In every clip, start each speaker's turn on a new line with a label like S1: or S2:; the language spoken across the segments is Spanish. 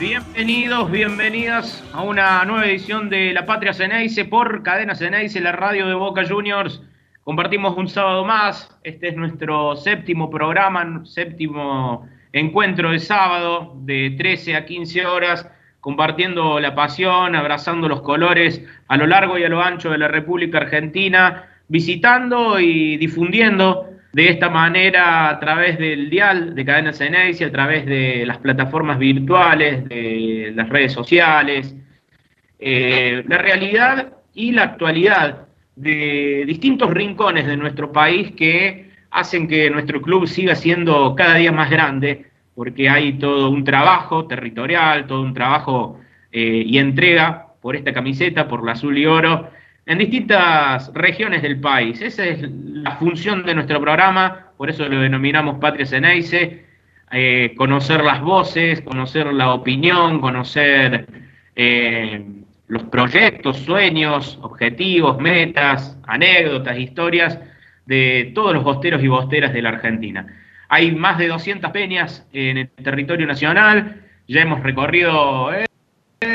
S1: Bienvenidos, bienvenidas a una nueva edición de La Patria Ceneice por Cadena Ceneice, la radio de Boca Juniors. Compartimos un sábado más. Este es nuestro séptimo programa, séptimo encuentro de sábado de 13 a 15 horas, compartiendo la pasión, abrazando los colores a lo largo y a lo ancho de la República Argentina, visitando y difundiendo de esta manera a través del dial de Cadena Ceneice, a través de las plataformas virtuales, de las redes sociales, eh, la realidad y la actualidad de distintos rincones de nuestro país que hacen que nuestro club siga siendo cada día más grande, porque hay todo un trabajo territorial, todo un trabajo eh, y entrega por esta camiseta, por la azul y oro, en distintas regiones del país. Esa es la función de nuestro programa, por eso lo denominamos Patria Ceneice, eh, conocer las voces, conocer la opinión, conocer eh, los proyectos, sueños, objetivos, metas, anécdotas, historias de todos los bosteros y bosteras de la Argentina. Hay más de 200 peñas en el territorio nacional, ya hemos recorrido, eh,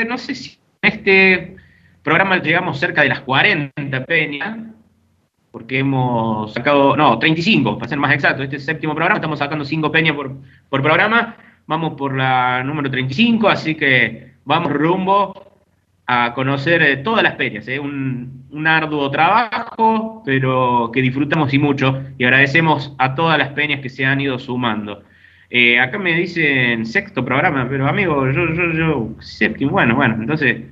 S1: no sé si este programa llegamos cerca de las 40 peñas, porque hemos sacado, no, 35, para ser más exacto, este séptimo programa, estamos sacando 5 peñas por, por programa, vamos por la número 35, así que vamos rumbo a conocer eh, todas las peñas. ¿eh? Un, un, arduo trabajo, pero que disfrutamos y mucho. Y agradecemos a todas las peñas que se han ido sumando. Eh, acá me dicen sexto programa, pero amigo, yo, yo, yo, séptimo. Bueno, bueno, entonces,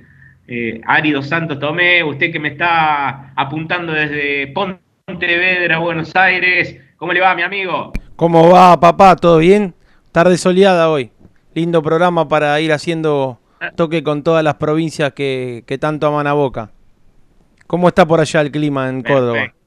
S1: eh, Ari Santos Tomé, usted que me está apuntando desde Pontevedra, Buenos Aires. ¿Cómo le va, mi amigo?
S2: ¿Cómo va, papá? ¿Todo bien? Tarde soleada hoy. Lindo programa para ir haciendo toque con todas las provincias que, que, tanto aman a Boca. ¿Cómo está por allá el clima en Córdoba? Perfecto.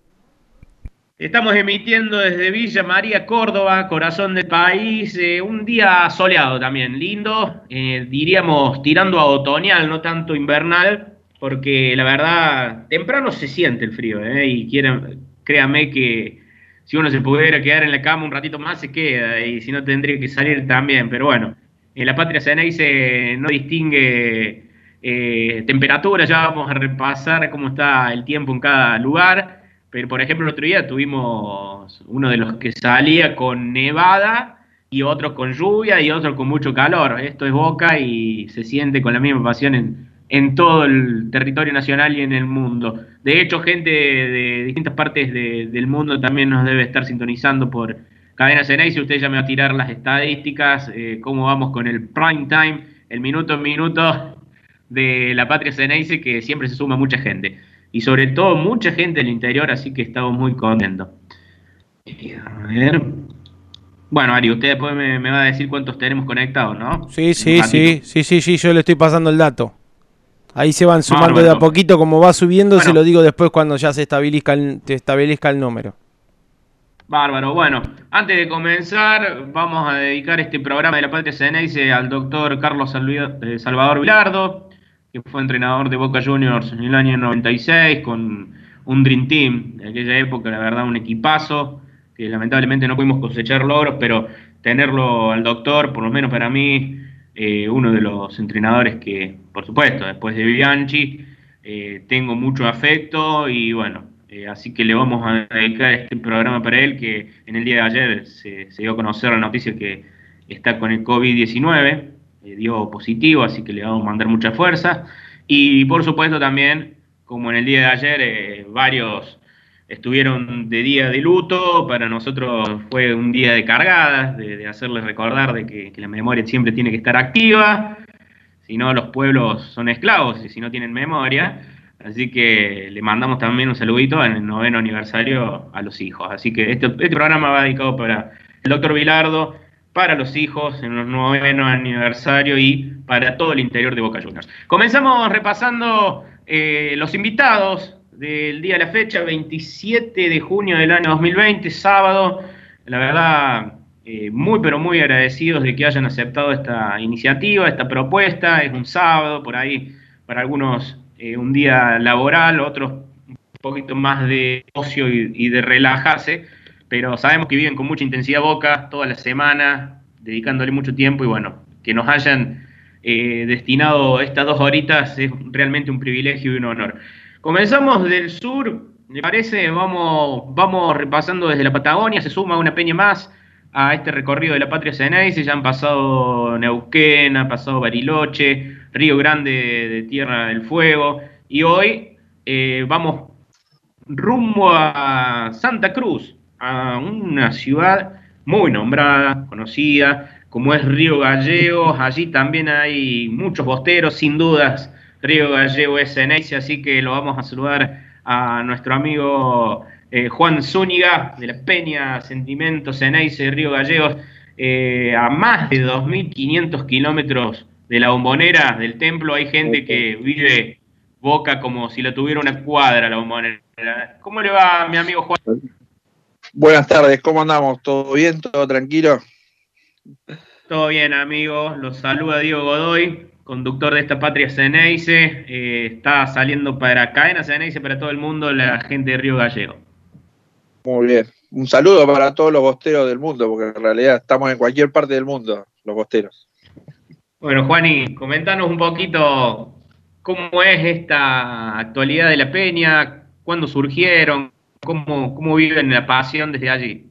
S1: Estamos emitiendo desde Villa María, Córdoba, corazón del país, eh, un día soleado también, lindo, eh, diríamos tirando a otoñal, no tanto invernal, porque la verdad, temprano se siente el frío, eh, y quieren, créame que si uno se pudiera quedar en la cama un ratito más se queda, y si no tendría que salir también, pero bueno, en la patria Ceneice no distingue eh, temperatura, ya vamos a repasar cómo está el tiempo en cada lugar, pero por ejemplo el otro día tuvimos uno de los que salía con nevada y otro con lluvia y otro con mucho calor. Esto es Boca y se siente con la misma pasión en, en todo el territorio nacional y en el mundo. De hecho, gente de, distintas partes de, del mundo también nos debe estar sintonizando por Cadena Ceneice, usted ya me va a tirar las estadísticas, eh, cómo vamos con el prime time, el minuto en minuto de la patria Ceneice, que siempre se suma mucha gente. Y sobre todo mucha gente del interior, así que estamos muy contentos. A ver. Bueno, Ari, usted después me, me, va a decir cuántos tenemos conectados, ¿no?
S2: Sí, sí, sí, sí, sí, sí, yo le estoy pasando el dato. Ahí se van sumando de a poquito, como va subiendo, bueno. se lo digo después cuando ya se establezca el, se establezca el número.
S1: Bárbaro. Bueno, antes de comenzar, vamos a dedicar este programa de la Patria Ceneice al doctor Carlos eh, Salvador Vilardo, que fue entrenador de Boca Juniors en el año 96 con un Dream Team de aquella época, la verdad, un equipazo, que lamentablemente no pudimos cosechar logros, pero tenerlo al doctor, por lo menos para mí, eh, uno de los entrenadores que, por supuesto, después de Bianchi, eh, tengo mucho afecto y bueno, eh, así que le vamos a dedicar este programa para él, que en el día de ayer se, se dio a conocer la noticia que está con el COVID-19, eh, dio positivo, así que le vamos a mandar mucha fuerza. Y por supuesto también, como en el día de ayer, eh, varios estuvieron de día de luto, para nosotros fue un día de cargadas, de, de hacerles recordar de que, que la memoria siempre tiene que estar activa, si no los pueblos son esclavos y si no tienen memoria. Así que le mandamos también un saludito en el noveno aniversario a los hijos. Así que este, este programa va dedicado para el doctor Vilardo, para los hijos en el noveno aniversario y para todo el interior de Boca Juniors. Comenzamos repasando eh, los invitados del día de la fecha, 27 de junio del año 2020, sábado. La verdad, eh, muy pero muy agradecidos de que hayan aceptado esta iniciativa, esta propuesta. Es un sábado, por ahí para algunos eh, un día laboral, otros un poquito más de ocio y, y, de relajarse, pero sabemos que viven con mucha intensidad Boca toda la semana, dedicándole mucho tiempo y bueno, que nos hayan destinado estas dos horitas es realmente un privilegio y un honor. Comenzamos del sur, me parece, vamos, vamos repasando desde la Patagonia, se suma una peña más a este recorrido de la patria Ceneice, ya han pasado Neuquén, ha pasado Bariloche, Río Grande de Tierra del Fuego, y hoy eh, vamos rumbo a Santa Cruz, a una ciudad muy nombrada, conocida, como es Río Gallegos, allí también hay muchos bosteros, sin dudas, Río Gallego es Ceneice, así que lo vamos a saludar a nuestro amigo eh, Juan Zúñiga de la Peña Sentimientos Ceneice Río Gallegos, eh, a más de 2.500 kilómetros de la bombonera del templo hay gente que vive Boca como si la tuviera una cuadra la bombonera. ¿Cómo le va mi amigo Juan?
S3: Buenas tardes, ¿cómo andamos? ¿Todo bien? ¿Todo tranquilo?
S1: Todo bien, amigo. Los saluda Diego Godoy conductor de esta patria Ceneice, eh, está saliendo para cadena Ceneice para todo el mundo, la gente de Río Gallego.
S3: Muy bien. Un saludo para todos los bosteros del mundo, porque en realidad estamos en cualquier parte del mundo, los bosteros.
S1: Bueno, Juani, comentanos un poquito cómo es esta actualidad de la peña, cuándo surgieron, cómo, cómo viven la pasión desde allí.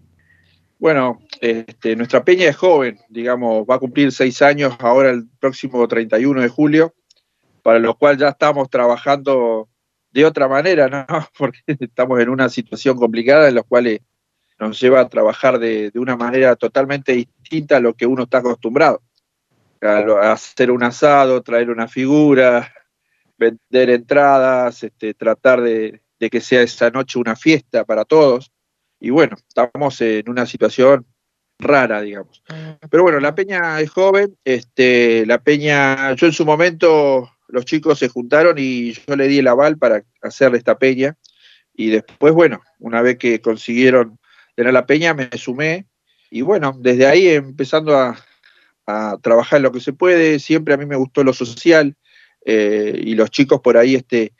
S3: Bueno, este, nuestra peña es joven, digamos, va a cumplir seis años ahora el próximo 31 de julio, para lo cual ya estamos trabajando de otra manera, ¿no? Porque estamos en una situación complicada en la cual nos lleva a trabajar de, una manera totalmente distinta a lo que uno está acostumbrado. A, hacer un asado, traer una figura, vender entradas, este, tratar de que sea esa noche una fiesta para todos y bueno, estamos en una situación rara, digamos. Mm. Pero bueno, la Peña es joven, este, la Peña, yo en su momento los chicos se juntaron y yo le di el aval para hacerle esta peña. Y después, bueno, una vez que consiguieron tener la peña, me sumé. Y bueno, desde ahí empezando a, trabajar en lo que se puede. Siempre a mí me gustó lo social. Eh, y los chicos por ahí este,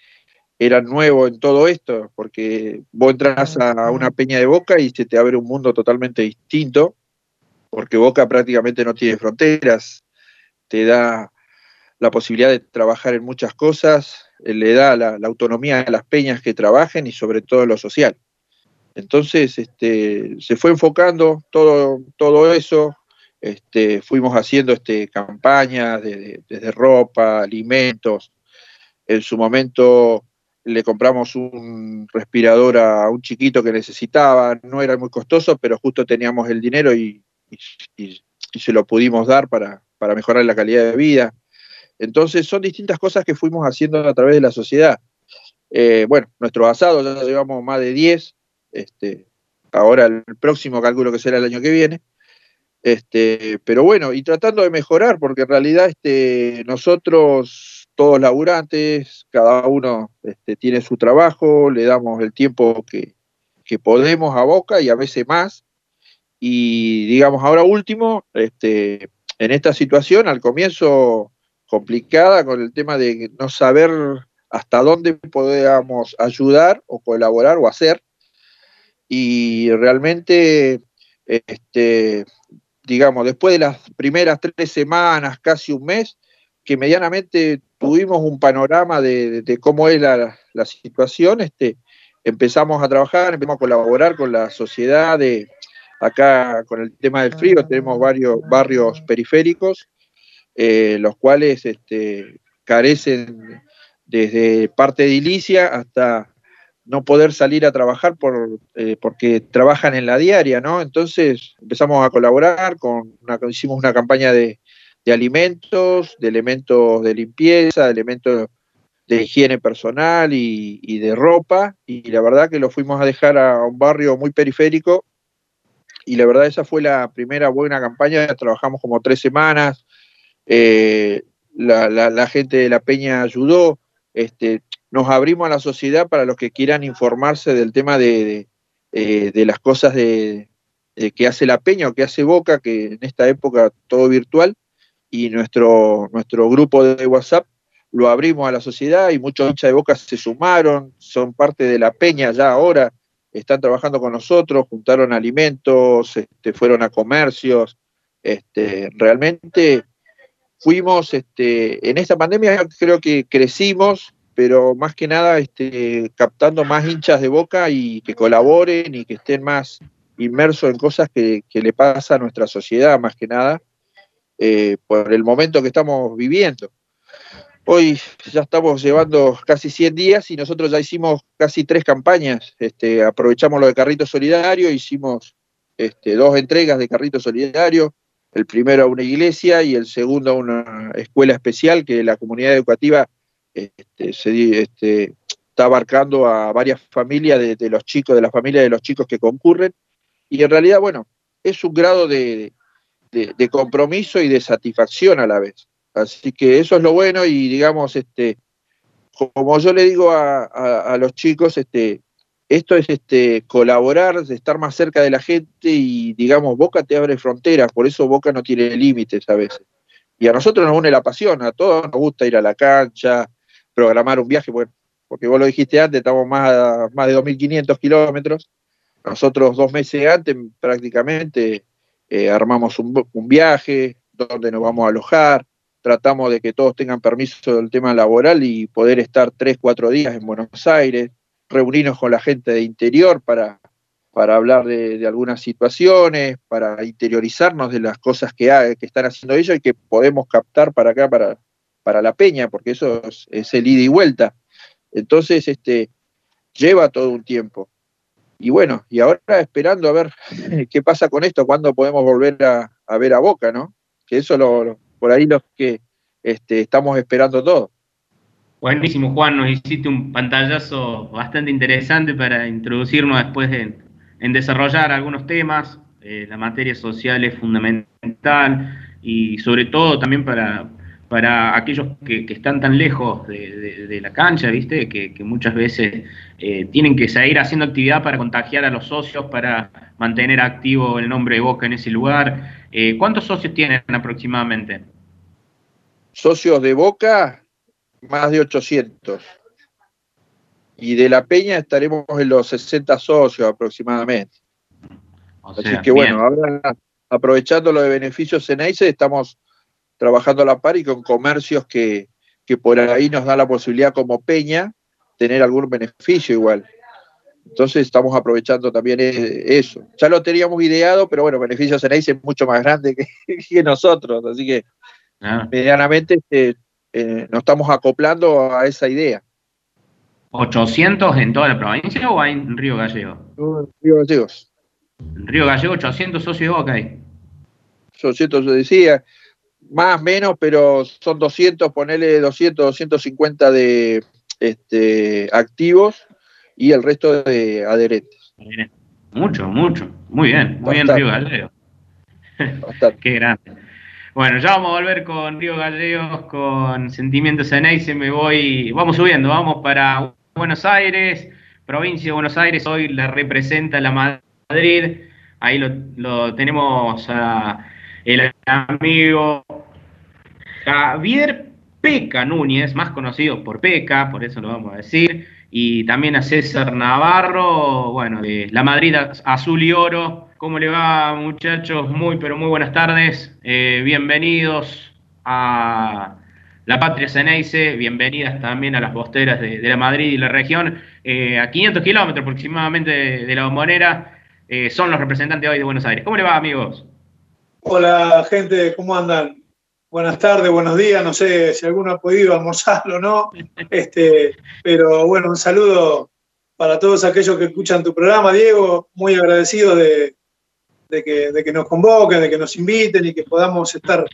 S3: era nuevo en todo esto, porque vos entras a una peña de Boca y se te abre un mundo totalmente distinto, porque Boca prácticamente no tiene fronteras, te da la posibilidad de trabajar en muchas cosas, eh, le da la, autonomía a las peñas que trabajen y sobre todo lo social. Entonces, este, se fue enfocando todo, todo eso, este, fuimos haciendo este, campañas desde ropa, alimentos, en su momento le compramos un respirador a un chiquito que necesitaba, no era muy costoso, pero justo teníamos el dinero y, se lo pudimos dar para, mejorar la calidad de vida. Entonces son distintas cosas que fuimos haciendo a través de la sociedad. Eh, bueno, nuestros asados ya llevamos más de 10, este, ahora el próximo cálculo que será el año que viene. Este, pero bueno, y tratando de mejorar, porque en realidad este, nosotros todos laburantes, cada uno este, tiene su trabajo, le damos el tiempo que, podemos a Boca y a veces más. Y digamos, ahora último, este, en esta situación, al comienzo complicada con el tema de no saber hasta dónde podíamos ayudar o colaborar o hacer. Y realmente, este, digamos, después de las primeras tres semanas, casi un mes, que medianamente tuvimos un panorama de, cómo es la, situación, este, empezamos a trabajar, empezamos a colaborar con la sociedad de acá con el tema del frío, tenemos varios barrios periféricos, eh, los cuales este, carecen desde parte de edilicia hasta no poder salir a trabajar por, eh, porque trabajan en la diaria, ¿no? Entonces empezamos a colaborar, con hicimos una campaña de, de alimentos, de elementos de limpieza, de elementos de higiene personal y, de ropa, y la verdad que lo fuimos a dejar a un barrio muy periférico, y la verdad esa fue la primera buena campaña, trabajamos como tres semanas, eh, la, gente de la Peña ayudó, este, nos abrimos a la sociedad para los que quieran informarse del tema de, de, eh, las cosas de, que hace la Peña o que hace Boca, que en esta época todo virtual, y nuestro, nuestro grupo de WhatsApp lo abrimos a la sociedad y muchos hinchas de Boca se sumaron, son parte de la peña ya ahora, están trabajando con nosotros, juntaron alimentos, este, fueron a comercios, este, realmente fuimos, este, en esta pandemia creo que crecimos, pero más que nada este, captando más hinchas de boca y que colaboren y que estén más inmersos en cosas que, le pasa a nuestra sociedad, más que nada, eh, por el momento que estamos viviendo. Hoy ya estamos llevando casi 100 días y nosotros ya hicimos casi tres campañas. Este, aprovechamos lo de Carrito Solidario, hicimos este, dos entregas de Carrito Solidario, el primero a una iglesia y el segundo a una escuela especial que la comunidad educativa este, está abarcando a varias familias de, los chicos, de la familia de los chicos que concurren. Y en realidad, bueno, es un grado de, compromiso y de satisfacción a la vez. Así que eso es lo bueno y digamos, este, como yo le digo a, a los chicos, este, esto es este, colaborar, estar más cerca de la gente y, digamos, Boca te abre fronteras, por eso Boca no tiene límites a veces. Y a nosotros nos une la pasión, a todos nos gusta ir a la cancha, programar un viaje, bueno, porque vos lo dijiste antes, estamos más, más de 2.500 kilómetros. Nosotros dos meses antes prácticamente eh, armamos un, un viaje donde nos vamos a alojar, tratamos de que todos tengan permiso del tema laboral y poder estar tres, cuatro días en Buenos Aires reunirnos con la gente de interior para, para hablar de, algunas situaciones, para interiorizarnos de las cosas que, que están haciendo ellos y que podemos captar para acá, para, para la peña, porque eso es, el ida y vuelta. Entonces, este, lleva todo un tiempo. Y bueno, y ahora esperando a ver qué pasa con esto, cuándo podemos volver a, ver a Boca, ¿no? Que eso lo, por ahí los que este, estamos esperando todos.
S1: Buenísimo, Juan, nos hiciste un pantallazo bastante interesante para introducirnos después en, desarrollar algunos temas. Eh, la materia social es fundamental y sobre todo también para, para aquellos que, están tan lejos de, la cancha, ¿viste? Que, muchas veces eh, tienen que seguir haciendo actividad para contagiar a los socios, para mantener activo el nombre de Boca en ese lugar. Eh, ¿Cuántos socios tienen aproximadamente?
S3: Socios de Boca, más de 800. Y de la Peña estaremos en los 60 socios aproximadamente. Así que bueno, ahora aprovechando lo de beneficios en AICE, estamos trabajando a la par y con comercios que, que por ahí nos da la posibilidad como Peña tener algún beneficio igual. Entonces estamos aprovechando también e, eso. Ya lo teníamos ideado, pero bueno, beneficios en AICE es mucho más grande que, nosotros, así que ah. medianamente este, eh, nos estamos acoplando a esa idea.
S1: ¿800 en toda la provincia o hay en Río Gallego?
S3: en Río Gallegos.
S1: En Río Gallego, 800 socios de Boca ahí.
S3: 800, decía, más menos, pero son 200, ponele 200, 250 de este, activos y el resto de adherentes.
S1: Mucho, mucho. Muy bien, muy bien Río Gallego. Qué grande. Bueno, ya vamos a volver con Río Gallegos, con Sentimientos en y me voy, vamos subiendo, vamos para Buenos Aires, provincia de Buenos Aires, hoy la representa la Madrid, ahí lo, tenemos a el amigo Javier Peca Núñez, más conocido por Peca, por eso lo vamos a decir, y también a César Navarro, bueno, de la Madrid Azul y Oro, ¿Cómo le va, muchachos? Muy, pero muy buenas tardes. Eh, bienvenidos a la Patria Ceneice, bienvenidas también a las posteras de, la Madrid y la región. Eh, a 500 kilómetros aproximadamente de, la bombonera, eh, son los representantes hoy de Buenos Aires. ¿Cómo le va, amigos?
S4: Hola, gente, ¿cómo andan? Buenas tardes, buenos días. No sé si alguno ha podido almorzar o no, este, pero bueno, un saludo para todos aquellos que escuchan tu programa, Diego. Muy agradecido de, que, de que nos convoquen, de que nos inviten y que podamos estar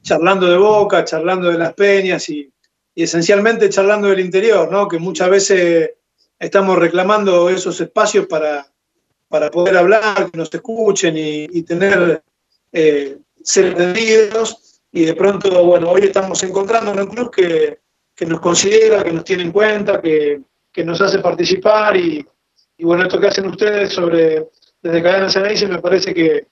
S4: charlando de Boca, charlando de las peñas y, esencialmente charlando del interior, ¿no? que muchas veces estamos reclamando esos espacios para, para poder hablar, que nos escuchen y, tener eh, ser entendidos. Y de pronto, bueno, hoy estamos encontrando en un club que, nos considera, que nos tiene en cuenta, que, nos hace participar y, y, bueno, esto que hacen ustedes sobre desde Cadena Ceneice me parece que,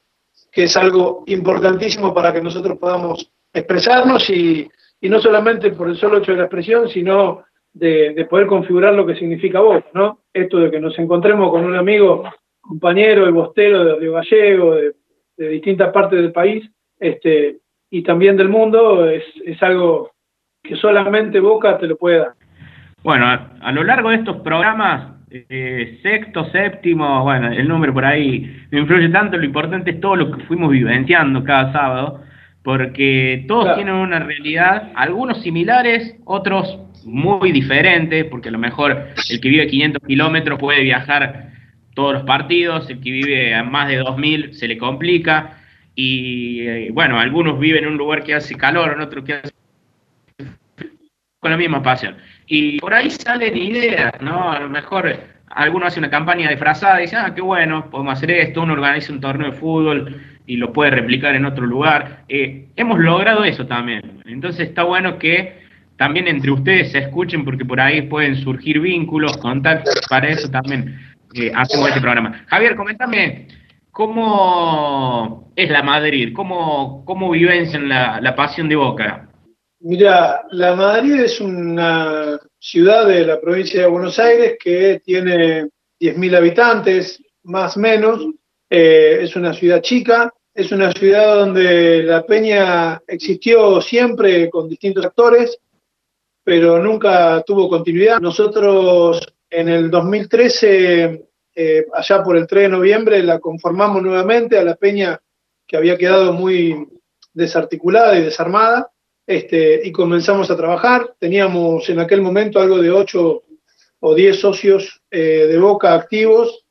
S4: es algo importantísimo para que nosotros podamos expresarnos y, no solamente por el solo hecho de la expresión, sino de, poder configurar lo que significa vos, ¿no? Esto de que nos encontremos con un amigo, compañero y bostero de Río Gallego, de, distintas partes del país, este, y también del mundo, es, es algo que solamente Boca te lo puede dar.
S1: Bueno, a, lo largo de estos programas, eh, sexto, séptimo, bueno, el número por ahí no influye tanto, lo importante es todo lo que fuimos vivenciando cada sábado, porque todos tienen una realidad, algunos similares, otros muy diferentes, porque a lo mejor el que vive 500 kilómetros puede viajar todos los partidos, el que vive a más de 2000 se le complica, y eh, bueno, algunos viven en un lugar que hace calor, en otro que hace con la misma pasión. Y por ahí salen ideas, ¿no? A lo mejor alguno hace una campaña disfrazada y dice, ah, qué bueno, podemos hacer esto, uno organiza un torneo de fútbol y lo puede replicar en otro lugar. Eh, hemos logrado eso también. Entonces está bueno que también entre ustedes se escuchen porque por ahí pueden surgir vínculos, contactos, para eso también eh, hacemos este programa. Javier, coméntame, ¿cómo es la Madrid? ¿Cómo, cómo vivencian la, pasión de Boca?
S4: Mira, la Madrid es una ciudad de la provincia de Buenos Aires que tiene 10.000 habitantes, más o menos. Eh, es una ciudad chica, es una ciudad donde la peña existió siempre con distintos actores, pero nunca tuvo continuidad. Nosotros en el 2013, eh, allá por el 3 de noviembre, la conformamos nuevamente a la peña que había quedado muy desarticulada y desarmada este, y comenzamos a trabajar. Teníamos en aquel momento algo de 8 o 10 socios eh, de Boca activos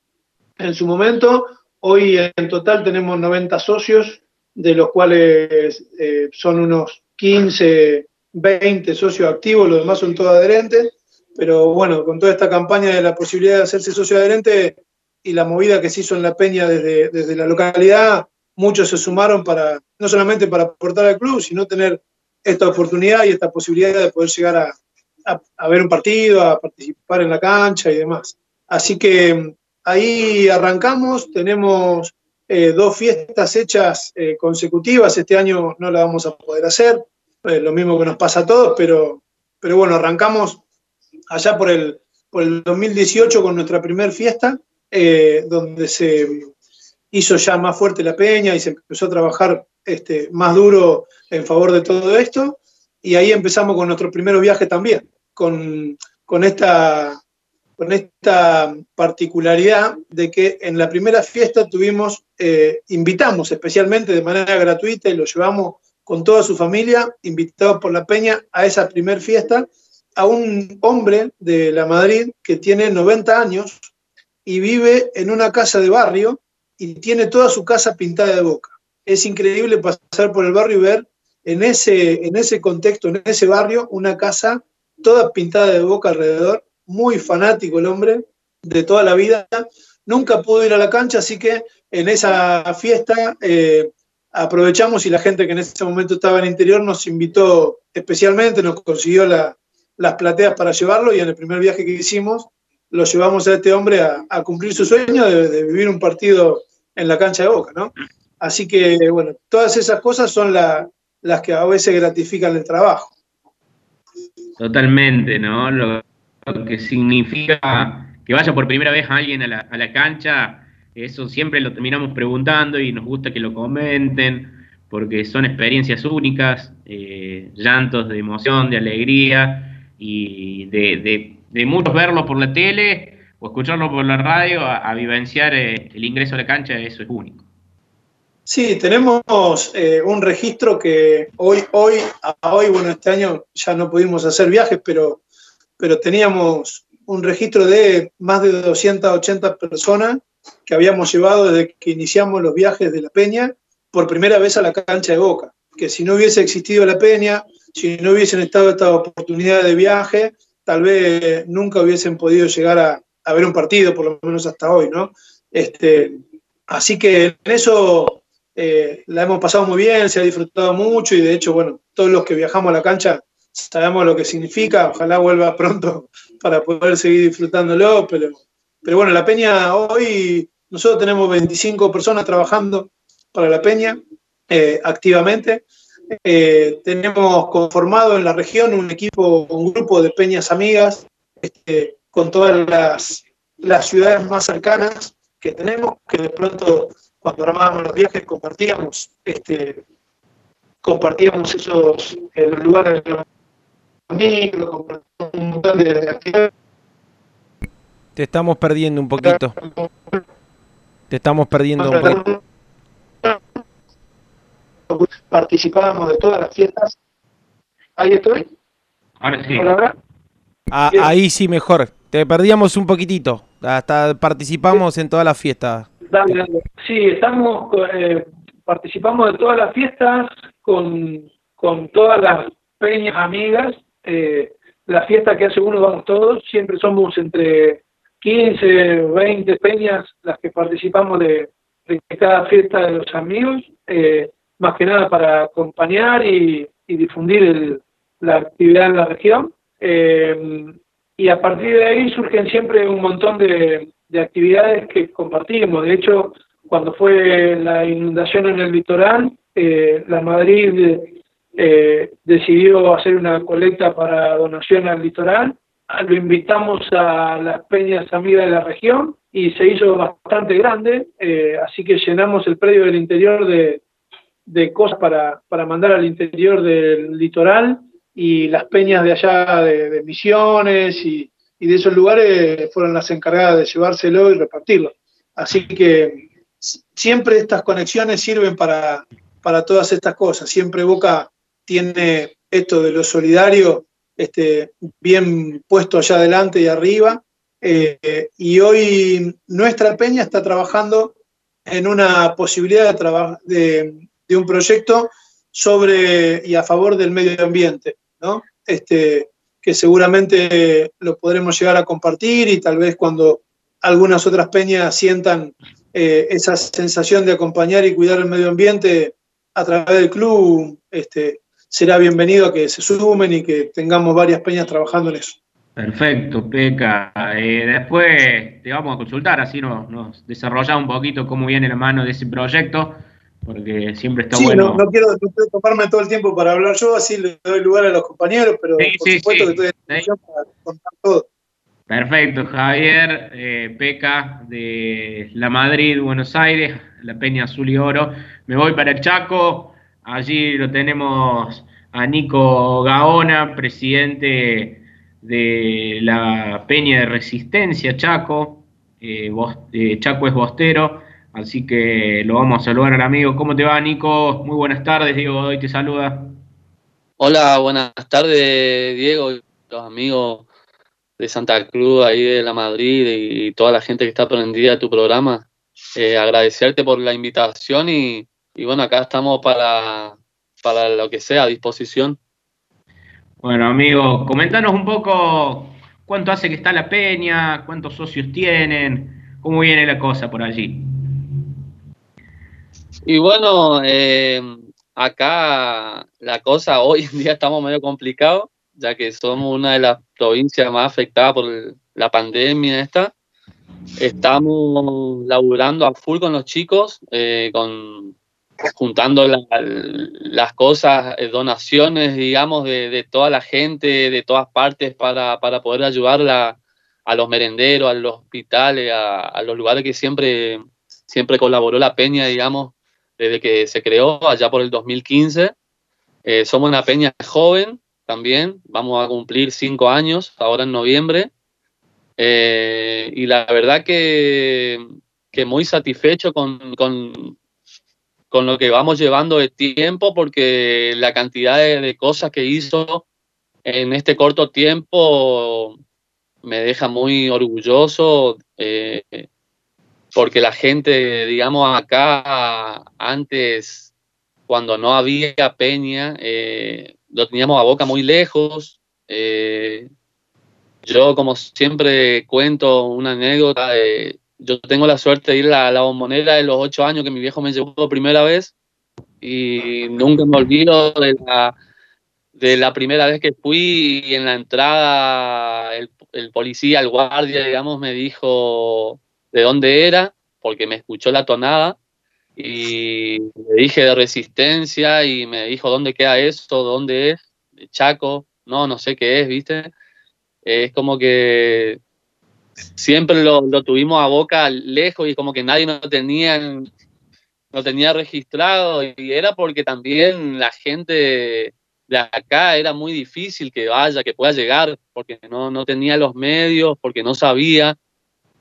S4: en su momento. Hoy en total tenemos 90 socios, de los cuales eh, son unos 15, 20 socios activos, los demás son todos adherentes. Pero bueno, con toda esta campaña de la posibilidad de hacerse socio adherente y la movida que se hizo en la Peña desde, desde la localidad, muchos se sumaron para, no solamente para aportar al club, sino tener esta oportunidad y esta posibilidad de poder llegar a, ver un partido, a participar en la cancha y demás. Así que mm, ahí arrancamos, tenemos eh, dos fiestas hechas eh, consecutivas, este año no la vamos a poder hacer, eh, lo mismo que nos pasa a todos, pero, pero bueno, arrancamos allá por el, por el 2018 con nuestra primera fiesta, donde se hizo ya más fuerte la peña y se empezó a trabajar este, más duro en favor de todo esto. Y ahí empezamos con nuestro primer viaje también, con, esta, con esta particularidad de que en la primera fiesta tuvimos, eh, invitamos especialmente de manera gratuita y lo llevamos con toda su familia, invitados por la Peña a esa primer fiesta, a un hombre de la Madrid que tiene 90 años y vive en una casa de barrio y tiene toda su casa pintada de boca es increíble pasar por el barrio y ver en ese, en ese contexto, en ese barrio, una casa toda pintada de boca alrededor, muy fanático el hombre de toda la vida. Nunca pudo ir a la cancha, así que en esa fiesta eh, aprovechamos y la gente que en ese momento estaba en el interior nos invitó especialmente, nos consiguió las plateas para llevarlo y en el primer viaje que hicimos lo llevamos a este hombre a, cumplir su sueño de, vivir un partido en la cancha de Boca, ¿no? Así que, bueno, todas esas cosas son las que a veces gratifican el trabajo.
S1: Totalmente, ¿no? Lo, que significa que vaya por primera vez alguien a la, cancha, eso siempre lo terminamos preguntando y nos gusta que lo comenten, porque son experiencias únicas, eh, llantos de emoción, de alegría y de, muchos verlo por la tele o escucharlo por la radio, a, vivenciar eh, el ingreso a la cancha, eso es único.
S4: Sí, tenemos eh, un registro que hoy, hoy, a hoy, bueno, este año ya no pudimos hacer viajes, pero, pero teníamos un registro de más de 280 personas que habíamos llevado desde que iniciamos los viajes de la Peña por primera vez a la cancha de Boca. Que si no hubiese existido la Peña, si no hubiesen estado estas oportunidades de viaje, tal vez nunca hubiesen podido llegar a, a ver un partido, por lo menos hasta hoy, ¿no? Este, así que en eso eh, la hemos pasado muy bien, se ha disfrutado mucho y de hecho, bueno, todos los que viajamos a la cancha sabemos lo que significa, ojalá vuelva pronto para poder seguir disfrutándolo, pero, pero bueno, la Peña hoy, nosotros tenemos 25 personas trabajando para la Peña eh, activamente. Eh, tenemos conformado en la región un equipo, un grupo de peñas amigas este, con todas las, las ciudades más cercanas que tenemos, que de pronto cuando armábamos los viajes compartíamos este, compartíamos esos lugares de los amigos, un montón de actividades.
S2: Te estamos perdiendo un poquito. Te estamos perdiendo un poquito.
S4: Participábamos de todas las fiestas. Ahí estoy.
S1: Ahora sí.
S2: Ah, ahí sí mejor. Te perdíamos un poquitito. Hasta participamos en todas las fiestas.
S4: Sí, estamos, eh, participamos de todas las fiestas con, con todas las peñas amigas. Eh, la fiesta que hace uno vamos todos. Siempre somos entre 15, 20 peñas las que participamos de, cada fiesta de los amigos. Eh, más que nada para acompañar y, difundir la actividad en la región. Eh, y a partir de ahí surgen siempre un montón de, actividades que compartimos. De hecho, cuando fue la inundación en el litoral, eh, la Madrid eh, decidió hacer una colecta para donación al litoral. Lo invitamos a las peñas amigas de la región y se hizo bastante grande, así que llenamos el predio del interior de, de cosas para, para mandar al interior del litoral y las peñas de allá de, Misiones y, de esos lugares fueron las encargadas de llevárselo y repartirlo. Así que siempre estas conexiones sirven para, para todas estas cosas. Siempre Boca tiene esto de lo solidario este, bien puesto allá adelante y arriba. Eh, y hoy nuestra peña está trabajando en una posibilidad de, de, un proyecto sobre y a favor del medio ambiente, ¿no? Este, que seguramente lo podremos llegar a compartir y tal vez cuando algunas otras peñas sientan eh, esa sensación de acompañar y cuidar el medio ambiente a través del club, este, será bienvenido a que se sumen y que tengamos varias peñas trabajando en eso.
S1: Perfecto, Peca. Eh, después te vamos a consultar, así nos, nos un poquito cómo viene la mano de ese proyecto porque siempre está bueno.
S4: No, no, quiero, tomarme todo el tiempo para hablar yo, así le doy lugar a los compañeros, pero por supuesto que estoy en para contar todo.
S1: Perfecto, Javier, eh, Peca de La Madrid, Buenos Aires, la Peña Azul y Oro. Me voy para el Chaco, allí lo tenemos a Nico Gaona, presidente de la Peña de Resistencia Chaco, eh, eh Chaco es Bostero. Así que lo vamos a saludar al amigo. ¿Cómo te va, Nico? Muy buenas tardes, Diego Hoy te saluda.
S5: Hola, buenas tardes, Diego, los amigos de Santa Cruz, ahí de la Madrid y toda la gente que está prendida a tu programa. Eh, agradecerte por la invitación y, bueno, acá estamos para, para lo que sea, a disposición.
S1: Bueno, amigo, comentanos un poco cuánto hace que está la peña, cuántos socios tienen, cómo viene la cosa por allí.
S5: Y bueno, eh, acá la cosa hoy en día estamos medio complicado, ya que somos una de las provincias más afectadas por la pandemia esta. Estamos laburando a full con los chicos, eh, con juntando las cosas, eh, donaciones, digamos, de, toda la gente, de todas partes, para, poder ayudar a los merenderos, a los hospitales, a, a, los lugares que siempre, siempre colaboró la peña, digamos, desde que se creó allá por el 2015. Eh, somos una peña joven también, vamos a cumplir cinco años ahora en noviembre. Eh, y la verdad que, que muy satisfecho con, con, lo que vamos llevando de tiempo porque la cantidad de, cosas que hizo en este corto tiempo me deja muy orgulloso. Eh, porque la gente, digamos, acá antes, cuando no había peña, eh, lo teníamos a boca muy lejos. Eh, yo, como siempre, cuento una anécdota. yo tengo la suerte de ir a la, bombonera de los ocho años que mi viejo me llevó por primera vez y nunca me olvido de la, de la primera vez que fui y en la entrada el, el policía, el guardia, digamos, me dijo de dónde era, porque me escuchó la tonada y le dije de resistencia y me dijo dónde queda eso, dónde es, de Chaco, no, no sé qué es, ¿viste? Es como que siempre lo, tuvimos a boca lejos y como que nadie nos tenía lo tenía registrado y era porque también la gente de acá era muy difícil que vaya, que pueda llegar, porque no, no tenía los medios, porque no sabía.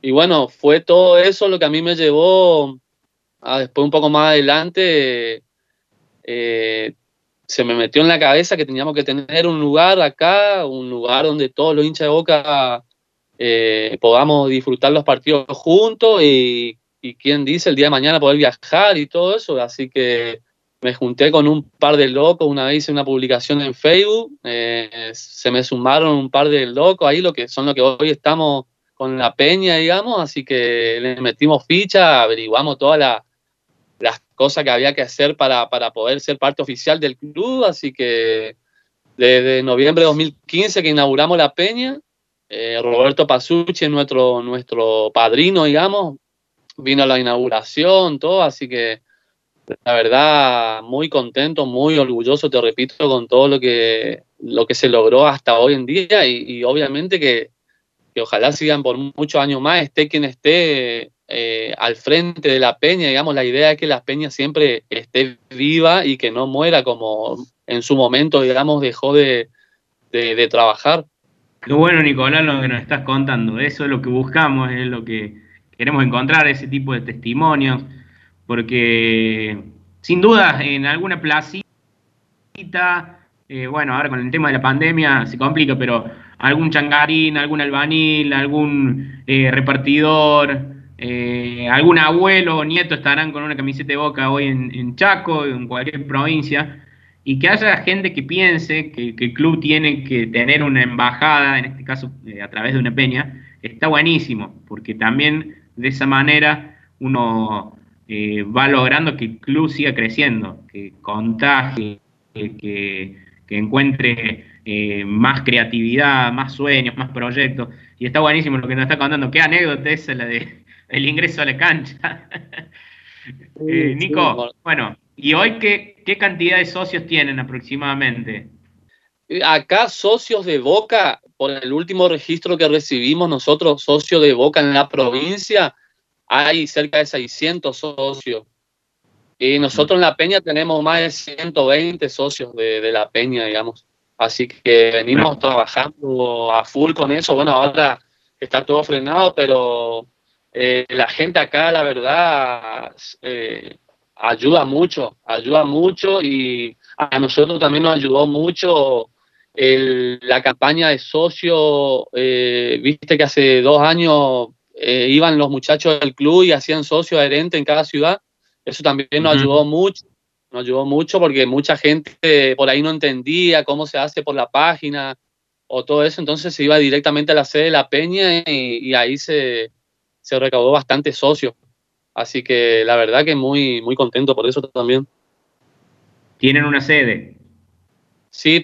S5: Y bueno, fue todo eso lo que a mí me llevó a después un poco más adelante, eh, se me metió en la cabeza que teníamos que tener un lugar acá, un lugar donde todos los hinchas de boca eh, podamos disfrutar los partidos juntos y, quién dice el día de mañana poder viajar y todo eso. Así que me junté con un par de locos, una vez hice una publicación en Facebook, eh, se me sumaron un par de locos ahí, lo que son lo que hoy estamos con la peña, digamos, así que le metimos ficha, averiguamos todas las cosas que había que hacer para, poder ser parte oficial del club, así que desde noviembre de 2015 que inauguramos la peña, eh, Roberto Pasucci, nuestro, nuestro padrino, digamos, vino a la inauguración, todo, así que la verdad, muy contento, muy orgulloso, te repito, con todo lo que, lo que se logró hasta hoy en día y, obviamente que, ojalá sigan por muchos años más, esté quien esté eh, al frente de la peña, digamos, la idea es que la peña siempre esté viva y que no muera como en su momento, digamos, dejó de, de trabajar.
S1: Qué bueno, Nicolás, lo que nos estás contando. Eso es lo que buscamos, es lo que queremos encontrar, ese tipo de testimonios porque sin duda en alguna placita, eh, bueno, ahora con el tema de la pandemia se complica, pero algún changarín, algún albanil, algún eh, repartidor, eh, algún abuelo o nieto estarán con una camiseta de boca hoy en, Chaco, en cualquier provincia, y que haya gente que piense que, el club tiene que tener una embajada, en este caso a través de una peña, está buenísimo, porque también de esa manera uno eh, va logrando que el club siga creciendo, que contagie, que, encuentre eh, más creatividad, más sueños, más proyectos. Y está buenísimo lo que nos está contando. Qué anécdota es la de el ingreso a la cancha. Eh, Nico, bueno, ¿y hoy qué, qué cantidad de socios tienen aproximadamente?
S5: Acá socios de Boca, por el último registro que recibimos nosotros, socios de Boca en la provincia, hay cerca de 600 socios. Y nosotros en la Peña tenemos más de 120 socios de, la Peña, digamos. Así que venimos trabajando a full con eso. Bueno, ahora está todo frenado, pero eh, la gente acá, la verdad, eh, ayuda mucho, ayuda mucho y a nosotros también nos ayudó mucho la campaña de socio. Eh, viste que hace dos años eh, iban los muchachos del club y hacían socio adherente en cada ciudad. Eso también nos ayudó mucho, nos ayudó mucho porque mucha gente por ahí no entendía cómo se hace por la página o todo eso, entonces se iba directamente a la sede de la Peña y, ahí se, se, recaudó bastante socio. Así que la verdad que muy, muy contento por eso también.
S1: ¿Tienen una sede?
S5: Sí,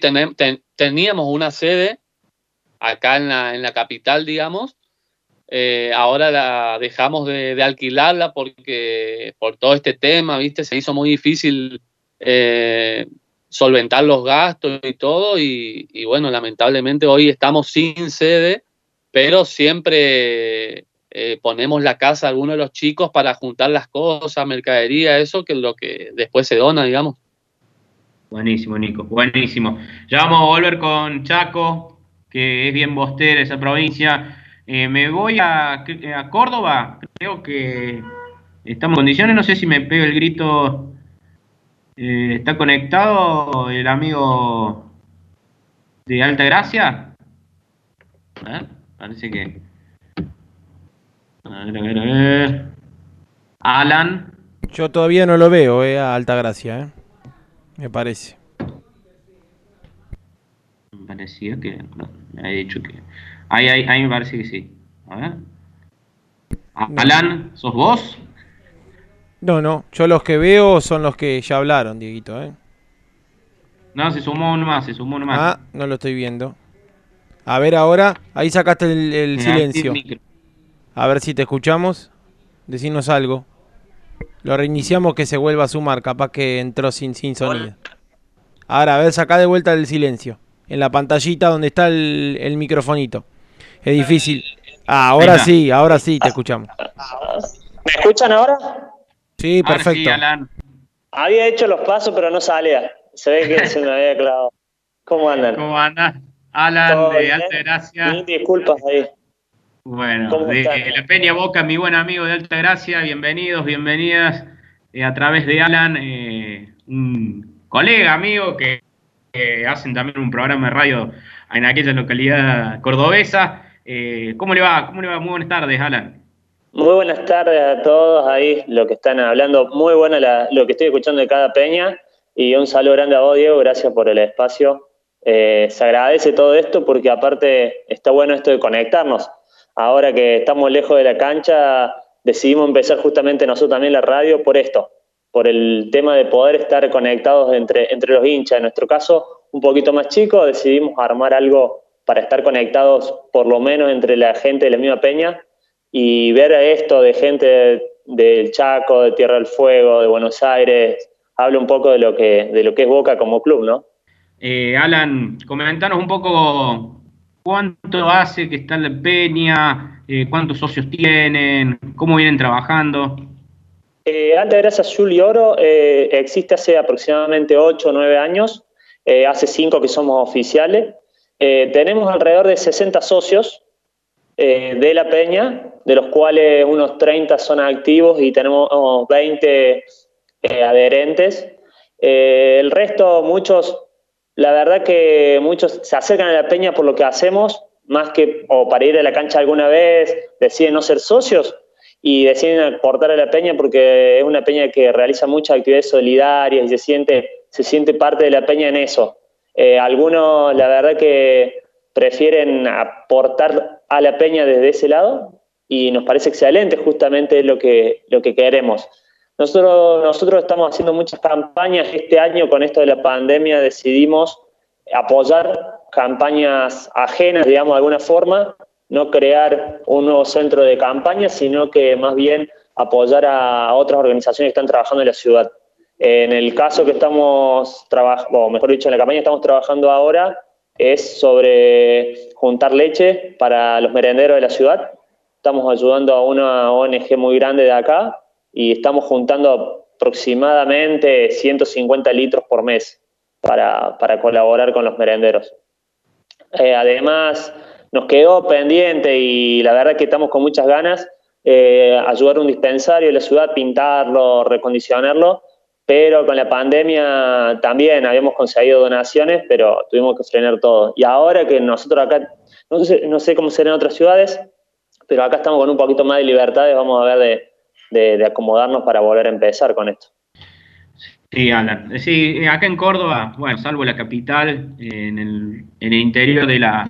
S5: teníamos una sede acá en la, en la capital, digamos, eh, ahora la dejamos de, alquilarla porque por todo este tema, viste, se hizo muy difícil eh, solventar los gastos y todo. Y, bueno, lamentablemente hoy estamos sin sede, pero siempre eh, ponemos la casa a algunos de los chicos para juntar las cosas, mercadería, eso, que es lo que después se dona, digamos.
S1: Buenísimo, Nico, buenísimo. Ya vamos a volver con Chaco, que es bien bostera esa provincia. Eh, me voy a, Córdoba, creo que estamos en condiciones, no sé si me pega el grito. Eh, ¿Está conectado el amigo de Alta Gracia? Parece que... A ver, a ver, a ver. Alan.
S2: Yo todavía no lo veo, eh, a Alta Gracia, eh. Me parece.
S1: Me parecía que... me ha dicho que... Ahí, ahí, ahí me parece que sí. A ver. Alan, ¿sos vos?
S2: No, no. Yo los que veo son los que ya hablaron, Dieguito, ¿eh?
S1: No, se sumó uno más, se sumó uno más.
S2: Ah, no lo estoy viendo. A ver ahora. Ahí sacaste el, silencio. A ver si te escuchamos. Decinos algo. Lo reiniciamos que se vuelva a sumar. Capaz que entró sin, sin sonido. Ahora, a ver, saca de vuelta el silencio. En la pantallita donde está el, el microfonito. Es difícil. Ah, ahora sí, ahora sí te escuchamos.
S6: ¿Me escuchan ahora?
S2: Sí, perfecto.
S6: Había hecho los pasos, pero no salía. Se ve que se me había clavado. ¿Cómo andan?
S1: ¿Cómo andan? Alan, de Alta Gracia.
S6: disculpas ahí.
S1: Bueno, de La Peña Boca, mi buen amigo de Alta Gracia, bienvenidos, bienvenidas eh, a través de Alan, eh, un colega, amigo, que, hacen también un programa de radio en aquella localidad cordobesa. Eh, ¿Cómo le va? ¿Cómo le va? Muy buenas tardes, Alan.
S6: Muy buenas tardes a todos ahí, lo que están hablando. Muy buena lo que estoy escuchando de cada peña. Y un saludo grande a vos, Diego. Gracias por el espacio. Eh, se agradece todo esto porque aparte está bueno esto de conectarnos. Ahora que estamos lejos de la cancha, decidimos empezar justamente nosotros también la radio por esto, por el tema de poder estar conectados entre, entre los hinchas. En nuestro caso, un poquito más chico, decidimos armar algo para estar conectados por lo menos entre la gente de la misma peña y ver esto de gente del Chaco, de Tierra del Fuego, de Buenos Aires, habla un poco de lo que, de lo que es Boca como club, ¿no?
S1: Eh, Alan, comentanos un poco cuánto hace que está la Peña, eh, cuántos socios tienen, cómo vienen trabajando.
S6: Eh, Alta Gracia Azul y Oro eh, existe hace aproximadamente 8 o 9 años, hace 5 que somos oficiales. Tenemos alrededor de 60 socios, eh, de la peña, de los cuales unos 30 son activos y tenemos 20 eh, adherentes. Eh, el resto, muchos, la verdad que muchos se acercan a la peña por lo que hacemos, más que o para ir a la cancha alguna vez, deciden no ser socios y deciden aportar a la peña porque es una peña que realiza muchas actividades solidarias y se siente, se siente parte de la peña en eso. Algunos, la verdad que prefieren aportar a la peña desde ese lado y nos parece excelente justamente lo que, lo que queremos. Nosotros, nosotros estamos haciendo muchas campañas. Este año con esto de la pandemia decidimos apoyar campañas ajenas, digamos, de alguna forma, no crear un nuevo centro de campaña, sino que más bien apoyar a otras organizaciones que están trabajando en la ciudad. En el caso que estamos trabajando, o mejor dicho, en la campaña que estamos trabajando ahora, es sobre juntar leche para los merenderos de la ciudad. Estamos ayudando a una ONG muy grande de acá y estamos juntando aproximadamente 150 litros por mes para, colaborar con los merenderos. Eh, además, nos quedó pendiente y la verdad que estamos con muchas ganas eh, ayudar a un dispensario de la ciudad, pintarlo, recondicionarlo pero con la pandemia también habíamos conseguido donaciones, pero tuvimos que frenar todo. Y ahora que nosotros acá, no sé, no sé cómo será en otras ciudades, pero acá estamos con un poquito más de libertades, vamos a ver de, acomodarnos para volver a empezar con esto.
S1: Sí, Alan. Sí, acá en Córdoba, bueno, salvo la capital, en el, en el interior de la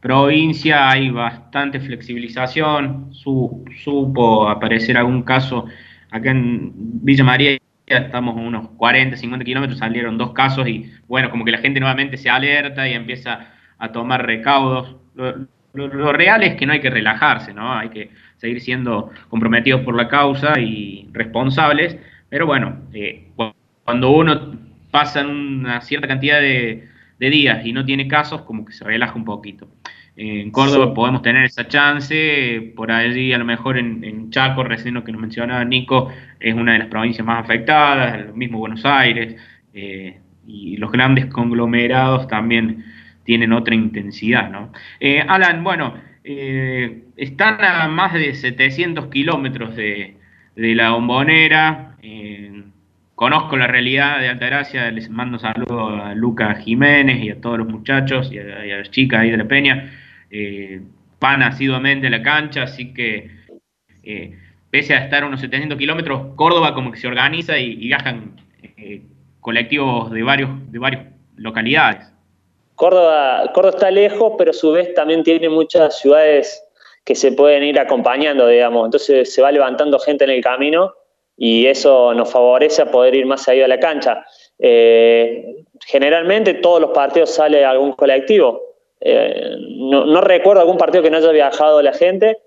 S1: provincia hay bastante flexibilización. supo aparecer algún caso acá en Villa María estamos a unos 40, 50 kilómetros, salieron dos casos y bueno, como que la gente nuevamente se alerta y empieza a tomar recaudos. Lo, real es que no hay que relajarse, ¿no? Hay que seguir siendo comprometidos por la causa y responsables, pero bueno, eh, cuando uno pasa una cierta cantidad de, de días y no tiene casos, como que se relaja un poquito. En Córdoba podemos tener esa chance, por allí a lo mejor en, Chaco, recién lo que nos mencionaba Nico, es una de las provincias más afectadas, el mismo Buenos Aires, eh, y los grandes conglomerados también tienen otra intensidad, ¿no? Eh, Alan, bueno, eh, están a más de 700 kilómetros de, la bombonera, conozco la realidad de Altagracia, les mando saludos a Luca Jiménez y a todos los muchachos y a, y a las chicas ahí de la Peña, eh, van asiduamente a la cancha, así que eh, pese a estar a unos 700 kilómetros, Córdoba como que se organiza y, viajan eh, colectivos de varios de varias localidades.
S6: Córdoba, Córdoba está lejos, pero a su vez también tiene muchas ciudades que se pueden ir acompañando, digamos. Entonces se va levantando gente en el camino y eso nos favorece a poder ir más allá de la cancha. generalmente todos los partidos sale algún colectivo, eh, no, recuerdo algún partido que no haya viajado la gente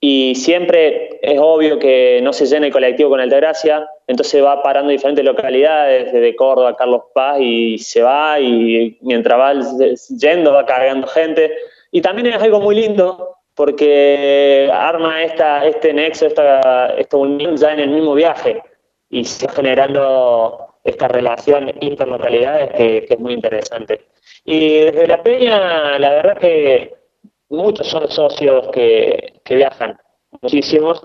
S6: y siempre es obvio que no se llena el colectivo con Altagracia, entonces va parando en diferentes localidades, desde Córdoba, Carlos Paz, y se va y mientras va yendo va cargando gente. Y también es algo muy lindo porque arma esta, este nexo, esta, esta unión ya en el mismo viaje. y se generando esta relación interlocalidades que, que es muy interesante. Y desde la Peña, la verdad que muchos son socios que, que viajan, muchísimos,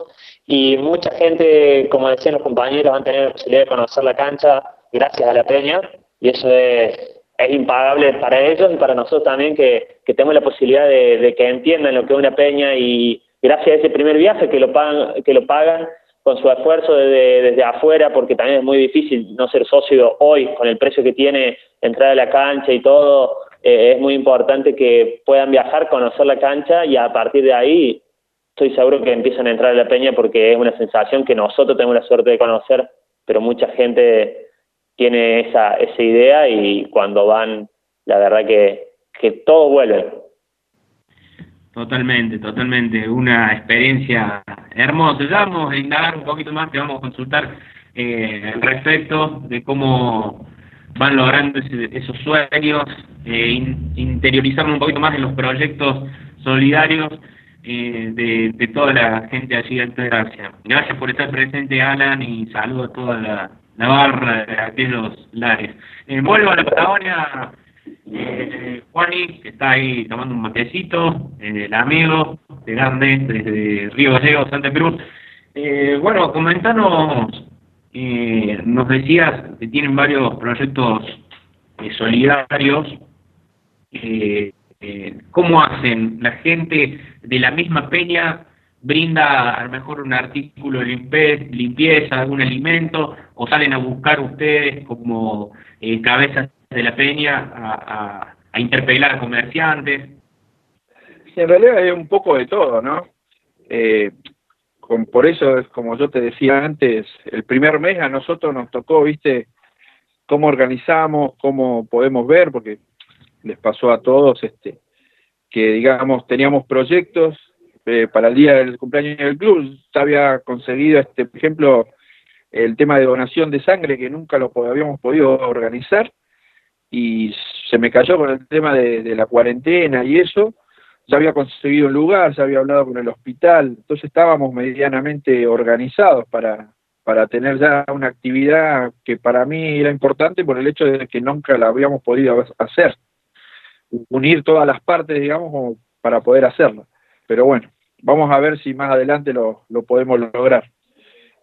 S6: y mucha gente, como decían los compañeros, han tenido la posibilidad de conocer la cancha gracias a la Peña, y eso es, es impagable para ellos y para nosotros también que, que tenemos la posibilidad de, de, que entiendan lo que es una Peña y gracias a ese primer viaje que lo pagan, que lo pagan con su esfuerzo desde, desde afuera, porque también es muy difícil no ser socio hoy con el precio que tiene entrar a la cancha y todo, eh, es muy importante que puedan viajar, conocer la cancha y a partir de ahí estoy seguro que empiezan a entrar a la peña porque es una sensación que nosotros tenemos la suerte de conocer, pero mucha gente tiene esa, esa idea y cuando van, la verdad que, que todos vuelven.
S1: Totalmente, totalmente. Una experiencia hermosa. Ya vamos a indagar un poquito más, te vamos a consultar eh, respecto de cómo van logrando ese, esos sueños, eh, in, un poquito más en los proyectos solidarios eh, de, toda la gente allí de Gracia. Gracias por estar presente, Alan, y saludo a toda la, la barra de aquellos lares. Eh, vuelvo a la Patagonia eh, Juani, que está ahí tomando un matecito, eh, el amigo de Grande, desde Río Gallegos, Santa Cruz. Eh, bueno, comentanos, eh, nos decías que tienen varios proyectos eh, solidarios. ¿Cómo hacen? ¿La gente de la misma peña brinda a lo mejor un artículo de limpieza, algún alimento, o salen a buscar ustedes como cabezas de la Peña a, interpelar a comerciantes?
S3: En realidad es un poco de todo, ¿no? Eh, con, por eso, como yo te decía antes, el primer mes a nosotros nos tocó, viste, cómo organizamos, cómo podemos ver, porque les pasó a todos, este, que digamos teníamos proyectos eh, para el día del cumpleaños del club, se había conseguido, este, por ejemplo, el tema de donación de sangre que nunca lo habíamos podido organizar, y se me cayó con el tema de, la cuarentena y eso, ya había conseguido un lugar, ya había hablado con el hospital, entonces estábamos medianamente organizados para, para tener ya una actividad que para mí era importante por el hecho de que nunca la habíamos podido hacer, unir todas las partes, digamos, para poder hacerla. Pero bueno, vamos a ver si más adelante lo, lo podemos lograr.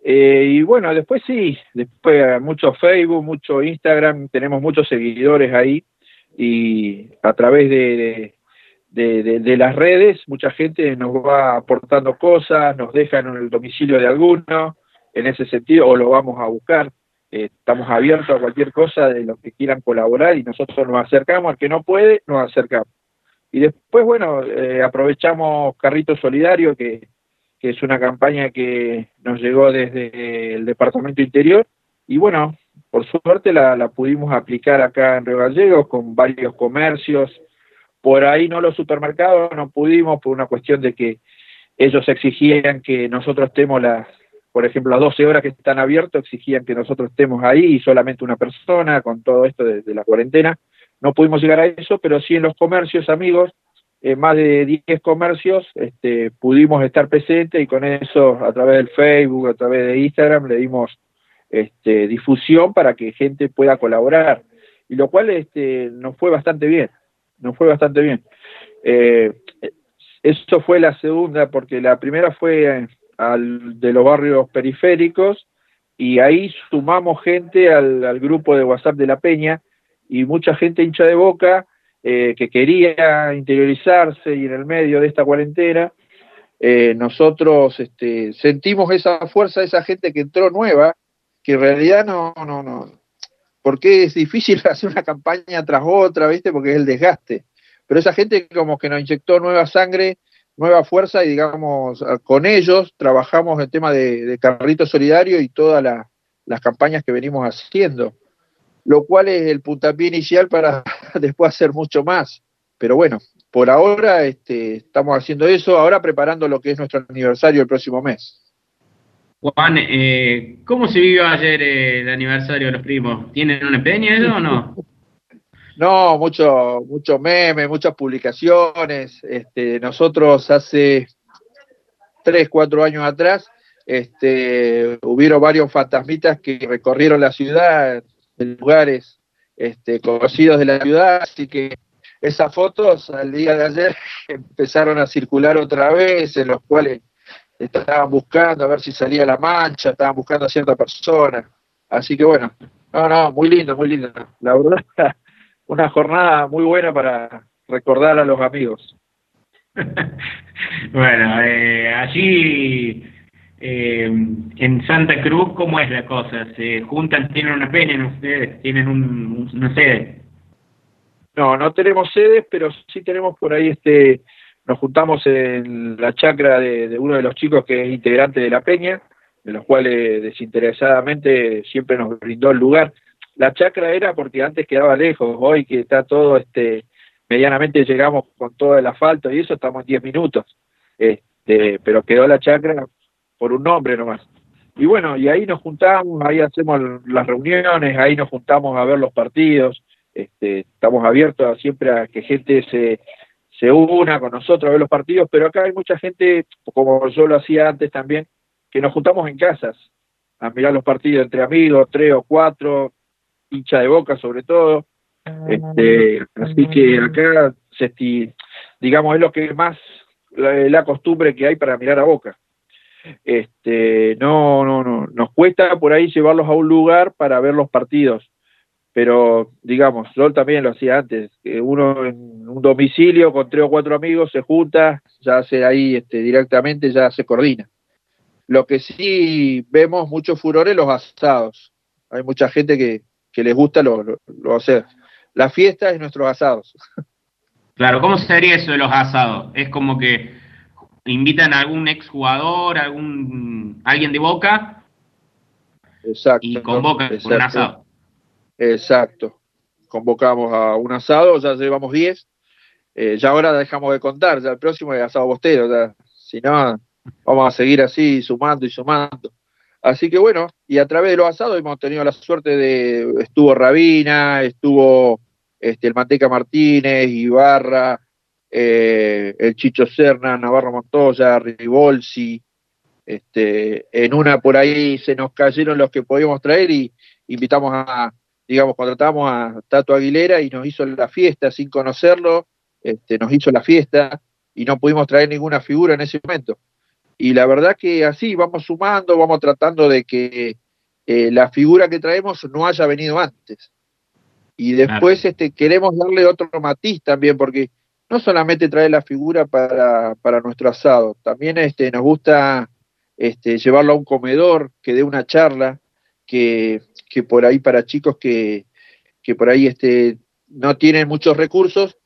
S3: Eh, y bueno, después sí, después mucho Facebook, mucho Instagram, tenemos muchos seguidores ahí y a través de, de, de, de, las redes mucha gente nos va aportando cosas, nos dejan en el domicilio de alguno, en ese sentido, o lo vamos a buscar. Eh, estamos abiertos a cualquier cosa de los que quieran colaborar y nosotros nos acercamos, al que no puede, nos acercamos. Y después, bueno, eh, aprovechamos Carrito Solidario, que que es una campaña que nos llegó desde el Departamento Interior y bueno, por suerte la, la pudimos aplicar acá en Río Gallegos con varios comercios, por ahí no los supermercados, no pudimos por una cuestión de que ellos exigían que nosotros estemos las, por ejemplo, las 12 horas que están abiertos, exigían que nosotros estemos ahí y solamente una persona con todo esto de, de la cuarentena. No pudimos llegar a eso, pero sí en los comercios, amigos, eh, más de 10 comercios este, pudimos estar presentes y con eso a través del Facebook, a través de Instagram le dimos este, difusión para que gente pueda colaborar y lo cual este, nos fue bastante bien, nos fue bastante bien. Eh, eso fue la segunda porque la primera fue al, de los barrios periféricos y ahí sumamos gente al, al grupo de WhatsApp de la Peña y mucha gente hincha de boca eh, que quería interiorizarse y en el medio de esta cuarentena, eh, nosotros este, sentimos esa fuerza esa gente que entró nueva, que en realidad no, no, no, porque es difícil hacer una campaña tras otra, ¿viste? Porque es el desgaste. Pero esa gente como que nos inyectó nueva sangre, nueva fuerza y digamos, con ellos trabajamos el tema de, de carrito solidario y todas la, las campañas que venimos haciendo lo cual es el puntapié inicial para después hacer mucho más. Pero bueno, por ahora este, estamos haciendo eso, ahora preparando lo que es nuestro aniversario el próximo mes.
S1: Juan, eh, ¿cómo se vivió ayer eh, el aniversario de los primos? ¿Tienen una peña eso o no?
S3: No, mucho, mucho meme, muchas publicaciones. Este, nosotros hace tres, cuatro años atrás este, hubieron varios fantasmitas que recorrieron la ciudad en lugares este, conocidos de la ciudad, así que esas fotos al día de ayer empezaron a circular otra vez, en los cuales estaban buscando a ver si salía la mancha, estaban buscando a cierta persona. Así que bueno, no, no, muy lindo, muy lindo. La verdad, una jornada muy buena para recordar a los amigos.
S1: bueno, eh, allí eh, en Santa Cruz, ¿cómo es la cosa? ¿Se juntan, tienen una peña ustedes? ¿Tienen un, una sede?
S3: No, no tenemos sedes, pero sí tenemos por ahí este, nos juntamos en la chacra de, uno de los chicos que es integrante de la peña, de los cuales desinteresadamente siempre nos brindó el lugar. La chacra era porque antes quedaba lejos, hoy que está todo, este, medianamente llegamos con todo el asfalto y eso estamos en 10 minutos, este, pero quedó la chacra por un nombre nomás. Y bueno, y ahí nos juntamos, ahí hacemos las reuniones, ahí nos juntamos a ver los partidos, este, estamos abiertos siempre a que gente se, se una con nosotros a ver los partidos, pero acá hay mucha gente, como yo lo hacía antes también, que nos juntamos en casas a mirar los partidos entre amigos, tres o cuatro, hincha de boca sobre todo. Este, así que acá, digamos, es lo que más la, costumbre que hay para mirar a boca. Este, no, no, no, nos cuesta por ahí llevarlos a un lugar para ver los partidos pero digamos, yo también lo hacía antes, uno en un domicilio con tres o cuatro amigos se junta, ya hace ahí este, directamente, ya se coordina. Lo que sí vemos mucho furor en los asados. Hay mucha gente que, que les gusta lo, lo, hacer. La fiesta es nuestros asados.
S1: Claro, ¿cómo sería eso de los asados? Es como que invitan a algún exjugador, algún alguien de Boca
S3: Exacto,
S1: y convocan por un asado.
S3: Exacto. Convocamos a un asado, ya llevamos 10. Eh, ya ahora dejamos de contar, ya el próximo es asado bostero. Ya, si no, vamos a seguir así, sumando y sumando. Así que bueno, y a través de los asados hemos tenido la suerte de, estuvo Rabina, estuvo este, el Manteca Martínez, Ibarra, eh, el Chicho Serna, Navarro Montoya, Ribolsi, este, en una por ahí se nos cayeron los que podíamos traer y invitamos a, digamos, contratamos a Tato Aguilera y nos hizo la fiesta sin conocerlo, este, nos hizo la fiesta y no pudimos traer ninguna figura en ese momento. Y la verdad que así vamos sumando, vamos tratando de que eh, la figura que traemos no haya venido antes. Y después este, queremos darle otro matiz también, porque no solamente traer la figura para, para nuestro asado, también este, nos gusta este, llevarlo a un comedor, que dé una charla, que, que por ahí para chicos que, que por ahí este, no tienen muchos recursos,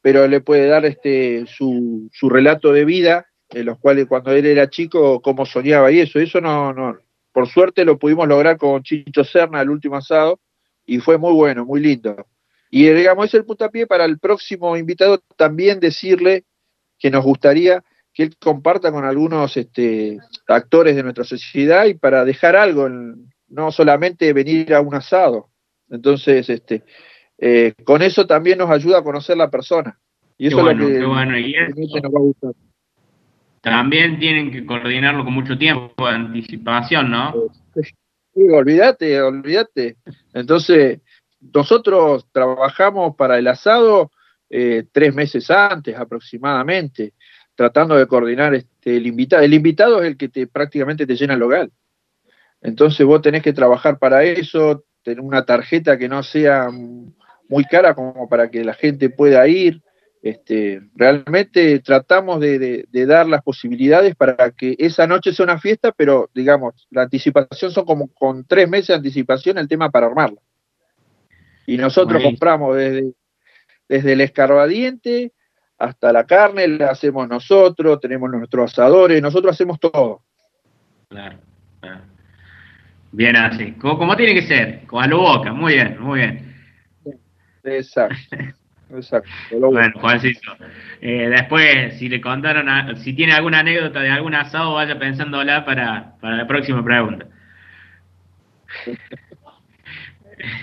S3: pero le puede dar este, su, su relato de vida, en los cuales cuando él era chico, cómo soñaba y eso, eso no, no, por suerte lo pudimos lograr con Chicho Serna el último asado, y fue muy bueno, muy lindo. Y digamos, es el puntapié para el próximo invitado también decirle que nos gustaría que él comparta con algunos este, actores de nuestra sociedad y para dejar algo no solamente venir a un asado. Entonces, este, eh, con eso también nos ayuda a conocer la persona. Y eso es lo que
S1: bueno. y nos va a gustar. También tienen que coordinarlo con mucho tiempo de anticipación, ¿no?
S3: Sí, olvídate, olvídate. Entonces, nosotros trabajamos para el asado eh, tres meses antes aproximadamente, tratando de coordinar este, el invitado. El invitado es el que te prácticamente te llena el local. Entonces vos tenés que trabajar para eso, tener una tarjeta que no sea muy cara como para que la gente pueda ir. Este, realmente tratamos de, dar las posibilidades para que esa noche sea una fiesta, pero digamos, la anticipación son como con tres meses de anticipación el tema para armarla. Y nosotros compramos desde, desde el escarbadiente hasta la carne, la hacemos nosotros, tenemos nuestros asadores, nosotros hacemos todo.
S1: Claro, claro. Bien así, como, tiene que ser, con a lo boca, muy bien, muy bien.
S3: Exacto. Exacto.
S1: Bueno, Juancito, eh, después, si le contaron, si tiene alguna anécdota de algún asado, vaya pensándola para, para la próxima pregunta.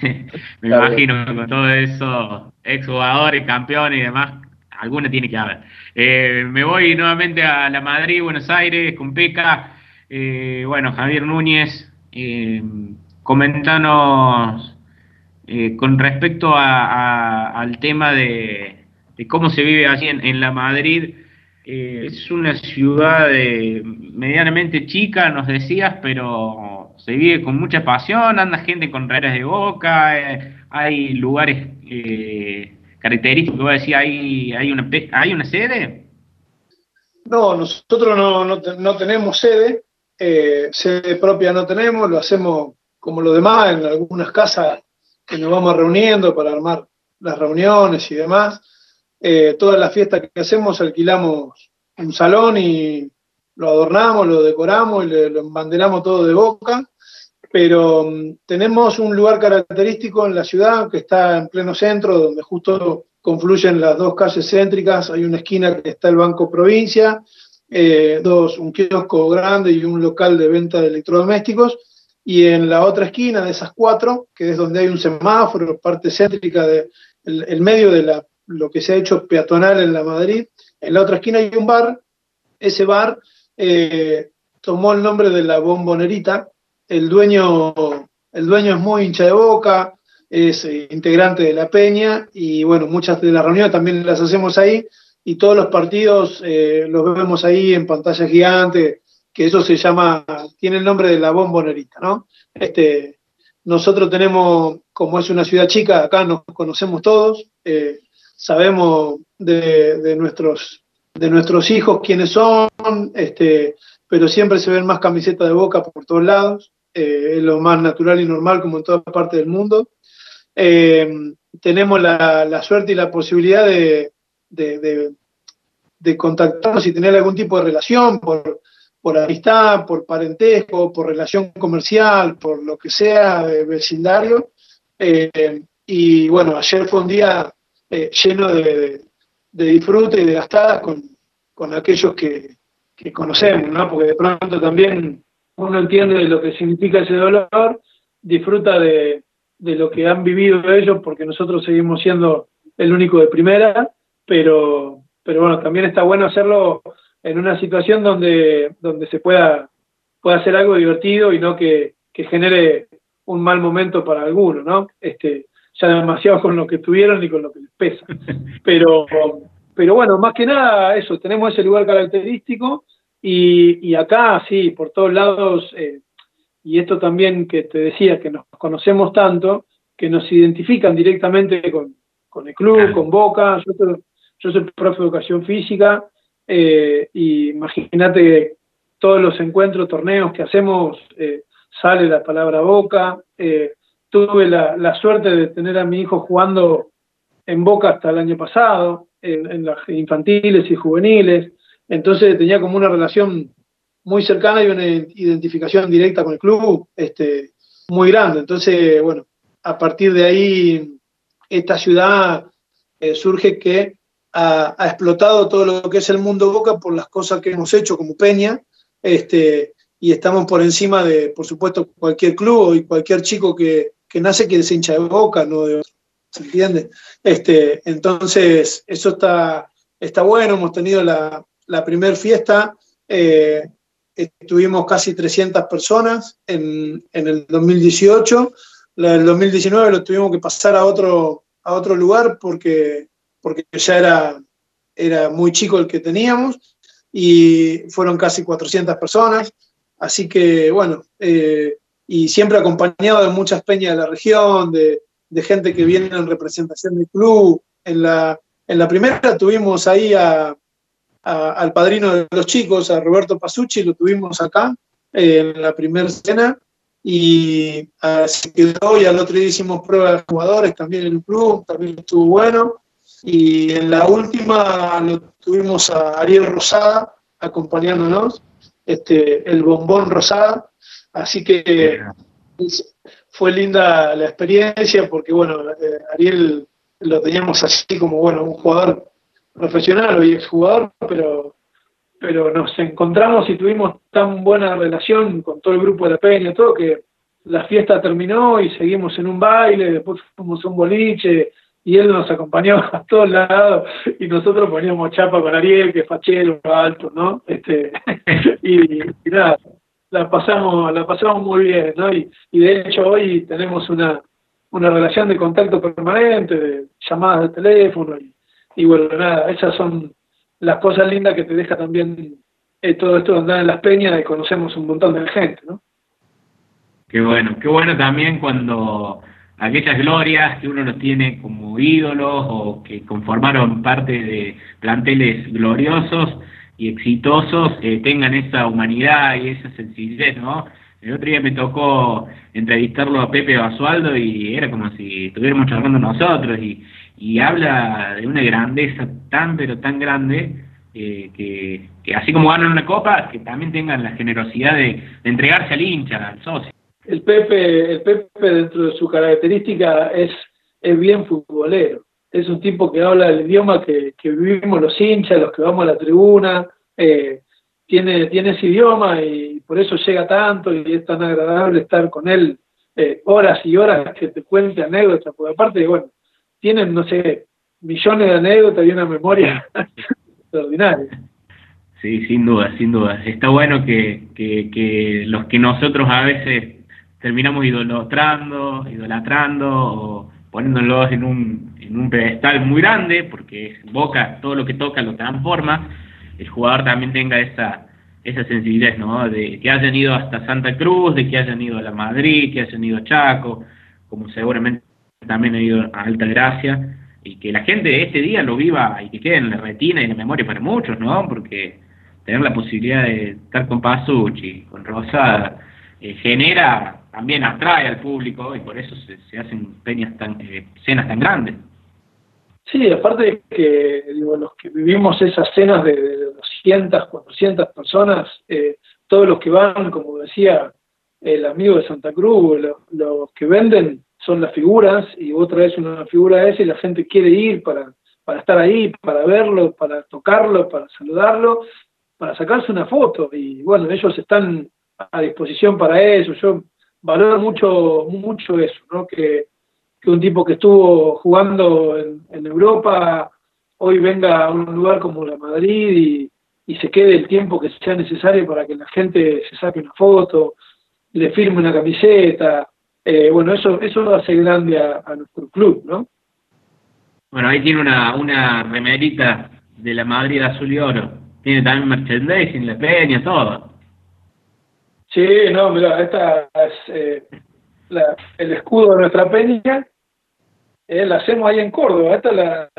S1: Me imagino que con todo eso, exjugadores, campeones y demás, alguna tiene que haber. Eh, me voy nuevamente a la Madrid, Buenos Aires, con Peca. Eh, bueno, Javier Núñez, eh, comentanos eh, con respecto al tema de, cómo se vive allí en, la Madrid. Eh, es una ciudad medianamente chica, nos decías, pero se vive con mucha pasión, anda gente con redes de boca, eh, hay lugares característicos, voy a decir, ¿hay, hay, una, ¿hay una sede?
S4: No, nosotros no, no tenemos sede, sede propia no tenemos, lo hacemos como lo demás en algunas casas que nos vamos reuniendo para armar las reuniones y demás. Eh, todas las fiestas que hacemos alquilamos un salón y lo adornamos, lo decoramos y lo embanderamos todo de boca, pero mm, tenemos un lugar característico en la ciudad que está en pleno centro, donde justo confluyen las dos calles céntricas, hay una esquina que está el Banco Provincia, eh, dos, un kiosco grande y un local de venta de electrodomésticos, y en la otra esquina de esas cuatro, que es donde hay un semáforo, parte céntrica de el, medio de la, lo que se ha hecho peatonal en la Madrid, en la otra esquina hay un bar, ese bar eh, tomó el nombre de la bombonerita, el dueño, el dueño es muy hincha de boca, es eh, integrante de la peña y bueno, muchas de las reuniones también las hacemos ahí y todos los partidos eh, los vemos ahí en pantalla gigante, que eso se llama, tiene el nombre de la bombonerita, ¿no? Este, nosotros tenemos, como es una ciudad chica, acá nos conocemos todos, sabemos de, nuestros, de nuestros hijos quiénes son, este, pero siempre se ven más camisetas de boca por todos lados, eh, es lo más natural y normal como en toda parte del mundo. Eh, tenemos la, suerte y la posibilidad de, de, de contactarnos y tener algún tipo de relación por, por amistad, por parentesco, por relación comercial, por lo que sea vecindario. Eh, y bueno, ayer fue un día lleno de, disfrute y de gastadas con, aquellos que, conocemos, ¿no? Porque de pronto también uno entiende lo que significa ese dolor, disfruta de, de lo que han vivido ellos, porque nosotros seguimos siendo el único de primera, pero, pero bueno, también está bueno hacerlo en una situación donde, donde se pueda, pueda hacer algo divertido y no que, genere un mal momento para alguno, ¿no? Este, ya demasiado con lo que tuvieron y con lo que les pesa. Pero, pero bueno, más que nada eso, tenemos ese lugar característico y, acá sí, por todos lados, eh, y esto también que te decía, que nos conocemos tanto, que nos identifican directamente con, el club, con Boca, yo, yo soy profe de educación física, eh, y imagínate que todos los encuentros, torneos que hacemos, eh, sale la palabra boca. Eh, tuve la, suerte de tener a mi hijo jugando en Boca hasta el año pasado, en, las infantiles y juveniles. Entonces tenía como una relación muy cercana y una identificación directa con el club este, muy grande. Entonces, bueno, a partir de ahí, esta ciudad surge que ha, explotado todo lo que es el mundo Boca por las cosas que hemos hecho como Peña, este, y estamos por encima de, por supuesto, cualquier club y cualquier chico que, nace que se hincha de Boca, no de ¿se entiende? Este, entonces, eso está, está bueno, hemos tenido la, la primer fiesta, eh, tuvimos casi 300 personas en, en, el 2018, la del 2019 lo tuvimos que pasar a otro, a otro lugar porque porque ya era, era muy chico el que teníamos y fueron casi 400 personas. Así que, bueno, eh, y siempre acompañado de muchas peñas de la región, de, gente que viene en representación del club. En la, en la primera tuvimos ahí al padrino de los chicos, a Roberto Pasucci, lo tuvimos acá eh, en la primera cena y se quedó y al otro día hicimos pruebas de jugadores también en el club, también estuvo bueno. Y en la última lo tuvimos a Ariel Rosada acompañándonos, este, el bombón Rosada. Así que fue linda la experiencia porque, bueno, eh, Ariel lo teníamos así como, bueno, un jugador profesional y exjugador, pero, pero nos encontramos y tuvimos tan buena relación con todo el grupo de la Peña, todo que la fiesta terminó y seguimos en un baile, después fuimos a un boliche, y él nos acompañó a todos lados y nosotros poníamos chapa con Ariel, que es fachero, alto, ¿no? Este, y, nada, la pasamos, la pasamos muy bien, ¿no? Y, de hecho hoy tenemos una, una relación de contacto permanente, de llamadas de teléfono y, bueno, nada, esas son las cosas lindas que te deja también eh, todo esto de andar en las peñas y conocemos un montón de gente, ¿no?
S1: Qué bueno, qué bueno también cuando aquellas glorias que uno los tiene como ídolos o que conformaron parte de planteles gloriosos y exitosos eh, tengan esa humanidad y esa sencillez, ¿no? El otro día me tocó entrevistarlo a Pepe Basualdo y era como si estuviéramos charlando nosotros y, y habla de una grandeza tan pero tan grande eh, que, que, así como ganan una copa, que también tengan la generosidad de, de entregarse al hincha, al socio
S4: el Pepe, el Pepe dentro de su característica es, es bien futbolero. Es un tipo que habla el idioma que, vivimos los hinchas, los que vamos a la tribuna. Eh, tiene, tiene ese idioma y por eso llega tanto y es tan agradable estar con él eh, horas y horas que te cuente anécdotas, porque aparte, bueno, tienen, no sé, millones de anécdotas y una memoria extraordinaria.
S1: Sí, sin duda, sin duda. Está bueno que, que, que los que nosotros a veces terminamos idolatrando, idolatrando o poniéndolos en un, en un pedestal muy grande, porque Boca todo lo que toca lo transforma, el jugador también tenga esa, esa sensibilidad, ¿no? De que hayan ido hasta Santa Cruz, de que hayan ido a la Madrid, que hayan ido a Chaco, como seguramente también ha ido a Alta Gracia, y que la gente de este día lo viva y que quede en la retina y en la memoria para muchos, ¿no? Porque tener la posibilidad de estar con Pasucci, con Rosada, eh, genera también atrae al público y por eso se, hacen peñas tan, eh, cenas tan grandes.
S4: Sí, aparte de que digo, los que vivimos esas cenas de, 200, 400 personas, eh, todos los que van, como decía el amigo de Santa Cruz, los que venden son las figuras y otra vez una figura esa y la gente quiere ir para, para estar ahí, para verlo, para tocarlo, para saludarlo, para sacarse una foto y bueno, ellos están a disposición para eso. Yo valoro mucho, mucho eso, ¿no? Que, un tipo que estuvo jugando en, Europa hoy venga a un lugar como la Madrid y, se quede el tiempo que sea necesario para que la gente se saque una foto, le firme una camiseta. Eh, bueno, eso eso hace grande a, nuestro club, ¿no?
S1: Bueno, ahí tiene una, una remerita de la Madrid azul y oro. Tiene también merchandising, la peña, todo.
S4: Sí, no, mira, esta es eh, el escudo de nuestra peña. Eh, la hacemos ahí en Córdoba. Esta la,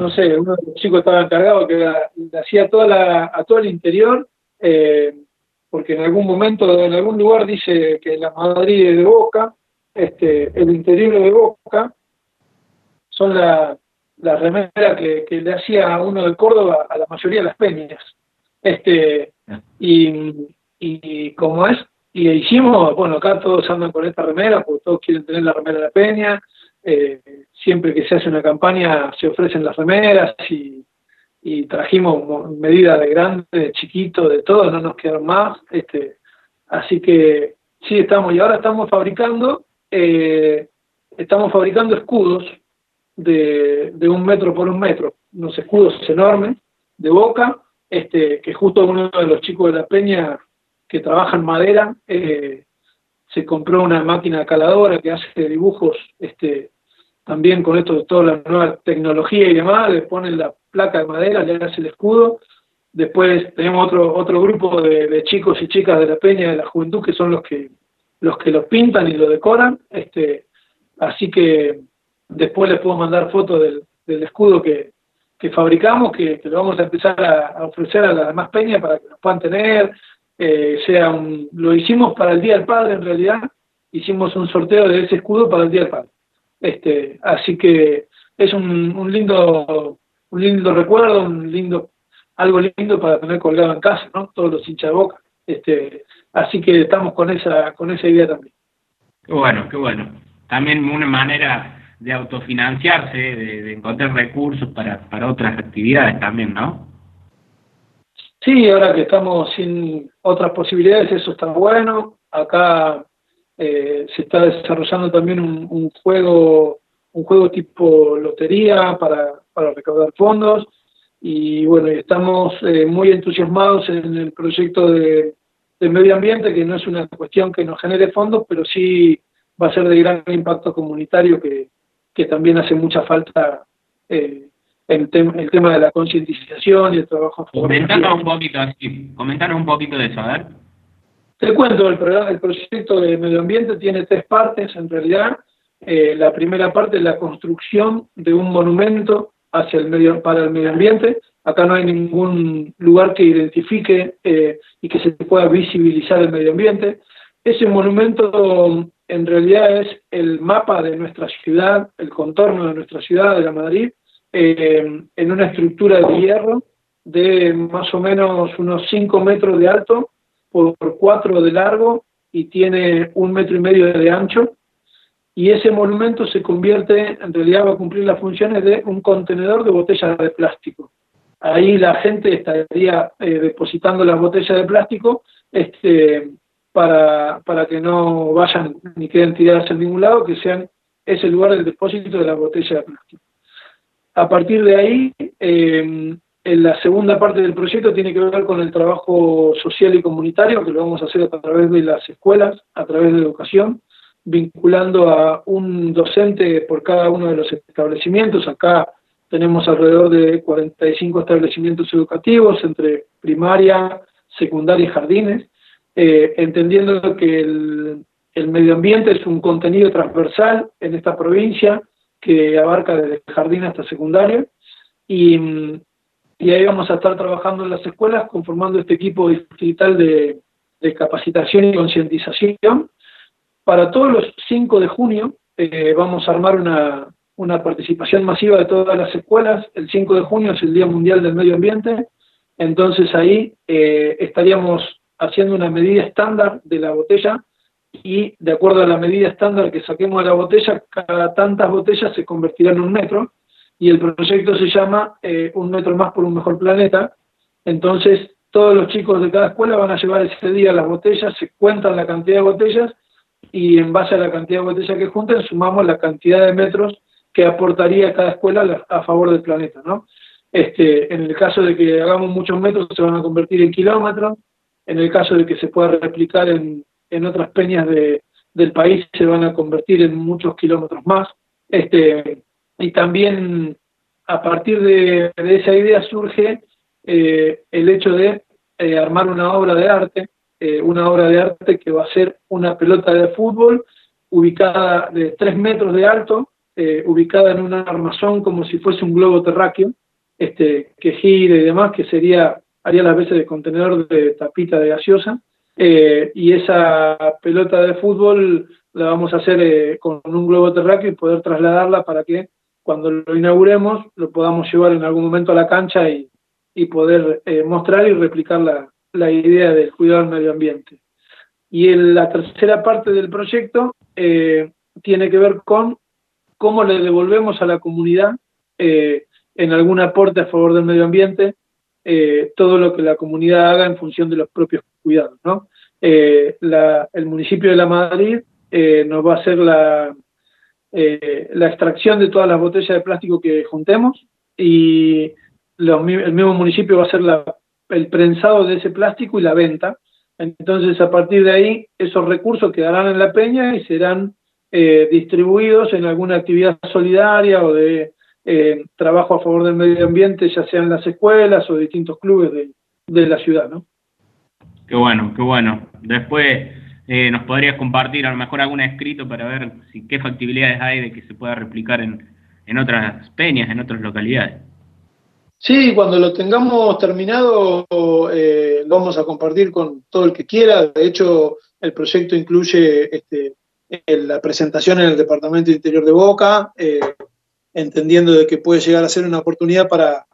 S4: no sé, uno de los chicos estaba encargado que la, hacía toda la, a todo el interior, eh, porque en algún momento, en algún lugar dice que la Madrid es de Boca, este, el interior de Boca, son la, la remera que, que le hacía uno de Córdoba a la mayoría de las peñas. Este, y y como es, y hicimos, bueno, acá todos andan con esta remera, porque todos quieren tener la remera de la peña, eh, siempre que se hace una campaña se ofrecen las remeras y, y trajimos medidas de grande, de chiquito, de todo, no nos quedaron más, este, así que sí estamos, y ahora estamos fabricando, eh, estamos fabricando escudos de, de un metro por un metro, unos escudos enormes, de boca, este, que justo uno de los chicos de la peña que trabaja en madera, eh, se compró una máquina caladora que hace dibujos este, también con esto de toda la nueva tecnología y demás, le ponen la placa de madera, le hace el escudo. Después tenemos otro, otro grupo de, chicos y chicas de la peña de la juventud que son los que los que los pintan y lo decoran. Este, así que después les puedo mandar fotos del, escudo que, fabricamos, que, lo vamos a empezar a, a, ofrecer a las demás peñas para que los puedan tener, eh, sea un, lo hicimos para el Día del Padre en realidad, hicimos un sorteo de ese escudo para el Día del Padre. Este, así que es un, un lindo un lindo recuerdo, un lindo algo lindo para tener colgado en casa, ¿no? Todos los hinchas de boca. Este, así que estamos con esa con esa idea también.
S1: Qué bueno, qué bueno. También una manera de autofinanciarse, de, de encontrar recursos para, para otras actividades también, ¿no?
S4: Sí, ahora que estamos sin otras posibilidades, eso está bueno. Acá eh, se está desarrollando también un, juego un juego tipo lotería para, para recaudar fondos y bueno, estamos eh, muy entusiasmados en el proyecto de, medio ambiente, que no es una cuestión que nos genere fondos, pero sí va a ser de gran impacto comunitario que, también hace mucha falta eh, el, el tema de la concientización y el trabajo.
S1: Comentanos un poquito así, comentanos un poquito de eso, a ver.
S4: Te cuento, el, programa, el proyecto de medio ambiente tiene tres partes en realidad. Eh, la primera parte es la construcción de un monumento hacia el medio, para el medio ambiente. Acá no hay ningún lugar que identifique eh, y que se pueda visibilizar el medio ambiente. Ese monumento en realidad es el mapa de nuestra ciudad, el contorno de nuestra ciudad, de la Madrid, eh, en una estructura de hierro de más o menos unos 5 metros de alto por 4 de largo y tiene un metro y medio de ancho. Y ese monumento se convierte, en realidad va a cumplir las funciones de un contenedor de botellas de plástico. Ahí la gente estaría eh, depositando las botellas de plástico este, para, para que no vayan ni queden tiradas en ningún lado, que sean ese lugar del depósito de las botellas de plástico. A partir de ahí, eh, en la segunda parte del proyecto tiene que ver con el trabajo social y comunitario, que lo vamos a hacer a través de las escuelas, a través de educación, vinculando a un docente por cada uno de los establecimientos. Acá tenemos alrededor de 45 establecimientos educativos entre primaria, secundaria y jardines, eh, entendiendo que el, el medio ambiente es un contenido transversal en esta provincia que abarca desde jardín hasta secundaria. Y, y ahí vamos a estar trabajando en las escuelas conformando este equipo digital de, capacitación y concientización. Para todos los 5 de junio eh, vamos a armar una, una participación masiva de todas las escuelas. El 5 de junio es el Día Mundial del Medio Ambiente, entonces ahí eh, estaríamos haciendo una medida estándar de la botella y de acuerdo a la medida estándar que saquemos de la botella, cada tantas botellas se convertirán en un metro y el proyecto se llama eh, Un metro más por un mejor planeta. Entonces, todos los chicos de cada escuela van a llevar ese día las botellas, se cuentan la cantidad de botellas y en base a la cantidad de botellas que junten sumamos la cantidad de metros que aportaría cada escuela a favor del planeta, ¿no? Este, en el caso de que hagamos muchos metros se van a convertir en kilómetros, en el caso de que se pueda replicar en, en otras peñas de, del país se van a convertir en muchos kilómetros más. Este, y también a partir de, esa idea surge eh, el hecho de eh, armar una obra de arte, eh, una obra de arte que va a ser una pelota de fútbol ubicada de tres metros de alto, ubicada en un armazón como si fuese un globo terráqueo, este, que gire y demás, que sería, haría las veces de contenedor de tapita de gaseosa, y esa pelota de fútbol la vamos a hacer con un globo terráqueo y poder trasladarla para que cuando lo inauguremos lo podamos llevar en algún momento a la cancha y, poder eh, mostrar y replicar la, idea del cuidado del medio ambiente. Y en la tercera parte del proyecto eh, tiene que ver con cómo le devolvemos a la comunidad eh, en algún aporte a favor del medio ambiente todo lo que la comunidad haga en función de los propios cuidados. ¿no? el municipio de La Madrid nos va a hacer la, eh, la extracción de todas las botellas de plástico que juntemos y el mismo municipio va a hacer el prensado de ese plástico y la venta. Entonces, a partir de ahí, esos recursos quedarán en la peña y serán eh, distribuidos en alguna actividad solidaria o de eh, trabajo a favor del medio ambiente, ya sean las escuelas o distintos clubes de, de la ciudad, ¿no?
S1: Qué bueno, qué bueno. Después, eh, nos podrías compartir a lo mejor algún escrito para ver si qué factibilidades hay de que se pueda replicar en, en otras peñas, en otras localidades.
S4: Sí, cuando lo tengamos terminado eh, lo vamos a compartir con todo el que quiera. De hecho, el proyecto incluye este, la presentación en el Departamento de Interior de Boca, eh, entendiendo de que puede llegar a ser una oportunidad para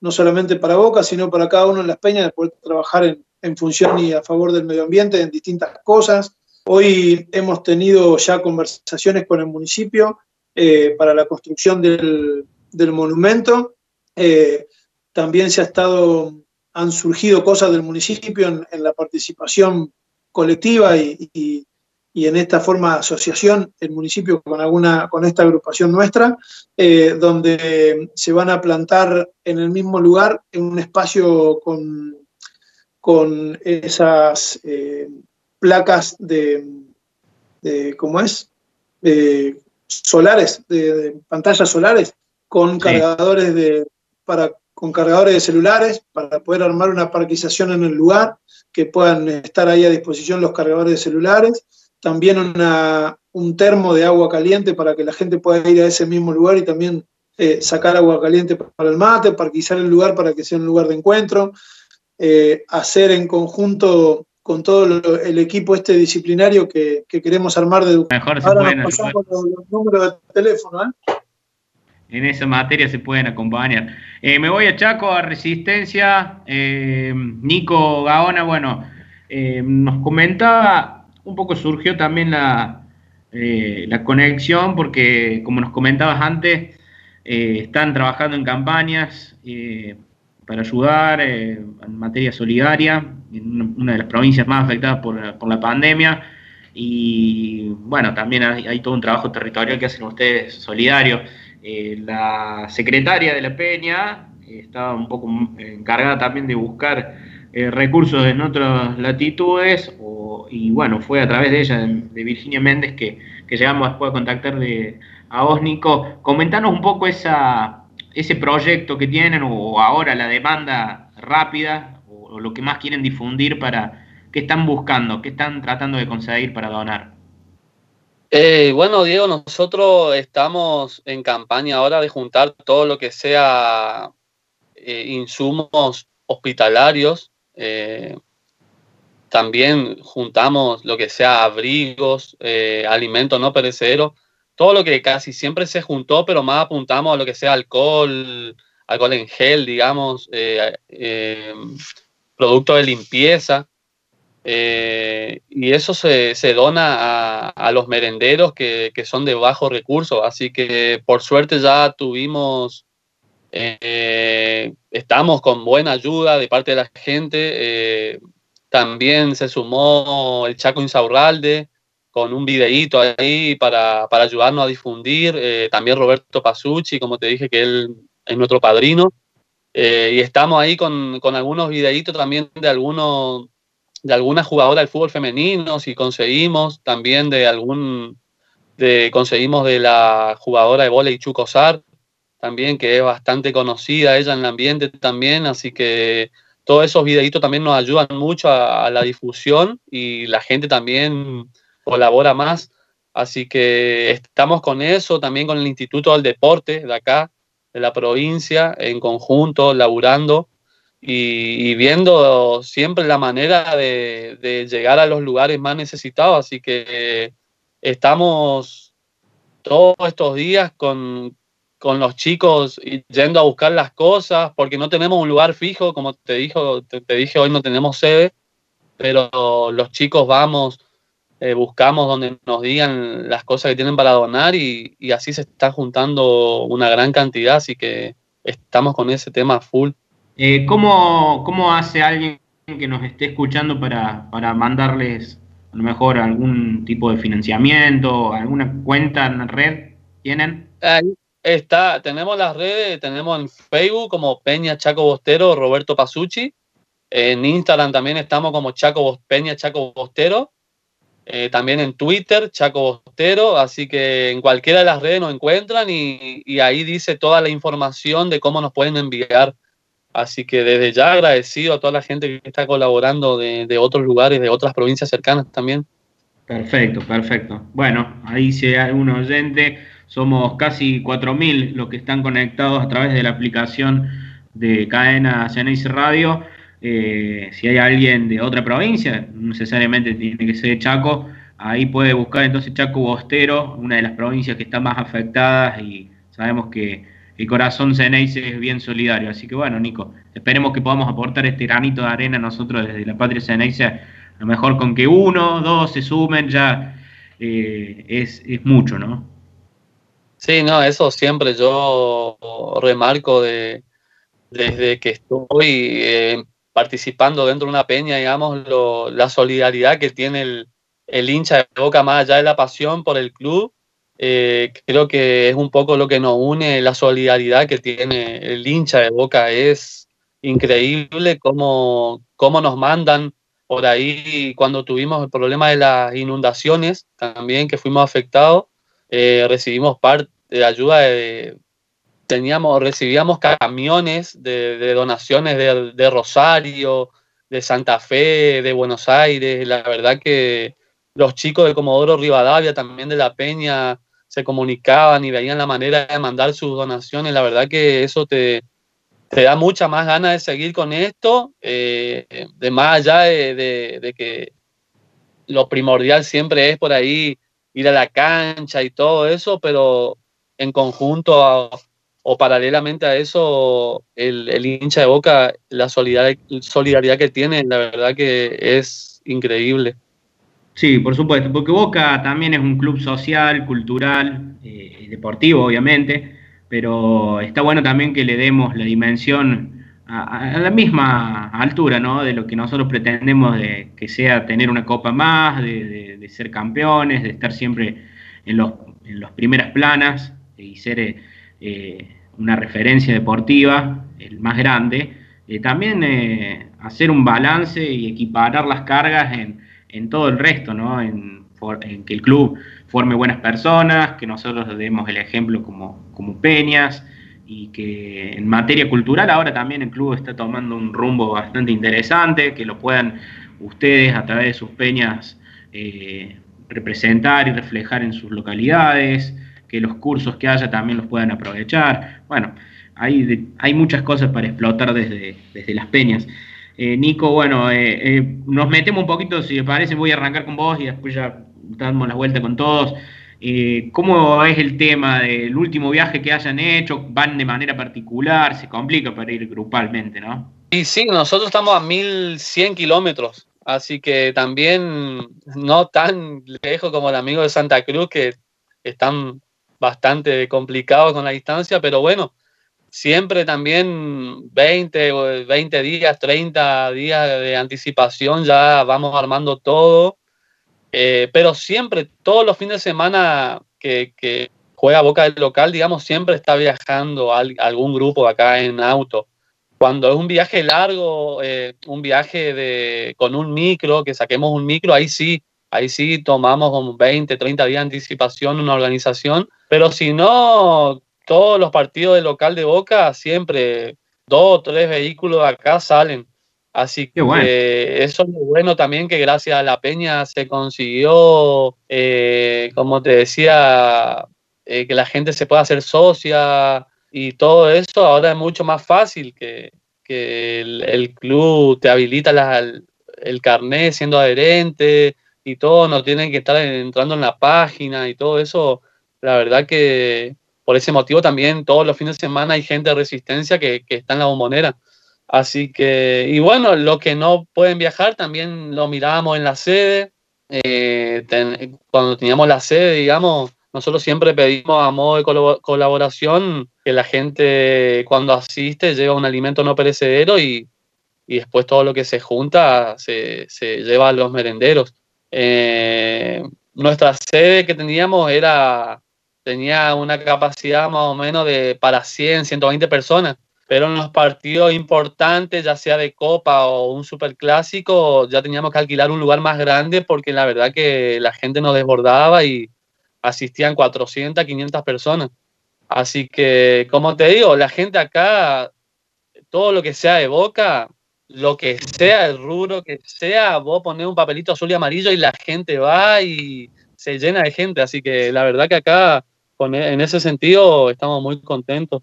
S4: no solamente para Boca, sino para cada uno de las peñas de poder trabajar en, en función y a favor del medio ambiente en distintas cosas. Hoy hemos tenido ya conversaciones con el municipio eh, para la construcción del, monumento. Eh, también se ha estado, han surgido cosas del municipio en, la participación colectiva y, en esta forma asociación, el municipio con, alguna, con esta agrupación nuestra, eh, donde se van a plantar en el mismo lugar, en un espacio con con esas eh, placas de, ¿cómo es? solares, de, pantallas solares, con cargadores de, para, con cargadores de celulares, para poder armar una parquización en el lugar, que puedan estar ahí a disposición los cargadores de celulares. También una, un termo de agua caliente para que la gente pueda ir a ese mismo lugar y también eh, sacar agua caliente para el mate, parquizar el lugar para que sea un lugar de encuentro, eh, hacer en conjunto con todo el equipo este disciplinario que, queremos armar de
S1: educación. Mejor se Ahora pueden
S4: nos pasamos los, números de teléfono. ¿eh?
S1: En esa materia se pueden acompañar. me voy a Chaco, a Resistencia. Nico Gaona, bueno, nos comentaba, un poco surgió también la, la conexión, porque como nos comentabas antes, eh, están trabajando en campañas eh, para ayudar eh, en materia solidaria, en una de las provincias más afectadas por, la pandemia. Y bueno, también hay, todo un trabajo territorial que hacen ustedes solidario. la secretaria de la Peña estaba un poco encargada también de buscar recursos en otras latitudes y bueno, fue a través de ella, de, Virginia Méndez, que, que llegamos después a contactar de, a vos, Nico. Comentanos un poco esa, ese proyecto que tienen o ahora la demanda rápida o, lo que más quieren difundir para qué están buscando, qué están tratando de conseguir para donar.
S5: Eh, bueno, Diego, nosotros estamos en campaña ahora de juntar todo lo que sea eh, insumos hospitalarios. Eh, también juntamos lo que sea abrigos, alimentos no perecederos todo lo que casi siempre se juntó, pero más apuntamos a lo que sea alcohol, alcohol en gel, digamos, eh, eh, producto de limpieza. Eh, y eso se, dona a, los merenderos que, son de bajo recurso. Así que por suerte ya tuvimos, estamos con buena ayuda de parte de la gente. también se sumó el Chaco Insaurralde, con un videíto ahí para, ayudarnos a difundir. Eh, también Roberto Pasucci, como te dije, que él es nuestro padrino. Eh, y estamos ahí con, algunos videitos también de algunos de algunas jugadoras del fútbol femenino, si conseguimos, también de algún, de, conseguimos de la jugadora de volei Chucosar, también que es bastante conocida ella en el ambiente también, así que todos esos videitos también nos ayudan mucho a la difusión y la gente también colabora más. Así que estamos con eso, también con el Instituto del Deporte de acá, de la provincia, en conjunto, laburando y, viendo siempre la manera de, llegar a los lugares más necesitados. Así que estamos todos estos días con, con los chicos yendo a buscar las cosas, porque no tenemos un lugar fijo, como te, dijo, te dije, hoy no tenemos sede, pero los chicos vamos eh, buscamos donde nos digan las cosas que tienen para donar y, así se está juntando una gran cantidad, así que estamos con ese tema full.
S1: Eh, ¿cómo, hace alguien que nos esté escuchando para, mandarles a lo mejor algún tipo de financiamiento, alguna cuenta en red? ¿Tienen?
S5: Ahí está, tenemos las redes, tenemos en Facebook como Peña Chaco Bostero, Roberto Pasucci. En Instagram también estamos como Chaco Peña Chaco Bostero. Eh, también en Twitter, Chaco Bostero, así que en cualquiera de las redes nos encuentran y, ahí dice toda la información de cómo nos pueden enviar. Así que desde ya agradecido a toda la gente que está colaborando de, otros lugares, de otras provincias cercanas también.
S1: Perfecto, perfecto. Bueno, ahí si hay algún oyente, somos casi 4.000 los que están conectados a través de la aplicación de cadena Ceneice Radio. Eh, si hay alguien de otra provincia, no necesariamente tiene que ser Chaco, ahí puede buscar entonces Chaco Bostero, una de las provincias que está más afectadas y sabemos que el corazón Ceneice es bien solidario. Así que bueno, Nico, esperemos que podamos aportar este granito de arena nosotros desde la patria Ceneice, a lo mejor con que uno, dos se sumen ya eh, es, mucho, ¿no?
S5: Sí, no, eso siempre yo remarco de, desde que estoy eh, participando dentro de una peña, digamos, la solidaridad que tiene el, hincha de Boca más allá de la pasión por el club. Eh, creo que es un poco lo que nos une, la solidaridad que tiene el hincha de Boca es, increíble cómo, cómo nos mandan por ahí cuando tuvimos el problema de las inundaciones, también que fuimos afectados, eh, recibimos parte de ayuda de, teníamos, recibíamos camiones de, donaciones de, de, Rosario, de Santa Fe, de Buenos Aires, la verdad que los chicos de Comodoro Rivadavia, también de La Peña, se comunicaban y veían la manera de mandar sus donaciones, la verdad que eso te, te da mucha más ganas de seguir con esto, eh, de más allá de, que lo primordial siempre es por ahí ir a la cancha y todo eso, pero en conjunto o paralelamente a eso, el, hincha de Boca, la solidaridad, solidaridad que tiene, la verdad que es increíble.
S1: Sí, por supuesto, porque Boca también es un club social, cultural, eh, deportivo, obviamente, pero está bueno también que le demos la dimensión a, la misma altura, ¿no? De lo que nosotros pretendemos de que sea tener una copa más, de, ser campeones, de estar siempre en los, en las primeras planas y ser eh, una referencia deportiva, el más grande. Eh, también eh, hacer un balance y equiparar las cargas en, en todo el resto, ¿no? En, en que el club forme buenas personas, que nosotros demos el ejemplo como, como Peñas y que en materia cultural ahora también el club está tomando un rumbo bastante interesante, que lo puedan ustedes a través de sus peñas eh, representar y reflejar en sus localidades, que los cursos que haya también los puedan aprovechar. Bueno, hay, hay muchas cosas para explotar desde, desde las peñas. Eh, Nico, bueno, eh, nos metemos un poquito, si les parece, voy a arrancar con vos y después ya damos la vuelta con todos. Eh, ¿Cómo es el tema del último viaje que hayan hecho? ¿Van de manera particular? Se complica para ir grupalmente, ¿no?
S5: Y sí, nosotros estamos a 1100 kilómetros, así que también no tan lejos como el amigo de Santa Cruz, que están bastante complicados con la distancia, pero bueno, siempre también 20, 20 días, 30 días de anticipación, ya vamos armando todo eh, pero siempre, todos los fines de semana que, juega Boca del local, digamos, siempre está viajando algún grupo acá en auto. Cuando es un viaje largo, eh, un viaje de, con un micro, que saquemos un micro, ahí sí, ahí sí tomamos como 20, 30 días de anticipación una organización, pero si no, todos los partidos del local de Boca, siempre dos o tres vehículos acá salen. Así que eso es lo bueno también que gracias a la peña se consiguió, eh, como te decía, eh, que la gente se pueda hacer socia y todo eso ahora es mucho más fácil que, el, club te habilita el, el carnet siendo adherente y todo, no tienen que estar entrando en la página y todo eso. La verdad que por ese motivo también todos los fines de semana hay gente de resistencia que, que está en la bombonera. Así que, y bueno, los que no pueden viajar también lo mirábamos en la sede. Eh, cuando teníamos la sede, digamos, nosotros siempre pedimos a modo de colaboración que la gente cuando asiste lleva un alimento no perecedero y, y después todo lo que se junta se, se lleva a los merenderos. Eh, nuestra sede que teníamos era, tenía una capacidad más o menos de para 100, 120 personas pero en los partidos importantes, ya sea de Copa o un Superclásico, ya teníamos que alquilar un lugar más grande porque la verdad que la gente nos desbordaba y asistían 400, 500 personas. Así que, como te digo, la gente acá, todo lo que sea de boca, lo que sea, el rubro que sea, vos ponés un papelito azul y amarillo y la gente va y se llena de gente. Así que la verdad que acá, en ese sentido, estamos muy contentos.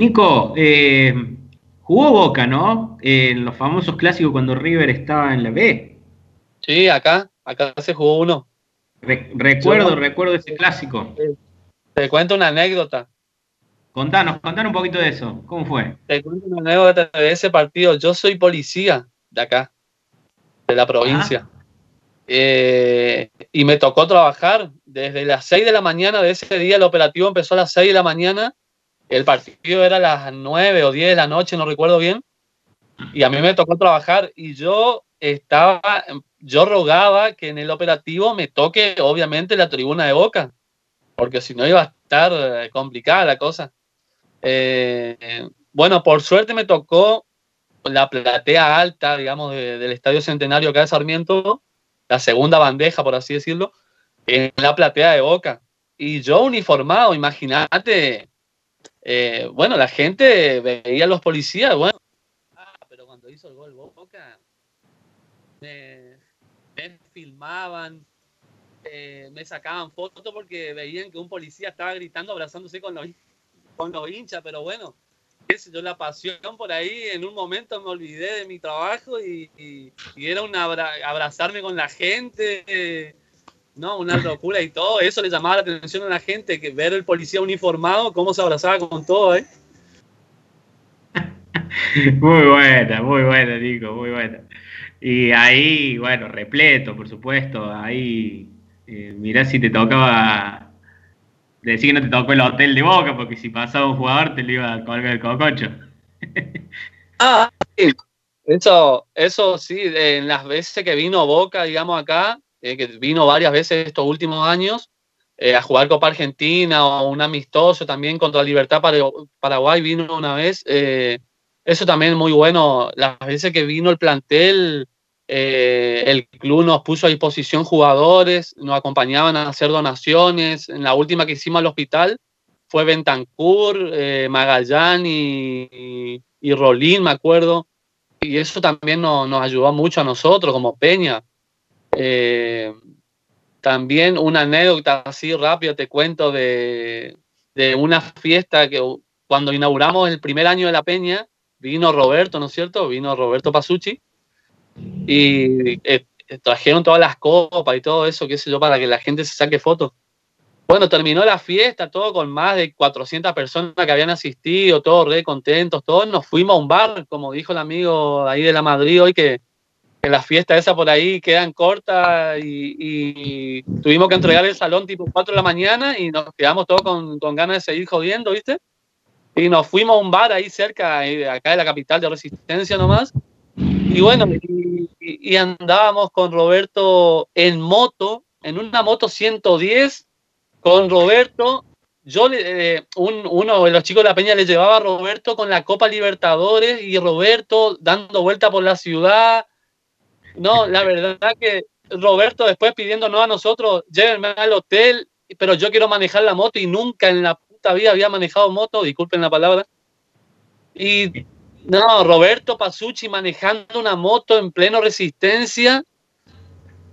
S1: Nico, eh, jugó Boca, ¿no? en los famosos clásicos cuando River estaba en la B.
S5: Sí, acá, acá se jugó uno.
S1: recuerdo, recuerdo ese clásico.
S5: Te cuento una anécdota.
S1: Contanos, contanos un poquito de eso. ¿Cómo fue?
S5: Te cuento una anécdota de ese partido. Yo soy policía de acá, de la provincia. Eh, y me tocó trabajar desde las 6 de la mañana de ese día. El operativo empezó a las 6 de la mañana el partido era a las 9 o 10 de la noche, no recuerdo bien. Y a mí me tocó trabajar y yo estaba, yo rogaba que en el operativo me toque, obviamente, la tribuna de Boca, porque si no iba a estar eh, complicada la cosa. Eh, bueno, por suerte me tocó la platea alta, digamos, del Estadio Centenario acá de Sarmiento, la segunda bandeja, por así decirlo, en la platea de Boca. Y yo uniformado, imagínate, eh, bueno, la gente veía a los policías, bueno, ah, pero cuando hizo el gol Boca, me, filmaban, eh, me sacaban fotos porque veían que un policía estaba gritando, abrazándose con los, con los hinchas, pero bueno, yo la pasión por ahí, en un momento me olvidé de mi trabajo y, era un abrazarme con la gente, no, una locura y todo, eso le llamaba la atención a la gente, que ver el policía uniformado, cómo se abrazaba con todo, ¿eh?
S1: Muy buena, muy buena, Nico, muy buena. Y ahí, bueno, repleto, por supuesto, ahí, eh, mirá si te tocaba decir que no te tocó el hotel de Boca, porque si pasaba un jugador te lo iba a colgar el cococho.
S5: ah, sí. Eso, eso sí, en las veces que vino Boca, digamos acá, eh, que vino varias veces estos últimos años, eh, a jugar Copa Argentina o un amistoso también contra Libertad Paraguay vino una vez. Eh, eso también es muy bueno. Las veces que vino el plantel, eh, el club nos puso a disposición jugadores, nos acompañaban a hacer donaciones. En la última que hicimos al hospital fue Bentancur, eh, Magallán y, Rolín, me acuerdo. Y eso también nos, ayudó mucho a nosotros como Peña. Eh, también una anécdota así rápida te cuento de, de una fiesta que cuando inauguramos el primer año de la Peña, vino Roberto, ¿no es cierto? Vino Roberto Pasucci y eh, trajeron todas las copas y todo eso, qué sé yo, para que la gente se saque fotos. Bueno, terminó la fiesta, todo con más de 400 personas que habían asistido, todos re contentos, todos nos fuimos a un bar, como dijo el amigo ahí de la Madrid hoy, que, que las fiestas esas por ahí quedan cortas y, tuvimos que entregar el salón tipo 4 de la mañana y nos quedamos todos con, con ganas de seguir jodiendo, ¿viste? Y nos fuimos a un bar ahí cerca, acá de la capital de Resistencia nomás, y bueno, y, andábamos con Roberto en moto, en una moto 110, con Roberto. Yo, eh, uno de los chicos de la Peña le llevaba a Roberto con la Copa Libertadores y Roberto dando vuelta por la ciudad. No, la verdad que Roberto después pidiéndonos a nosotros, llévenme al hotel, pero yo quiero manejar la moto y nunca en la puta vida había manejado moto, disculpen la palabra. Y no, Roberto Pasucci manejando una moto en pleno resistencia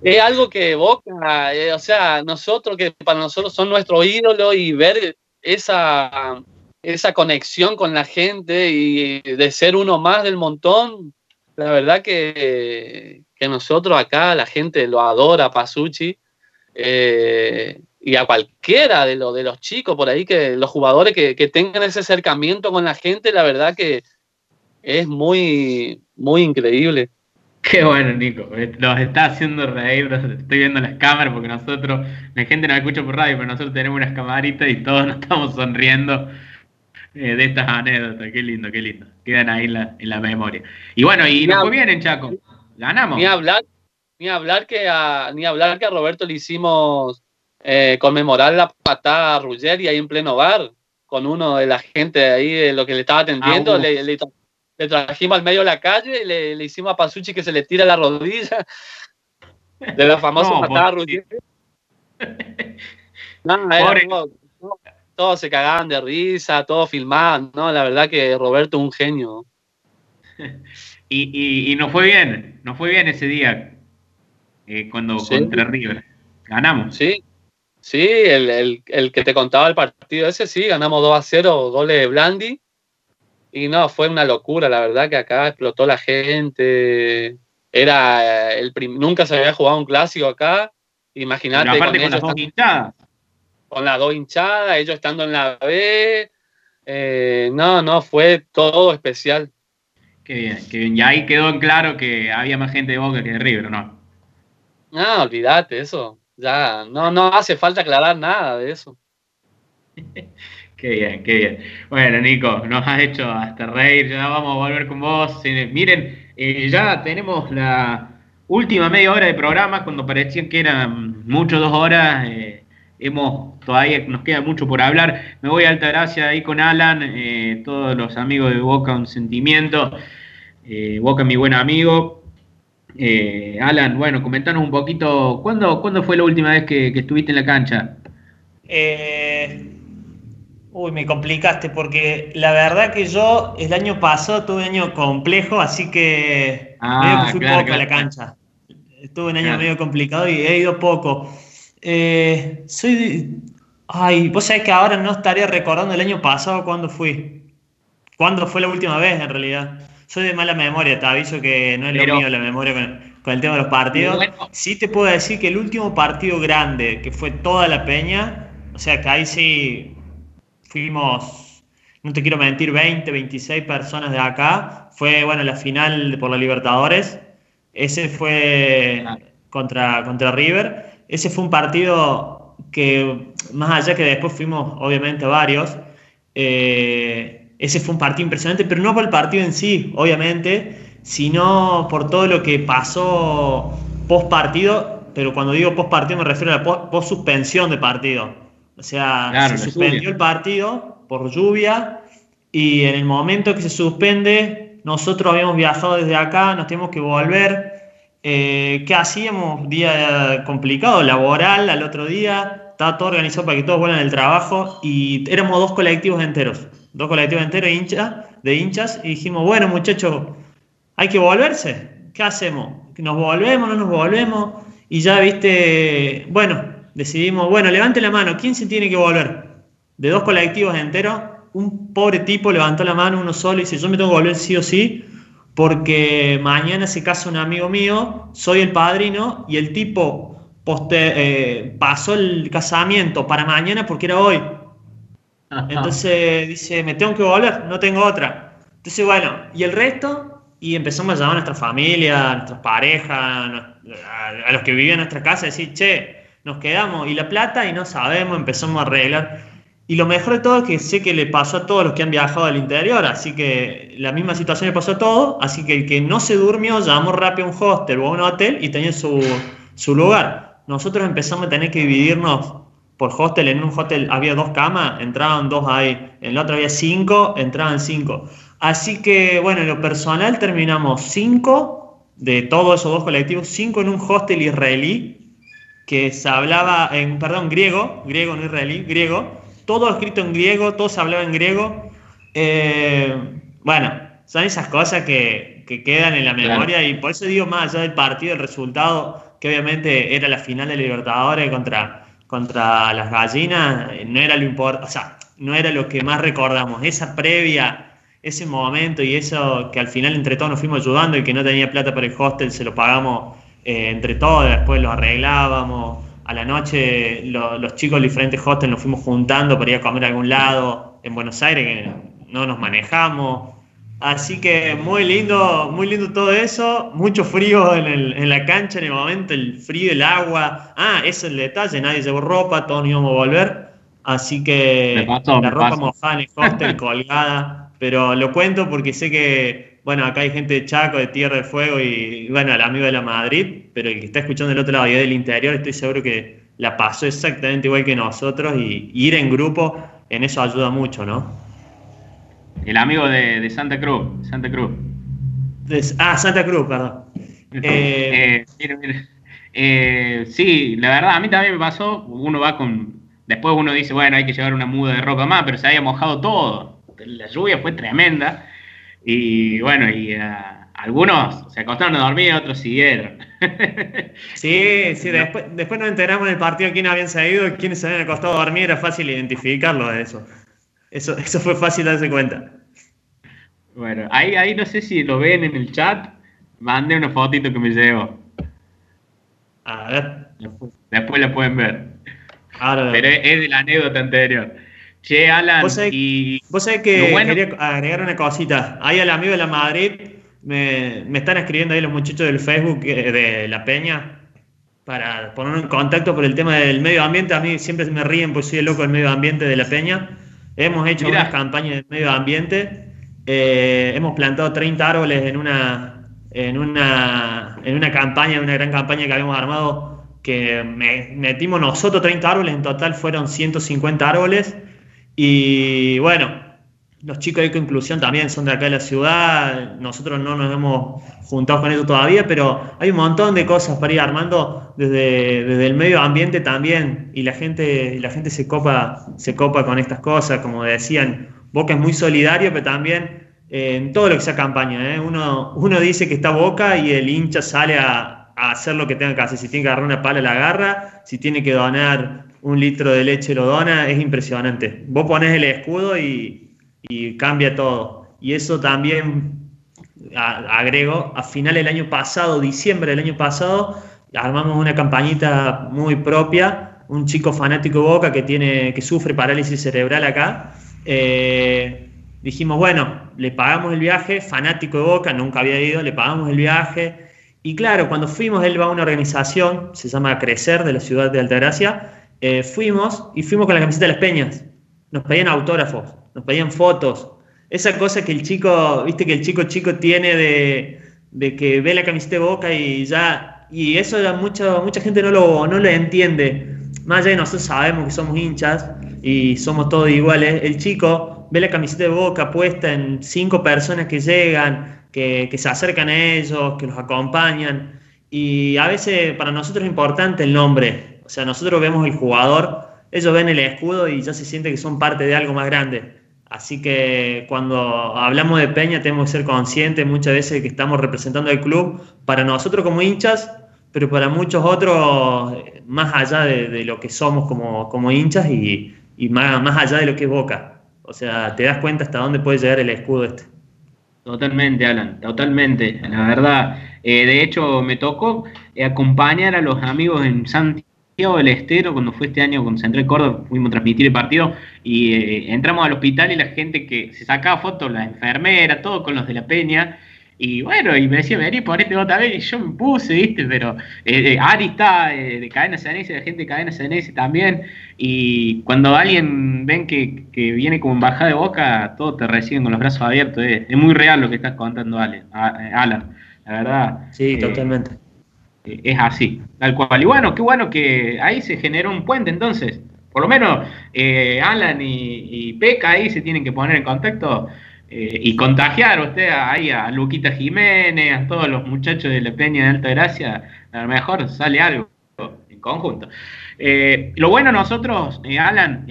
S5: es algo que evoca, eh, o sea, nosotros que para nosotros son nuestro ídolo y ver esa, esa conexión con la gente y de ser uno más del montón, la verdad que, que nosotros acá la gente lo adora Pasucci eh, y a cualquiera de, lo, de los chicos por ahí, que los jugadores que, que tengan ese acercamiento con la gente, la verdad que es muy, muy increíble.
S1: Qué bueno, Nico. Nos está haciendo reír. Estoy viendo las cámaras porque nosotros, la gente nos escucha por radio, pero nosotros tenemos unas camaritas y todos nos estamos sonriendo eh, de estas anécdotas. Qué lindo, qué lindo. Quedan ahí en la, memoria. Y bueno, y nos fue bien en Chaco. Ganamos.
S5: Ni hablar, ni hablar que a, ni hablar que a Roberto le hicimos eh, conmemorar la patada a Ruggeri ahí en pleno bar con uno de la gente ahí de lo que le estaba atendiendo. Ah, le, le, le trajimos al medio de la calle y le, hicimos a Pasucci que se le tira la rodilla de la famosa no, patada no, todos se cagaban de risa, todos filmaban, ¿no? La verdad que Roberto es un genio.
S1: Y, y, nos fue bien, nos fue bien ese día eh, cuando contra River. Ganamos.
S5: Sí, sí, el, el, que te contaba el partido ese, sí, ganamos 2 a 0, goles de Blandi. Y no, fue una locura, la verdad que acá explotó la gente. Era el nunca se había jugado un clásico acá. Imagínate.
S1: Con, con las dos hinchadas.
S5: Con las dos hinchadas, ellos estando en la B. Eh, no, no, fue todo especial.
S1: Qué bien, qué bien. Y ahí quedó en claro que había más gente de Boca que de River, ¿no?
S5: No, olvídate eso. Ya, no, no hace falta aclarar nada de eso.
S1: Qué bien, qué bien. Bueno, Nico, nos has hecho hasta reír, ya vamos a volver con vos. Miren, eh, ya tenemos la última media hora de programa, cuando parecían que eran mucho dos horas, eh, hemos todavía nos queda mucho por hablar. Me voy a Altagracia ahí con Alan, eh, todos los amigos de Boca, un sentimiento. eh, Boca mi buen amigo. Eh, Alan, bueno, comentanos un poquito, ¿cuándo, ¿cuándo fue la última vez que, estuviste en la cancha?
S7: Eh, uy, me complicaste porque la verdad que yo el año pasado tuve un año complejo, así que
S1: ah,
S7: fui poco a la cancha. Estuve un año medio complicado y he ido poco. Soy Ay, vos sabés que ahora no estaría recordando el año pasado cuándo fui. ¿Cuándo fue la última vez en realidad? Soy de mala memoria, te aviso que no es lo mío la memoria con, el tema de los partidos. Sí te puedo decir que el último partido grande, que fue toda la peña, o sea que ahí sí fuimos, no te quiero mentir, 20, 26 personas de acá, fue bueno la final por la Libertadores. Ese fue contra, contra River. Ese fue un partido que más allá que después fuimos obviamente varios, eh, ese fue un partido impresionante, pero no por el partido en sí, obviamente, sino por todo lo que pasó post partido, pero cuando digo post partido me refiero a la post suspensión de partido. O sea, se suspendió el partido por lluvia y en el momento que se suspende, nosotros habíamos viajado desde acá, nos tenemos que volver eh, ¿Qué hacíamos? Día complicado, laboral al otro día, estaba todo organizado para que todos vuelvan el trabajo y éramos dos colectivos enteros, dos colectivos enteros de hinchas y dijimos, bueno muchachos, hay que volverse, ¿qué hacemos? ¿Nos volvemos, no nos volvemos? Y ya viste, bueno, decidimos, bueno, levante la mano, ¿quién se tiene que volver? De dos colectivos enteros, un pobre tipo levantó la mano, uno solo, y dice, yo me tengo que volver sí o sí, porque mañana se casa un amigo mío, soy el padrino y el tipo eh, pasó el casamiento para mañana porque era hoy. Entonces dice, me tengo que volver, no tengo otra. Entonces, bueno, y el resto, y empezamos a llamar a nuestra familia, a nuestras parejas, a, los que vivían en nuestra casa, decir, che, nos quedamos, y la plata, y no sabemos, empezamos a arreglar. Y lo mejor de todo es que sé que le pasó a todos los que han viajado al interior, así que la misma situación le pasó a todos, así que el que no se durmió llamó rápido a un hostel o a un hotel y tenía su, lugar. Nosotros empezamos a tener que dividirnos por hostel, en un hostel había dos camas, entraban dos ahí, en el otro había cinco, entraban cinco. Así que bueno, en lo personal terminamos cinco de todos esos dos colectivos, cinco en un hostel israelí que se hablaba en, perdón, griego, griego no israelí, griego, todo escrito en griego, todo se hablaba en griego. Eh, bueno, son esas cosas que, quedan en la memoria y por eso digo más allá del partido, el resultado, que obviamente era la final de Libertadores contra, contra las gallinas, no era lo importante, o sea, no era lo que más recordamos. Esa previa, ese momento y eso que al final entre todos nos fuimos ayudando y que no tenía plata para el hostel, se lo pagamos eh, entre todos, después lo arreglábamos a la noche los chicos de diferentes hostels nos fuimos juntando para ir a comer a algún lado en Buenos Aires, que no nos manejamos. Así que muy lindo, muy lindo todo eso. Mucho frío en, la cancha en el momento, el frío, el agua. Ah, ese es el detalle, nadie llevó ropa, todos íbamos a volver. Así que la ropa mojada en el hostel, colgada. Pero lo cuento porque sé que bueno, acá hay gente de Chaco, de Tierra de Fuego y, bueno, el amigo de la Madrid, pero el que está escuchando del otro lado y del interior, estoy seguro que la pasó exactamente igual que nosotros y, ir en grupo en eso ayuda mucho, ¿no?
S1: El amigo de, Santa Cruz, Santa Cruz.
S7: ah, Santa Cruz, perdón.
S1: Eh, eh, eh, sí, la verdad, a mí también me pasó, uno va con, después uno dice, bueno, hay que llevar una muda de ropa más, pero se había mojado todo. La lluvia fue tremenda y bueno, y uh, algunos se acostaron a dormir, otros siguieron.
S7: sí, sí, después, después nos enteramos en el partido quién habían salido y quiénes se habían acostado a dormir, era fácil identificarlo de eso. Eso, eso fue fácil darse cuenta.
S1: Bueno, ahí, ahí no sé si lo ven en el chat, mandé una fotito que me llevo.
S7: A ver.
S1: Después, la pueden ver. Pero es de la anécdota anterior. Che, Alan,
S7: ¿Vos sabés, y... vos sabés que quería agregar una cosita. Ahí al amigo de la Madrid me, están escribiendo ahí los muchachos del Facebook eh, de La Peña para poner en contacto por el tema del medio ambiente. A mí siempre me ríen porque soy el loco del medio ambiente de La Peña. Hemos hecho unas campañas de medio ambiente. Eh, hemos plantado 30 árboles en una, en una, en una campaña, una gran campaña que habíamos armado que metimos nosotros 30 árboles, en total fueron 150 árboles y bueno, los chicos de Inclusión también son de acá de la ciudad, nosotros no nos hemos juntado con ellos todavía, pero hay un montón de cosas para ir armando desde, desde el medio ambiente también, y la gente, la gente se copa, se copa con estas cosas, como decían, Boca es muy solidario, pero también eh, en todo lo que sea campaña, ¿eh? uno, uno dice que está Boca y el hincha sale a, a hacer lo que tenga que hacer, si tiene que agarrar una pala la agarra, si tiene que donar un litro de leche lo dona, es impresionante. Vos pones el escudo y, cambia todo. Y eso también, agrego, a final del año pasado, diciembre del año pasado, armamos una campañita muy propia, un chico fanático de Boca que, tiene, que sufre parálisis cerebral acá. Eh, dijimos, bueno, le pagamos el viaje, fanático de Boca, nunca había ido, le pagamos el viaje. Y claro, cuando fuimos, él va a una organización, se llama Crecer, de la ciudad de Altagracia, eh, fuimos y fuimos con la camiseta de las peñas. Nos pedían autógrafos, nos pedían fotos. Esa cosa que el chico, viste que el chico chico tiene de, que ve la camiseta de boca y ya, y eso ya mucha, mucha gente no lo, no lo entiende. Más allá de nosotros sabemos que somos hinchas y somos todos iguales, el chico ve la camiseta de boca puesta en cinco personas que llegan, que, que se acercan a ellos, que los acompañan. Y a veces para nosotros es importante el nombre, o sea, nosotros vemos el jugador, ellos ven el escudo y ya se siente que son parte de algo más grande. Así que cuando hablamos de Peña tenemos que ser conscientes muchas veces que estamos representando al club para nosotros como hinchas, pero para muchos otros más allá de, lo que somos como, como hinchas y, más, más allá de lo que es Boca. O sea, te das cuenta hasta dónde puede llegar el escudo este.
S1: Totalmente, Alan, totalmente. La verdad, eh, de hecho, me tocó acompañar a los amigos en Santiago del Estero, cuando fue este año con Central Córdoba, fuimos a transmitir el partido y eh, entramos al hospital y la gente que se sacaba fotos, la enfermera, todo con los de la Peña. Y bueno, y me decía, vení, ponete otra vez, y yo me puse, ¿viste? Pero eh, eh Ari está eh, de Cadena Ceneice, la gente de Cadena Ceneice también. Y cuando alguien ven que, viene como embajada de boca, todos te reciben con los brazos abiertos. Es, muy real lo que estás contando, Ale, Alan. La verdad.
S7: Sí, totalmente
S1: es así, tal cual. Y bueno, qué bueno que ahí se generó un puente entonces. Por lo menos eh, Alan y, Peca ahí se tienen que poner en contacto eh, y contagiar usted ahí a Luquita Jiménez, a todos los muchachos de la Peña de Alta Gracia. A lo mejor sale algo en conjunto. Eh, lo bueno nosotros, Alan,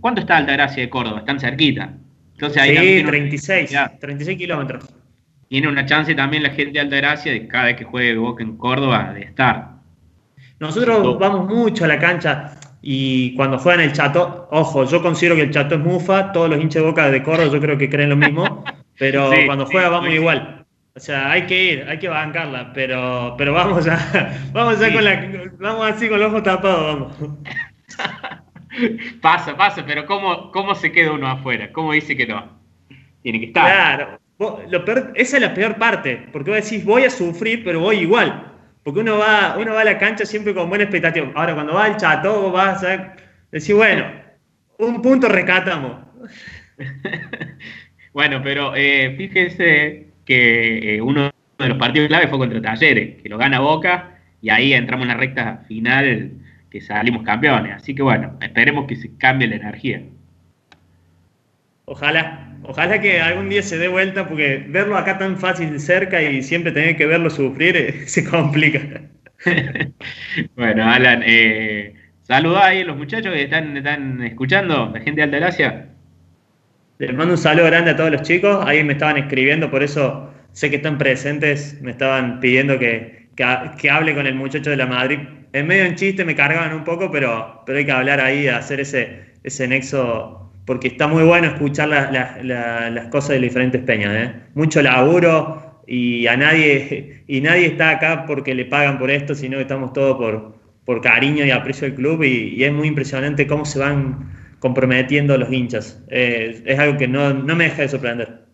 S1: ¿cuánto está Alta Gracia de Córdoba? Están cerquita.
S7: Entonces ahí sí, 36, 36 kilómetros
S1: tiene una chance también la gente de Altagracia de cada vez que juegue Boca en Córdoba de estar.
S7: Nosotros vamos mucho a la cancha y cuando juegan el Chato, ojo, yo considero que el Chato es mufa, todos los hinchas de Boca de Córdoba yo creo que creen lo mismo, pero cuando juega vamos igual. O sea, hay que ir, hay que bancarla, pero, pero vamos a, vamos con la, vamos así con los ojos tapados, vamos.
S1: pasa, pasa, pero ¿cómo, ¿cómo se queda uno afuera? ¿Cómo dice que no? Tiene que estar.
S7: Claro, esa es la peor parte, porque vos decís, voy a sufrir, pero voy igual. Porque uno va, uno va a la cancha siempre con buena expectativa. Ahora, cuando va al chato, vos vas a decir, bueno, un punto rescatamos.
S1: bueno, pero eh, fíjense que eh, uno de los partidos clave fue contra Talleres, que lo gana Boca, y ahí entramos en la recta final que salimos campeones. Así que bueno, esperemos que se cambie la energía.
S7: Ojalá, ojalá que algún día se dé vuelta, porque verlo acá tan fácil de cerca y siempre tener que verlo sufrir eh, se complica.
S1: bueno, Alan, eh, saluda ahí a los muchachos que están, están escuchando, la gente de Alta Gracia.
S7: Les mando un saludo grande a todos los chicos, ahí me estaban escribiendo, por eso sé que están presentes, me estaban pidiendo que, que, hable con el muchacho de la Madrid. En medio en chiste me cargaban un poco, pero, pero hay que hablar ahí, hacer ese, ese nexo porque está muy bueno escuchar las cosas de diferentes peñas. ¿eh? Mucho laburo y a nadie, y nadie está acá porque le pagan por esto, sino que estamos todos por, por cariño y aprecio del club y, es muy impresionante cómo se van comprometiendo los hinchas. Eh, es algo que no, me deja de sorprender.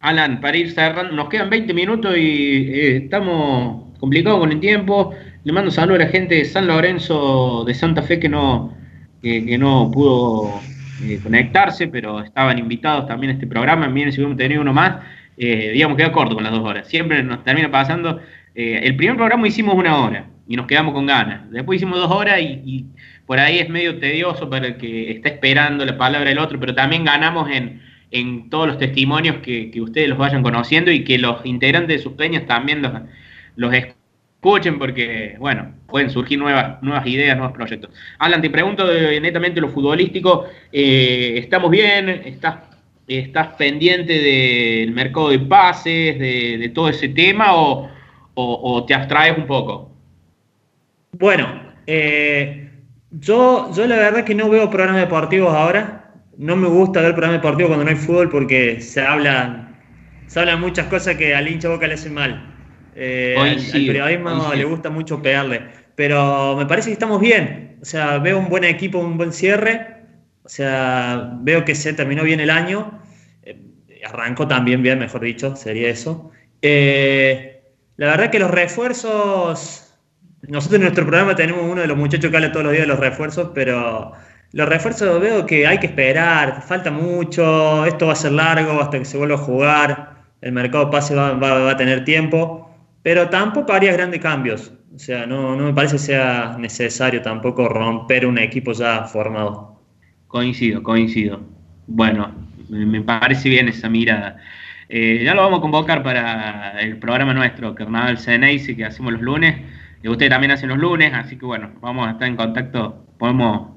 S1: Alan, para ir cerrando, nos quedan 20 minutos y eh, estamos complicados con el tiempo. Le mando saludos a la gente de San Lorenzo de Santa Fe que no, que no pudo eh, conectarse, pero estaban invitados también a este programa. Miren si hubiéramos tenido uno más, eh, digamos, queda corto con las dos horas. Siempre nos termina pasando. Eh, el primer programa hicimos una hora y nos quedamos con ganas. Después hicimos dos horas y, por ahí es medio tedioso para el que está esperando la palabra del otro, pero también ganamos en, en todos los testimonios que, ustedes los vayan conociendo y que los integrantes de sus peñas también los, los escuchen porque, bueno, pueden surgir nuevas, nuevas ideas, nuevos proyectos. Alan, te pregunto netamente lo futbolístico, eh, ¿estamos bien? ¿Estás, ¿Estás pendiente del mercado de pases, de, todo ese tema o, o, te abstraes un poco?
S7: Bueno, eh, yo, yo la verdad que no veo programas deportivos ahora no me gusta ver programa deportivo cuando no hay fútbol porque se habla, se hablan muchas cosas que al hincha boca le hacen mal. Eh, al, periodismo le gusta mucho pegarle. Pero me parece que estamos bien. O sea, veo un buen equipo, un buen cierre. O sea, veo que se terminó bien el año. Eh, arrancó también bien, mejor dicho, sería eso. Eh, la verdad que los refuerzos. Nosotros en nuestro programa tenemos uno de los muchachos que habla todos los días de los refuerzos, pero los refuerzos veo que hay que esperar, falta mucho, esto va a ser largo hasta que se vuelva a jugar, el mercado pase va, a tener tiempo, pero tampoco haría grandes cambios. O sea, no, me parece sea necesario tampoco romper un equipo ya formado.
S1: Coincido, coincido. Bueno, me parece bien esa mirada. Eh, ya lo vamos a convocar para el programa nuestro, Carnaval CNAC, que hacemos los lunes. Y ustedes también hacen los lunes, así que bueno, vamos a estar en contacto. Podemos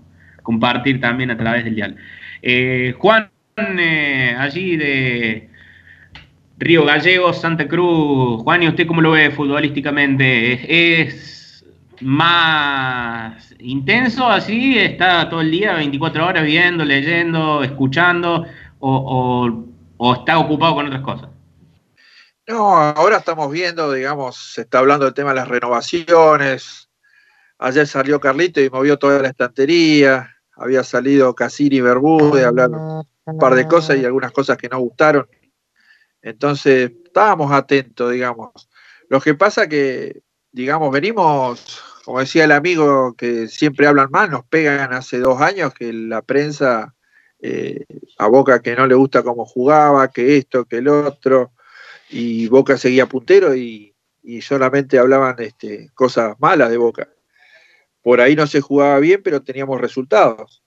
S1: compartir también a través del dial. Eh, Juan, eh, allí de Río Gallegos, Santa Cruz, Juan, ¿y usted cómo lo ve futbolísticamente? ¿Es, más intenso así? ¿Está todo el día, 24 horas viendo, leyendo, escuchando? o, está ocupado con otras cosas?
S3: No, ahora estamos viendo, digamos, se está hablando del tema de las renovaciones. Ayer salió Carlito y movió toda la estantería había salido Cassini y Bermúdez, hablar un par de cosas y algunas cosas que no gustaron. Entonces, estábamos atentos, digamos. Lo que pasa que, digamos, venimos, como decía el amigo que siempre hablan mal, nos pegan hace dos años que la prensa eh, a Boca que no le gusta cómo jugaba, que esto, que el otro, y Boca seguía puntero y, solamente hablaban este, cosas malas de Boca por ahí no se jugaba bien, pero teníamos resultados.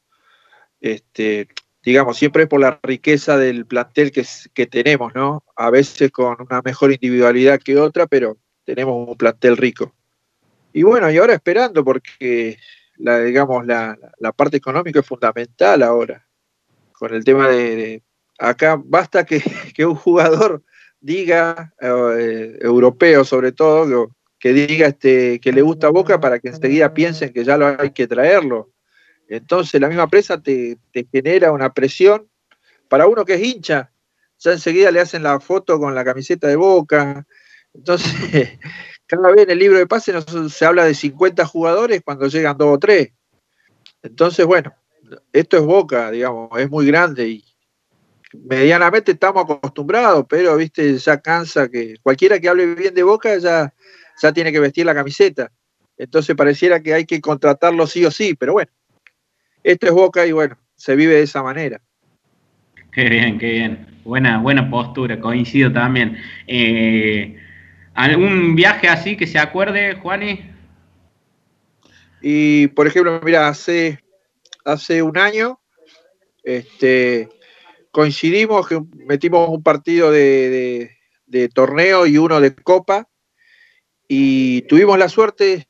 S3: Este, digamos, siempre por la riqueza del plantel que, que tenemos, ¿no? A veces con una mejor individualidad que otra, pero tenemos un plantel rico. Y bueno, y ahora esperando, porque la, digamos, la, parte económica es fundamental ahora. Con el tema de, acá basta que, un jugador diga, eh, europeo sobre todo, que diga este, que le gusta Boca para que enseguida piensen que ya lo hay que traerlo. Entonces la misma presa te, genera una presión para uno que es hincha. Ya enseguida le hacen la foto con la camiseta de Boca. Entonces, cada vez en el libro de pase se habla de 50 jugadores cuando llegan dos o tres. Entonces, bueno, esto es Boca, digamos, es muy grande y medianamente estamos acostumbrados, pero, viste, ya cansa que cualquiera que hable bien de Boca ya ya tiene que vestir la camiseta. Entonces pareciera que hay que contratarlo sí o sí, pero bueno, esto es Boca y bueno, se vive de esa manera.
S1: Qué bien, qué bien. Buena, buena postura, coincido también. Eh, ¿Algún viaje así que se acuerde, Juani?
S3: Y por ejemplo, mira, hace, hace un año este, coincidimos que metimos un partido de torneo y uno de copa y tuvimos la suerte,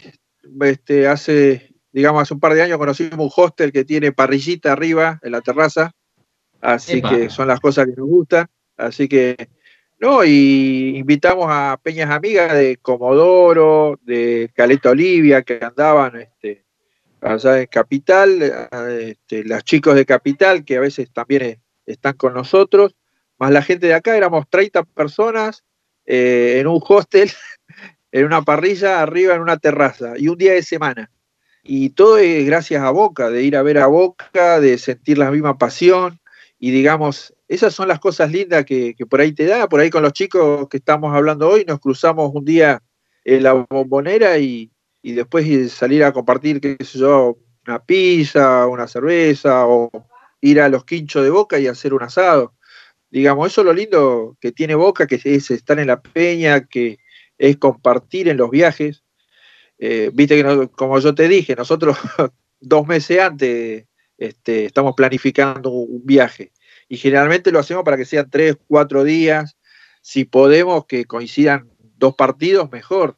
S3: este, hace, digamos, hace un par de años conocimos un hostel que tiene parrillita arriba en la terraza, así que son las cosas que nos gustan, así que, no, y invitamos a peñas amigas de Comodoro, de Caleta Olivia, que andaban este, allá en Capital, este, las chicos de Capital, que a veces también están con nosotros, más la gente de acá, éramos 30 personas eh, en un hostel en una parrilla arriba en una terraza y un día de semana. Y todo es gracias a Boca, de ir a ver a Boca, de sentir la misma pasión y digamos, esas son las cosas lindas que, por ahí te da, por ahí con los chicos que estamos hablando hoy, nos cruzamos un día en la bombonera y, y después salir a compartir, qué sé yo, una pizza, una cerveza o ir a los quinchos de Boca y hacer un asado. Digamos, eso es lo lindo que tiene Boca, que es estar en la peña, que, es compartir en los viajes. Eh, viste que, como yo te dije, nosotros dos meses antes este, estamos planificando un viaje y generalmente lo hacemos para que sean tres, cuatro días. Si podemos que coincidan dos partidos, mejor.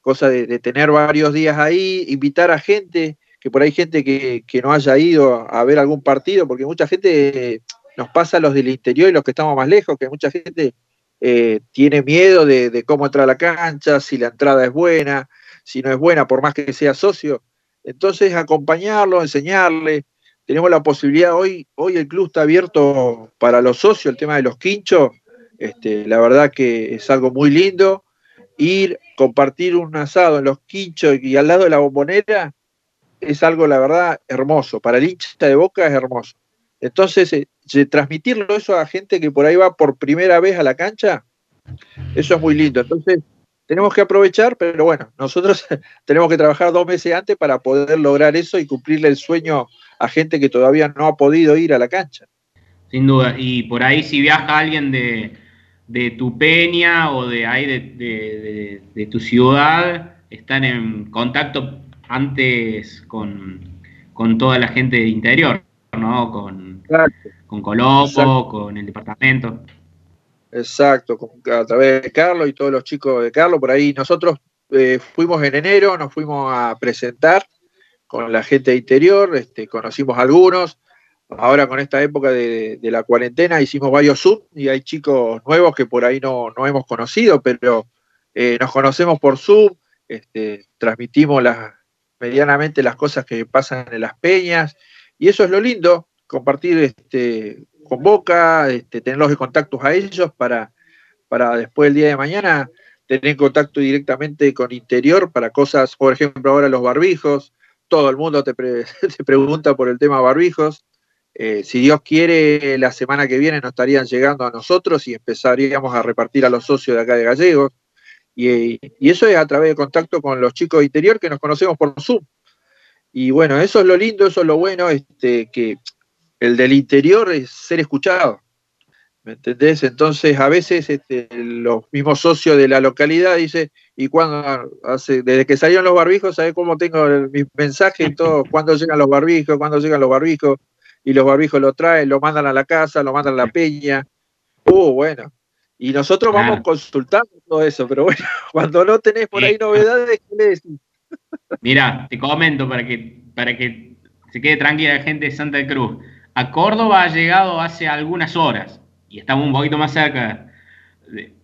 S3: Cosa de, tener varios días ahí, invitar a gente, que por ahí gente que, no haya ido a ver algún partido, porque mucha gente nos pasa los del interior y los que estamos más lejos, que mucha gente eh, tiene miedo de, de, cómo entrar a la cancha, si la entrada es buena, si no es buena, por más que sea socio. Entonces, acompañarlo, enseñarle, tenemos la posibilidad, hoy, hoy el club está abierto para los socios, el tema de los quinchos, este, la verdad que es algo muy lindo. Ir, compartir un asado en los quinchos y al lado de la bombonera es algo, la verdad, hermoso. Para el hincha de boca es hermoso. Entonces, eh, transmitirlo eso a gente que por ahí va por primera vez a la cancha, eso es muy lindo. Entonces, tenemos que aprovechar, pero bueno, nosotros tenemos que trabajar dos meses antes para poder lograr eso y cumplirle el sueño a gente que todavía no ha podido ir a la cancha.
S1: Sin duda, y por ahí si viaja alguien de, tu peña o de ahí de, tu ciudad, están en contacto antes con, toda la gente de interior, ¿no? Con, con Colombo, con el departamento.
S3: Exacto, a través de Carlos y todos los chicos de Carlos, por ahí nosotros eh, fuimos en enero, nos fuimos a presentar con la gente de interior, este, conocimos algunos. Ahora con esta época de, la cuarentena hicimos varios Zoom y hay chicos nuevos que por ahí no, hemos conocido, pero eh, nos conocemos por Zoom, este, transmitimos medianamente las cosas que pasan en las peñas y eso es lo lindo, compartir este, con Boca, este, tener los contactos a ellos para, para después el día de mañana tener contacto directamente con Interior para cosas, por ejemplo, ahora los barbijos, todo el mundo te, pregunta por el tema barbijos. Eh, si Dios quiere, la semana que viene nos estarían llegando a nosotros y empezaríamos a repartir a los socios de acá de Gallegos. Y, eso es a través de contacto con los chicos de interior que nos conocemos por Zoom. Y bueno, eso es lo lindo, eso es lo bueno, este, que el del interior es ser escuchado. ¿Me entendés? Entonces, a veces este, los mismos socios de la localidad dicen, y cuando hace, desde que salieron los barbijos, ¿sabes cómo tengo mis mensajes y todo? ¿Cuándo llegan los barbijos? ¿Cuándo llegan los barbijos? Y los barbijos lo traen, lo mandan a la casa, lo mandan a la peña. Uh, bueno. Y nosotros vamos consultando todo eso, pero bueno, cuando no tenés por ahí novedades, ¿qué le decís?
S1: Mira, te comento para que, para que se quede tranquila la gente de Santa Cruz. A Córdoba ha llegado hace algunas horas y estamos un poquito más cerca.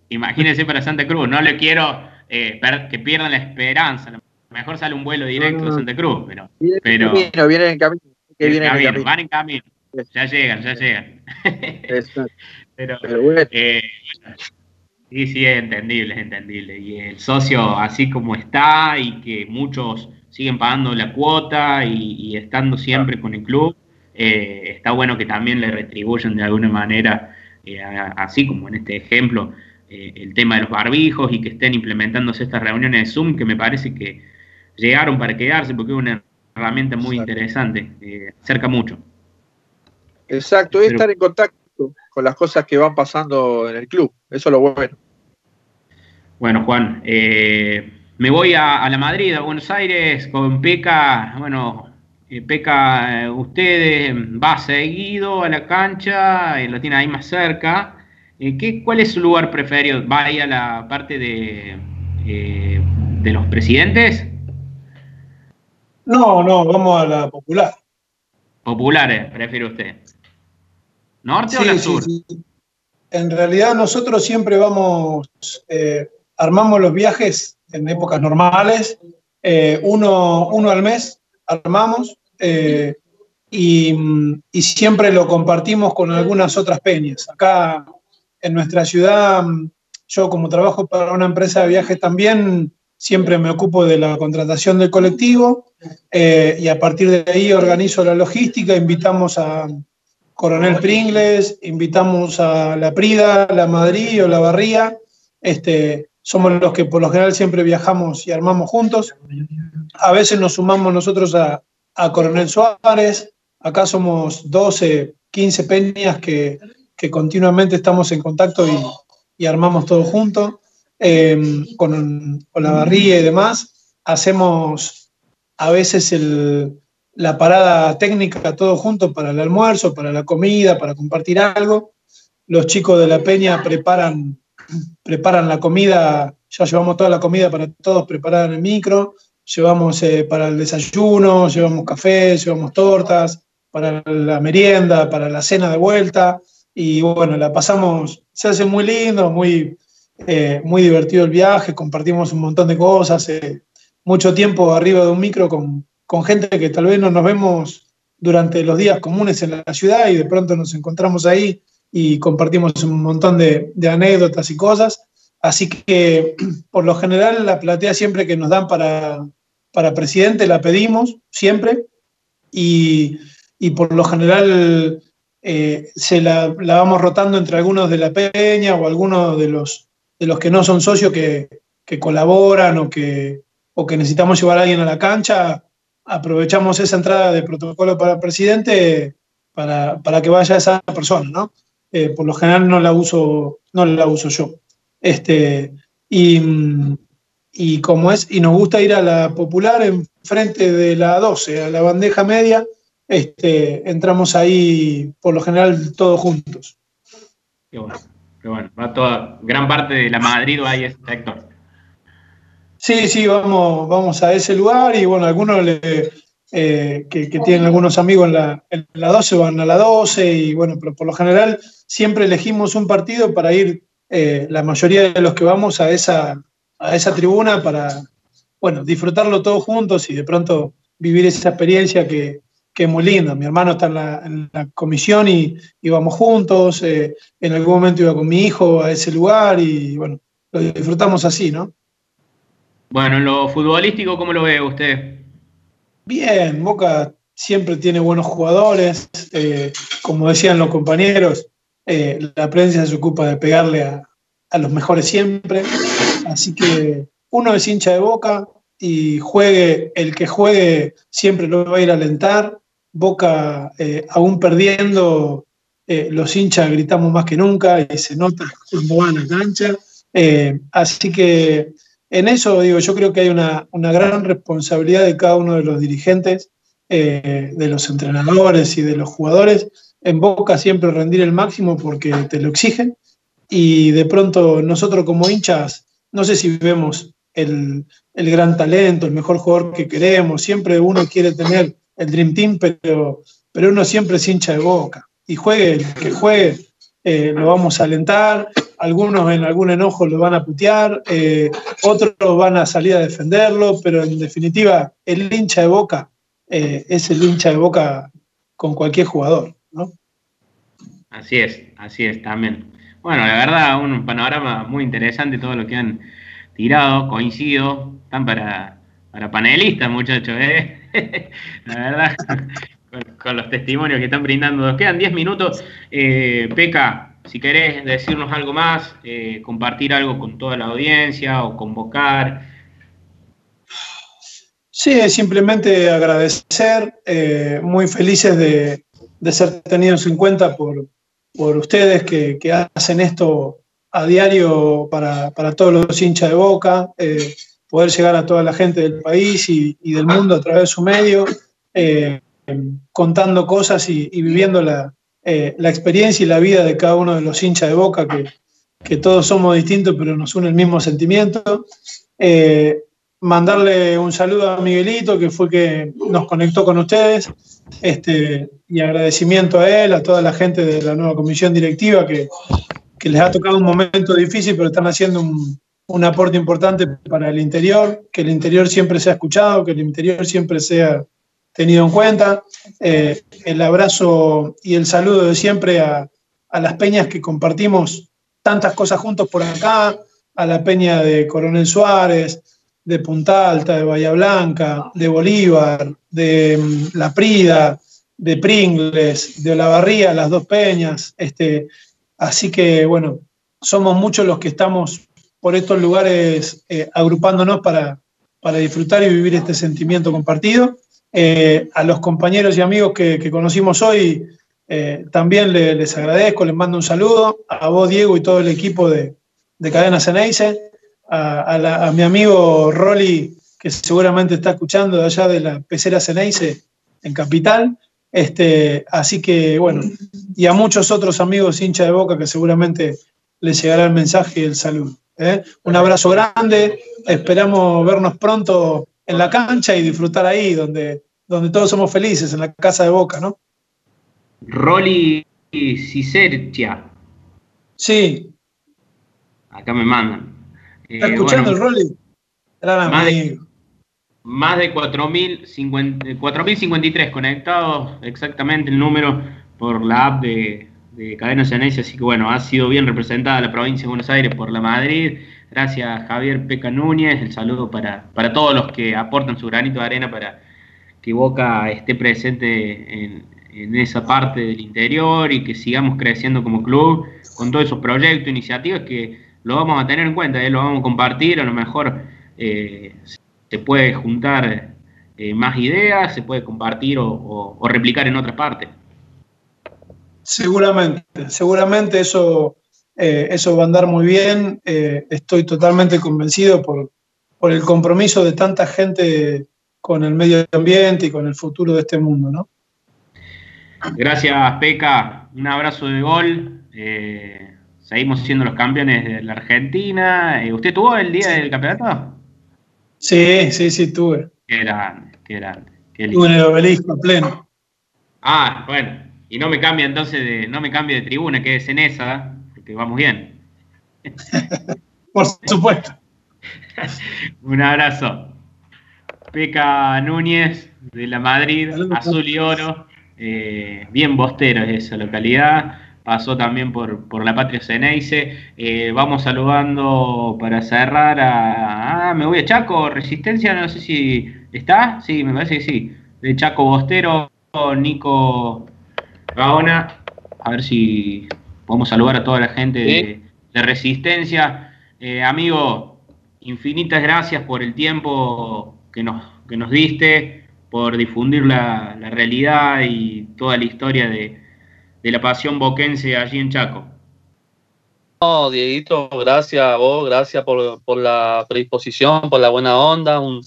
S1: Imagínense para Santa Cruz, no le quiero eh, que pierdan la esperanza. Mejor sale un vuelo directo a Santa Cruz, pero. pero
S3: vienen en camino.
S1: Van en camino. Ya llegan, ya llegan. pero, bueno. Eh, sí, sí, es entendible, es entendible. Y el socio, así como está, y que muchos siguen pagando la cuota y, estando siempre con el club, eh, está bueno que también le retribuyan de alguna manera eh, así como en este ejemplo, eh, el tema de los barbijos y que estén implementándose estas reuniones de Zoom, que me parece que llegaron para quedarse porque es una herramienta muy interesante, acerca mucho.
S3: Exacto, es estar en contacto con las cosas que van pasando en el club, eso es lo bueno.
S1: Bueno, Juan, me voy a, a, la Madrid, a Buenos Aires, con Peca, bueno, eh, Peca, eh, usted va seguido a la cancha, eh, lo tiene ahí más cerca. ¿qué, ¿Cuál es su lugar preferido? ¿Va ahí a la parte de, de los presidentes?
S4: No, no, vamos a la popular.
S1: Populares, prefiere usted. ¿Norte o la sur?
S4: En realidad nosotros siempre vamos, armamos los viajes en épocas normales, uno, uno al mes armamos eh, y, siempre lo compartimos con algunas otras peñas. Acá en nuestra ciudad, yo como trabajo para una empresa de viajes también, siempre me ocupo de la contratación del colectivo eh, y a partir de ahí organizo la logística, invitamos a Coronel Pringles, invitamos a La Prida, La Madrid o La Barría, este, somos los que por lo general siempre viajamos y armamos juntos. A veces nos sumamos nosotros a, a Coronel Suárez. Acá somos 12, 15 peñas que, continuamente estamos en contacto y, armamos todo junto. Em, con, la barría y demás, hacemos a veces el, la parada técnica todo junto para el almuerzo, para la comida, para compartir algo. Los chicos de la peña preparan, preparan la comida, ya llevamos toda la comida para todos preparada en el micro, llevamos eh, para el desayuno, llevamos café, llevamos tortas, para la merienda, para la cena de vuelta. Y bueno, la pasamos, se hace muy lindo, muy, eh, muy divertido el viaje, compartimos un montón de cosas, eh, mucho tiempo arriba de un micro con, con gente que tal vez no nos vemos durante los días comunes en la ciudad y de pronto nos encontramos ahí y compartimos un montón de, de, anécdotas y cosas. Así que por lo general la platea siempre que nos dan para, para presidente la pedimos, siempre, y, y por lo general eh, se la, la, vamos rotando entre algunos de la peña o algunos de los, de los que no son socios que, que colaboran o que, o que necesitamos llevar a alguien a la cancha, aprovechamos esa entrada de protocolo para presidente para, para que vaya esa persona, ¿no? Eh, por lo general no la uso, no la uso yo. Este, y, y como es, y nos gusta ir a la popular en frente de la 12, a la bandeja media, este, entramos ahí por lo general todos juntos.
S1: Qué bueno, qué bueno. Va toda, gran parte de la Madrid ahí es Héctor.
S4: Sí, sí, vamos, vamos a ese lugar y bueno, algunos le, eh, que, que, tienen algunos amigos en la, en la 12 van a la 12 y bueno, pero por lo general siempre elegimos un partido para ir eh, la mayoría de los que vamos a esa, a esa tribuna para, bueno, disfrutarlo todos juntos y de pronto vivir esa experiencia que, que es muy linda. Mi hermano está en la, en la comisión y íbamos juntos, eh, en algún momento iba con mi hijo a ese lugar y bueno, lo disfrutamos así, ¿no?
S1: Bueno, en lo futbolístico, ¿cómo lo ve usted?
S4: Bien, Boca siempre tiene buenos jugadores, eh, como decían los compañeros, eh, la prensa se ocupa de pegarle a, los mejores siempre, así que uno es hincha de Boca y juegue, el que juegue siempre lo va a ir a alentar, Boca eh, aún perdiendo, eh, los hinchas gritamos más que nunca y se nota cuando van a cancha, así que en eso, digo, yo creo que hay una, gran responsabilidad de cada uno de los dirigentes, de los entrenadores y de los jugadores. En Boca siempre rendir el máximo porque te lo exigen. Y de pronto nosotros como hinchas, no sé si vemos el, el gran talento, el mejor jugador que queremos. Siempre uno quiere tener el Dream Team, pero, pero uno siempre es hincha de Boca. Y juegue el que juegue, eh, lo vamos a alentar, algunos en algún enojo lo van a putear, eh, otros van a salir a defenderlo, pero en definitiva el hincha de boca eh, es el hincha de boca con cualquier jugador, ¿no?
S1: Así es, así es también. Bueno, la verdad, un panorama muy interesante todo lo que han tirado, coincido, están para, para panelistas, muchachos, ¿eh? la verdad, con, con, los testimonios que están brindando. Nos quedan 10 minutos. Eh, Peca, si querés decirnos algo más, eh, compartir algo con toda la audiencia o convocar.
S4: Sí, simplemente agradecer, eh, muy felices de, de, ser tenidos en cuenta por, por ustedes que, que, hacen esto a diario para, para, todos los hinchas de boca, eh, poder llegar a toda la gente del país y, del mundo a través de su medio, eh, contando cosas y, viviendo la, eh, la experiencia y la vida de cada uno de los hinchas de Boca, que, que todos somos distintos, pero nos une el mismo sentimiento. Mandarle un saludo a Miguelito, que fue que nos conectó con ustedes, este, y agradecimiento a él, a toda la gente de la nueva comisión directiva, que, que les ha tocado un momento difícil, pero están haciendo un, un aporte importante para el interior, que el interior siempre sea escuchado, que el interior siempre sea tenido en cuenta. Eh, el abrazo y el saludo de siempre a, a, las peñas que compartimos tantas cosas juntos por acá, a la peña de Coronel Suárez, de Punta Alta, de Bahía Blanca, de Bolívar, de um, La Prida, de Pringles, de Olavarría, las dos peñas. Este, así que, bueno, somos muchos los que estamos por estos lugares eh, agrupándonos para, para disfrutar y vivir este sentimiento compartido. Eh, a los compañeros y amigos que, conocimos hoy, eh, también le, les agradezco, les mando un saludo. A vos, Diego, y todo el equipo de, de Cadena Ceneice. A, a, a, mi amigo Rolly, que seguramente está escuchando de allá de la pecera Ceneice. en Capital. Este, así que, bueno, y a muchos otros amigos hincha de boca que seguramente les llegará el mensaje y el saludo. ¿eh? Un abrazo grande, esperamos vernos pronto en la cancha y disfrutar ahí, donde, donde todos somos felices, en la casa de boca, ¿no?
S1: Rolly Cicercia.
S4: Sí.
S1: Acá me mandan.
S4: ¿Está eh, escuchando el Rolly?
S1: más, de, más de 4.053 conectados, exactamente el número por la app de, de Cadena Ceneice, así que bueno, ha sido bien representada la provincia de Buenos Aires por la Madrid. Gracias Javier Peca Núñez, el saludo para, para todos los que aportan su granito de arena para que Boca esté presente en, en esa parte del interior y que sigamos creciendo como club con todos esos proyectos, iniciativas que lo vamos a tener en cuenta, ¿eh? lo vamos a compartir, a lo mejor eh, se puede juntar eh, más ideas, se puede compartir o, replicar en otras partes.
S4: Seguramente, seguramente eso, eso va a andar muy bien. estoy totalmente convencido por, por el compromiso de tanta gente con el medio ambiente y con el futuro de este mundo, ¿no?
S1: Gracias, Peca. Un abrazo de gol. Eh, seguimos siendo los campeones de la Argentina. Eh, ¿Usted tuvo el día del campeonato?
S4: Sí, sí, sí, tuve.
S1: Qué grande, qué grande.
S4: tuve en el obelisco pleno.
S1: Ah, bueno. Y no me cambia entonces de, no me cambie de tribuna, que es en esa, porque vamos bien.
S4: Por supuesto.
S1: Un abrazo. Peca Núñez de la Madrid, Azul y Oro. Eh, bien bostero es esa localidad, pasó también por, la Patria Ceneice. Eh, vamos saludando para cerrar a. Ah, me voy a Chaco, Resistencia, no sé si está, sí, me parece que sí. De Chaco Bostero, Nico Gaona, a ver si podemos saludar a toda la gente de, Resistencia. Eh, amigo, infinitas gracias por el tiempo que nos, que nos diste por difundir la, realidad y toda la historia de, la pasión boquense allí en Chaco.
S5: No, Dieguito, gracias a vos, gracias por, la predisposición, por la buena onda. Un,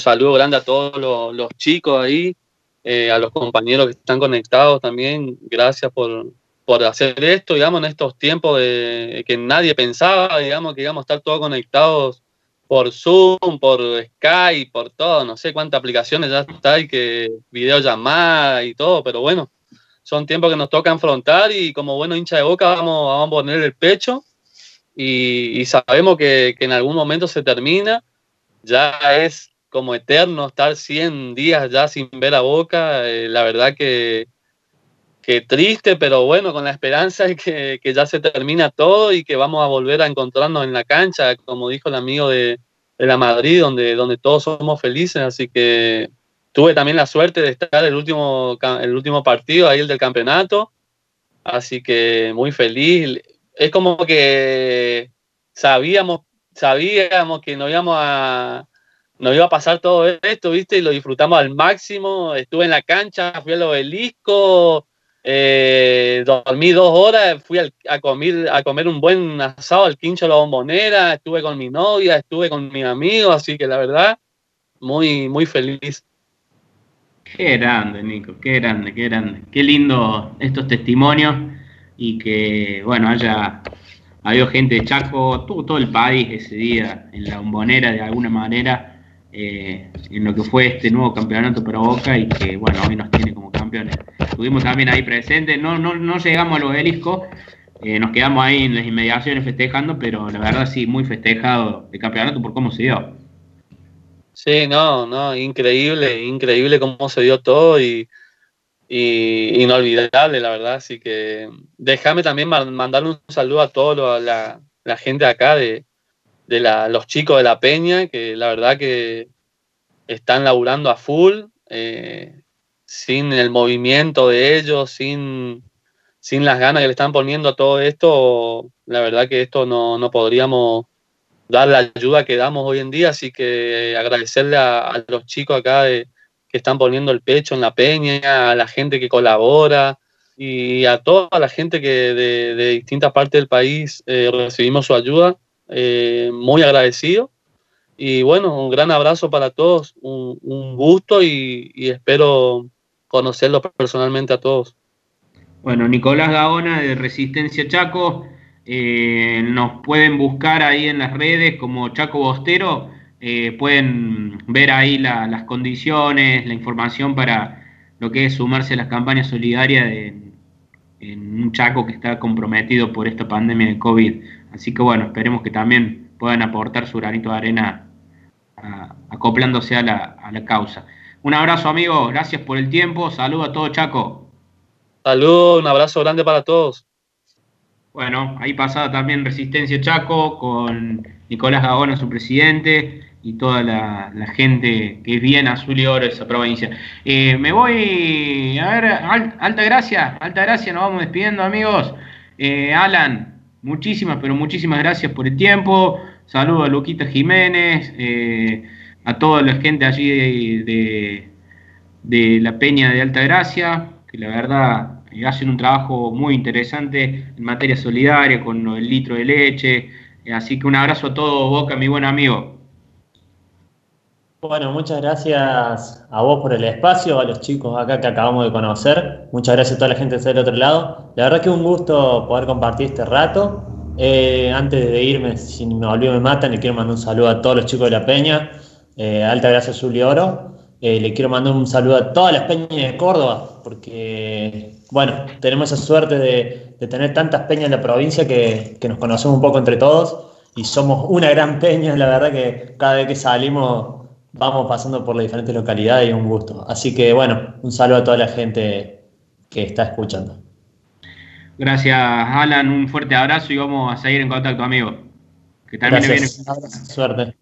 S5: saludo grande a todos los, chicos ahí, eh, a los compañeros que están conectados también. Gracias por, por hacer esto, digamos, en estos tiempos de que nadie pensaba, digamos, que íbamos a estar todos conectados por Zoom, por Skype, por todo, no sé cuántas aplicaciones ya está y que videollamada y todo, pero bueno, son tiempos que nos toca enfrentar y como bueno hincha de boca vamos, vamos a poner el pecho y, sabemos que, en algún momento se termina, ya es como eterno estar 100 días ya sin ver a boca, eh, la verdad que, que triste, pero bueno, con la esperanza de que, ya se termina todo y que vamos a volver a encontrarnos en la cancha, como dijo el amigo de, la Madrid, donde, donde todos somos felices. Así que tuve también la suerte de estar el último, el último partido, ahí el del campeonato. Así que muy feliz. Es como que sabíamos, sabíamos que nos íbamos a, nos iba a pasar todo esto, ¿viste? Y lo disfrutamos al máximo. Estuve en la cancha, fui al obelisco, eh, dormí dos horas, fui a, comer, a comer un buen asado al quincho de la bombonera, estuve con mi novia, estuve con mi amigo, así que la verdad, muy, muy feliz.
S1: Qué grande, Nico, qué grande, qué grande. Qué lindo estos testimonios y que, bueno, haya habido gente de Chaco, todo, todo el país ese día en la bombonera de alguna manera, eh, en lo que fue este nuevo campeonato para Boca y que, bueno, hoy nos tiene como campeones estuvimos también ahí presentes, no, no, no llegamos al obelisco, eh, nos quedamos ahí en las inmediaciones festejando, pero la verdad sí, muy festejado el campeonato por cómo se dio.
S5: Sí, no, no, increíble, increíble cómo se dio todo y, inolvidable, la verdad. Así que déjame también mandarle un saludo a toda la, gente acá de, de la, los chicos de la Peña, que la verdad que están laburando a full. Eh, sin el movimiento de ellos, sin, sin las ganas que le están poniendo a todo esto, la verdad que esto no, no podríamos dar la ayuda que damos hoy en día, así que agradecerle a, los chicos acá que están poniendo el pecho en la peña, a la gente que colabora y a toda la gente que de, distintas partes del país eh, recibimos su ayuda, eh, muy agradecido Y bueno, un gran abrazo para todos, un, gusto y, espero conocerlos personalmente a todos.
S1: Bueno, Nicolás Gaona de Resistencia Chaco, eh, nos pueden buscar ahí en las redes como Chaco Bostero, eh, pueden ver ahí las condiciones, la información para lo que es sumarse a las campañas solidarias en, un Chaco que está comprometido por esta pandemia de COVID. Así que bueno, esperemos que también puedan aportar su granito de arena acoplándose a la, causa. Un abrazo, amigo. Gracias por el tiempo. Saludos a todo Chaco.
S5: Saludos, un abrazo grande para todos.
S1: Bueno, ahí pasada también Resistencia Chaco con Nicolás Gagona, su presidente, y toda la, gente que es bien azul y oro esa provincia. Eh, me voy, a ver, Alta Gracia, Alta Gracia, nos vamos despidiendo amigos. Eh, Alan, muchísimas, pero muchísimas gracias por el tiempo. Saludo a Luquita Jiménez, eh, a toda la gente allí de, la Peña de Alta Gracia, que la verdad eh, hacen un trabajo muy interesante en materia solidaria con el litro de leche. Eh, así que un abrazo a todo Boca, mi buen amigo.
S7: Bueno, muchas gracias a vos por el espacio, a los chicos acá que acabamos de conocer. Muchas gracias a toda la gente del otro lado. La verdad que un gusto poder compartir este rato. Eh, antes de irme, si me olvido me matan, le quiero mandar un saludo a todos los chicos de la Peña, eh, Alta Gracia Azul y Oro. Le quiero mandar un saludo a todas las peñas de Córdoba, porque, bueno, tenemos esa suerte de, tener tantas peñas en la provincia que, nos conocemos un poco entre todos y somos una gran peña, la verdad que cada vez que salimos vamos pasando por las diferentes localidades y un gusto. Así que, bueno, un saludo a toda la gente que está escuchando.
S1: Gracias, Alan. Un fuerte abrazo y vamos a seguir en contacto, amigo.
S7: Que también Gracias. Viene... Suerte.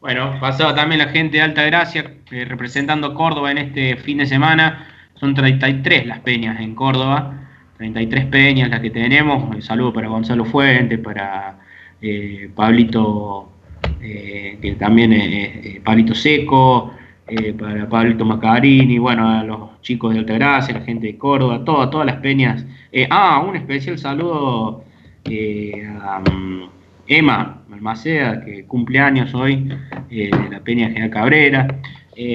S1: Bueno, pasaba también la gente de Alta Gracia eh, representando Córdoba en este fin de semana. Son 33 las peñas en Córdoba. 33 peñas las que tenemos. Un saludo para Gonzalo Fuente, para eh, Pablito, eh, que también es Pablito Seco, para Pablito Macarini, bueno, a los chicos de Altagracia, la gente de Córdoba, todas, todas las peñas. Eh, ah, un especial saludo eh, a um, Emma Malmaceda, que cumple años hoy, eh, la peña General Cabrera.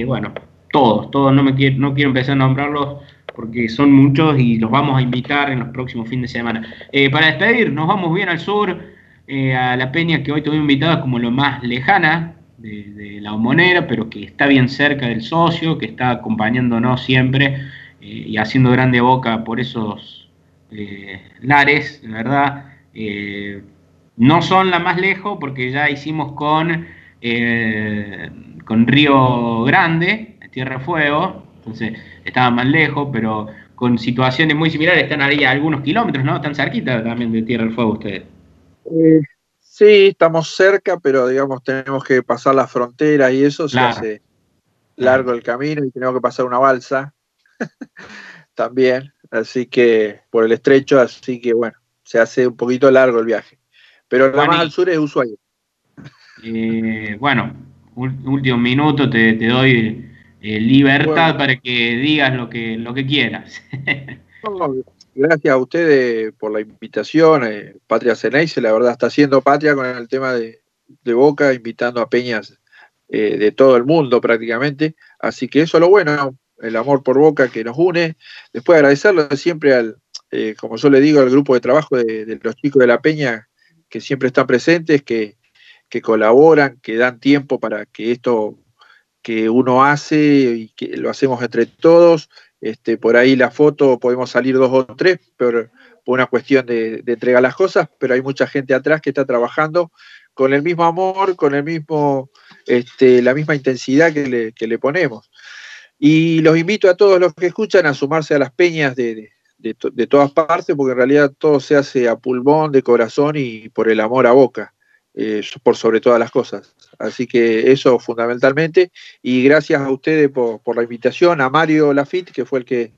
S1: bueno, todos, todos, no, me quiero, no quiero empezar a nombrarlos porque son muchos y los vamos a invitar en los próximos fines de semana. para despedir, nos vamos bien al sur, a la peña que hoy tuve invitada como lo más lejana, de, la homonera, pero que está bien cerca del socio, que está acompañándonos siempre eh, y haciendo grande boca por esos eh, lares, verdad. Eh, no son la más lejos porque ya hicimos con, con Río Grande, Tierra Fuego, entonces estaba más lejos, pero con situaciones muy similares, están ahí a algunos kilómetros, ¿no? Están cerquita también de Tierra del Fuego ustedes.
S3: Sí, estamos cerca, pero digamos tenemos que pasar la frontera y eso se hace largo el camino y tenemos que pasar una balsa también, así que por el estrecho, así que bueno, se hace un poquito largo el viaje. Pero la más al sur es Ushuaia.
S1: Eh, bueno, último minuto, te, doy eh, libertad para que digas lo que, lo que quieras.
S3: Gracias a ustedes por la invitación. Eh, patria Ceneice, la verdad, está haciendo patria con el tema de, Boca, invitando a peñas eh, de todo el mundo prácticamente. Así que eso es lo bueno, el amor por Boca que nos une. Después agradecerlo siempre al, eh, como yo le digo, al grupo de trabajo de, los chicos de la peña que siempre están presentes, que, que colaboran, que dan tiempo para que esto que uno hace y que lo hacemos entre todos, este, por ahí la foto podemos salir dos o tres, pero por una cuestión de, entregar las cosas, pero hay mucha gente atrás que está trabajando con el mismo amor, con el mismo, este, la misma intensidad que le, ponemos. Y los invito a todos los que escuchan a sumarse a las peñas de, de, todas partes, porque en realidad todo se hace a pulmón, de corazón y por el amor a boca, eh, por sobre todas las cosas. Así que eso fundamentalmente. Y gracias a ustedes por, la invitación, a Mario Lafitte, que fue el que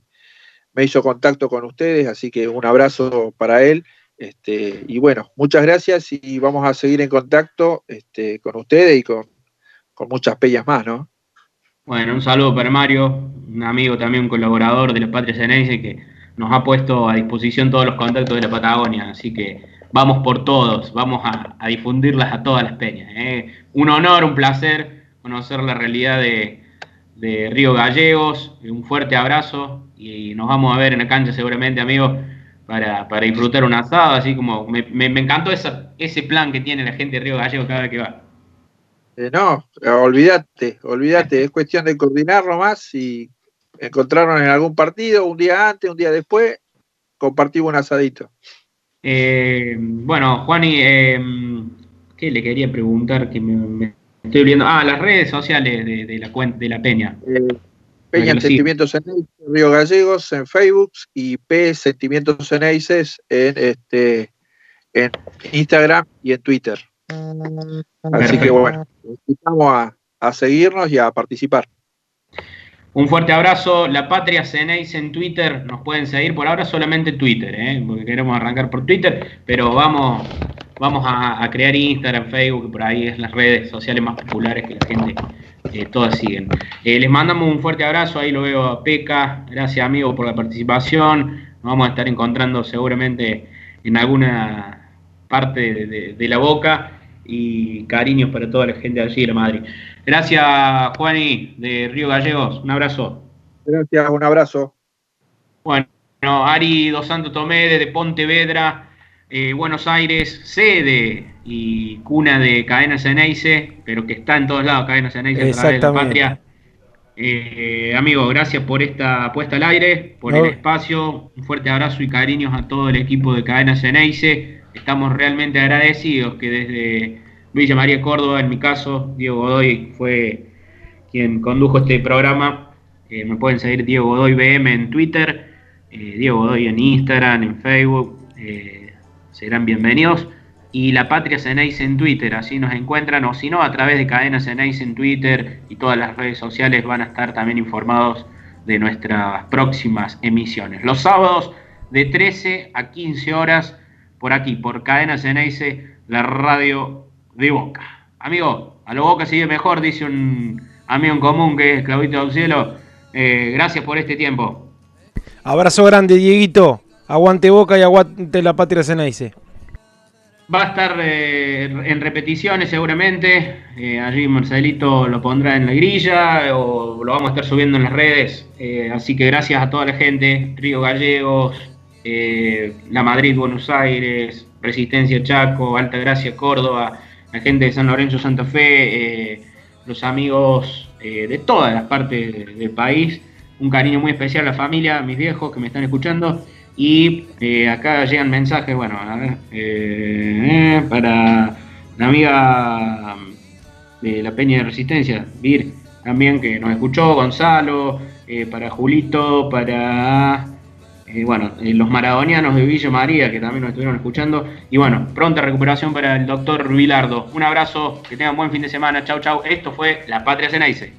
S3: me hizo contacto con ustedes. Así que un abrazo para él. Este, y bueno, muchas gracias y vamos a seguir en contacto este, con ustedes y con, muchas pellas más, ¿no?
S1: Bueno, un saludo para Mario, un amigo también, un colaborador de la Patria Ceneice que nos ha puesto a disposición todos los contactos de la Patagonia, así que vamos por todos, vamos a, difundirlas a todas las peñas. ¿eh? Un honor, un placer conocer la realidad de, Río Gallegos, un fuerte abrazo y nos vamos a ver en la cancha seguramente, amigos, para, disfrutar un asado, así como me, encantó ese plan que tiene la gente de Río Gallegos cada vez que va.
S3: Eh, no, olvídate, olvídate, es cuestión de coordinarlo más y encontrarnos en algún partido, un día antes, un día después, compartimos un asadito.
S1: Eh, bueno, Juani, eh, ¿qué le quería preguntar? Que me, estoy viendo. Ah, las redes sociales de, la cuenta de la Peña.
S3: Eh, Peña Sentimientos Ceneices, Río Gallegos en Facebook y P Sentimientos Ceneices en este en Instagram y en Twitter. Así que bueno, invitamos a, seguirnos y a participar.
S1: Un fuerte abrazo. La Patria Ceneis en Twitter. Nos pueden seguir por ahora solamente Twitter, ¿eh? porque queremos arrancar por Twitter, pero vamos, vamos a, crear Instagram, Facebook, por ahí es las redes sociales más populares que la gente eh, todas siguen. Eh, les mandamos un fuerte abrazo. Ahí lo veo a Peca. Gracias, amigo, por la participación. Nos vamos a estar encontrando seguramente en alguna parte de la boca y cariños para toda la gente allí de Madrid. Gracias, Juani, de Río Gallegos. Un abrazo.
S3: Gracias, un abrazo.
S1: Bueno, Ari Dos Santos Tomé, de Pontevedra, eh, Buenos Aires, sede y cuna de Cadena Ceneice, pero que está en todos lados, Cadena Ceneice, a través de la patria. Eh, amigo, gracias por esta puesta al aire, por el espacio. Un fuerte abrazo y cariños a todo el equipo de Cadena Ceneice estamos realmente agradecidos que desde Villa María Córdoba, en mi caso, Diego Godoy fue quien condujo este programa. Eh, me pueden seguir Diego Godoy BM en Twitter, eh, Diego Godoy en Instagram, en Facebook. Eh, serán bienvenidos. Y La Patria Ceneis en Twitter, así nos encuentran, o si no, a través de Cadena Ceneis en Twitter y todas las redes sociales van a estar también informados de nuestras próximas emisiones. Los sábados de 13 a 15 horas por aquí, por Cadena Ceneice, la radio de Boca. Amigo, a lo Boca sigue mejor, dice un amigo en común que es Claudito del Cielo. Eh, gracias por este tiempo.
S2: Abrazo grande, Dieguito. Aguante Boca y aguante la patria Ceneice.
S1: Va a estar eh, en repeticiones seguramente. Eh, allí Marcelito lo pondrá en la grilla o lo vamos a estar subiendo en las redes. así que gracias a toda la gente, Río Gallegos, eh, la Madrid, Buenos Aires, Resistencia Chaco, Alta Gracia, Córdoba, la gente de San Lorenzo, Santa Fe, eh, los amigos eh, de todas las partes del país. Un cariño muy especial a la familia, a mis viejos que me están escuchando. Y acá llegan mensajes, bueno, para la amiga de la Peña de Resistencia, Vir, también que nos escuchó, Gonzalo, para Julito, para y bueno, los maradonianos de Villa María, que también nos estuvieron escuchando. Y bueno, pronta recuperación para el doctor Vilardo. Un abrazo, que tengan buen fin de semana. Chau, chau. Esto fue La Patria Ceneice.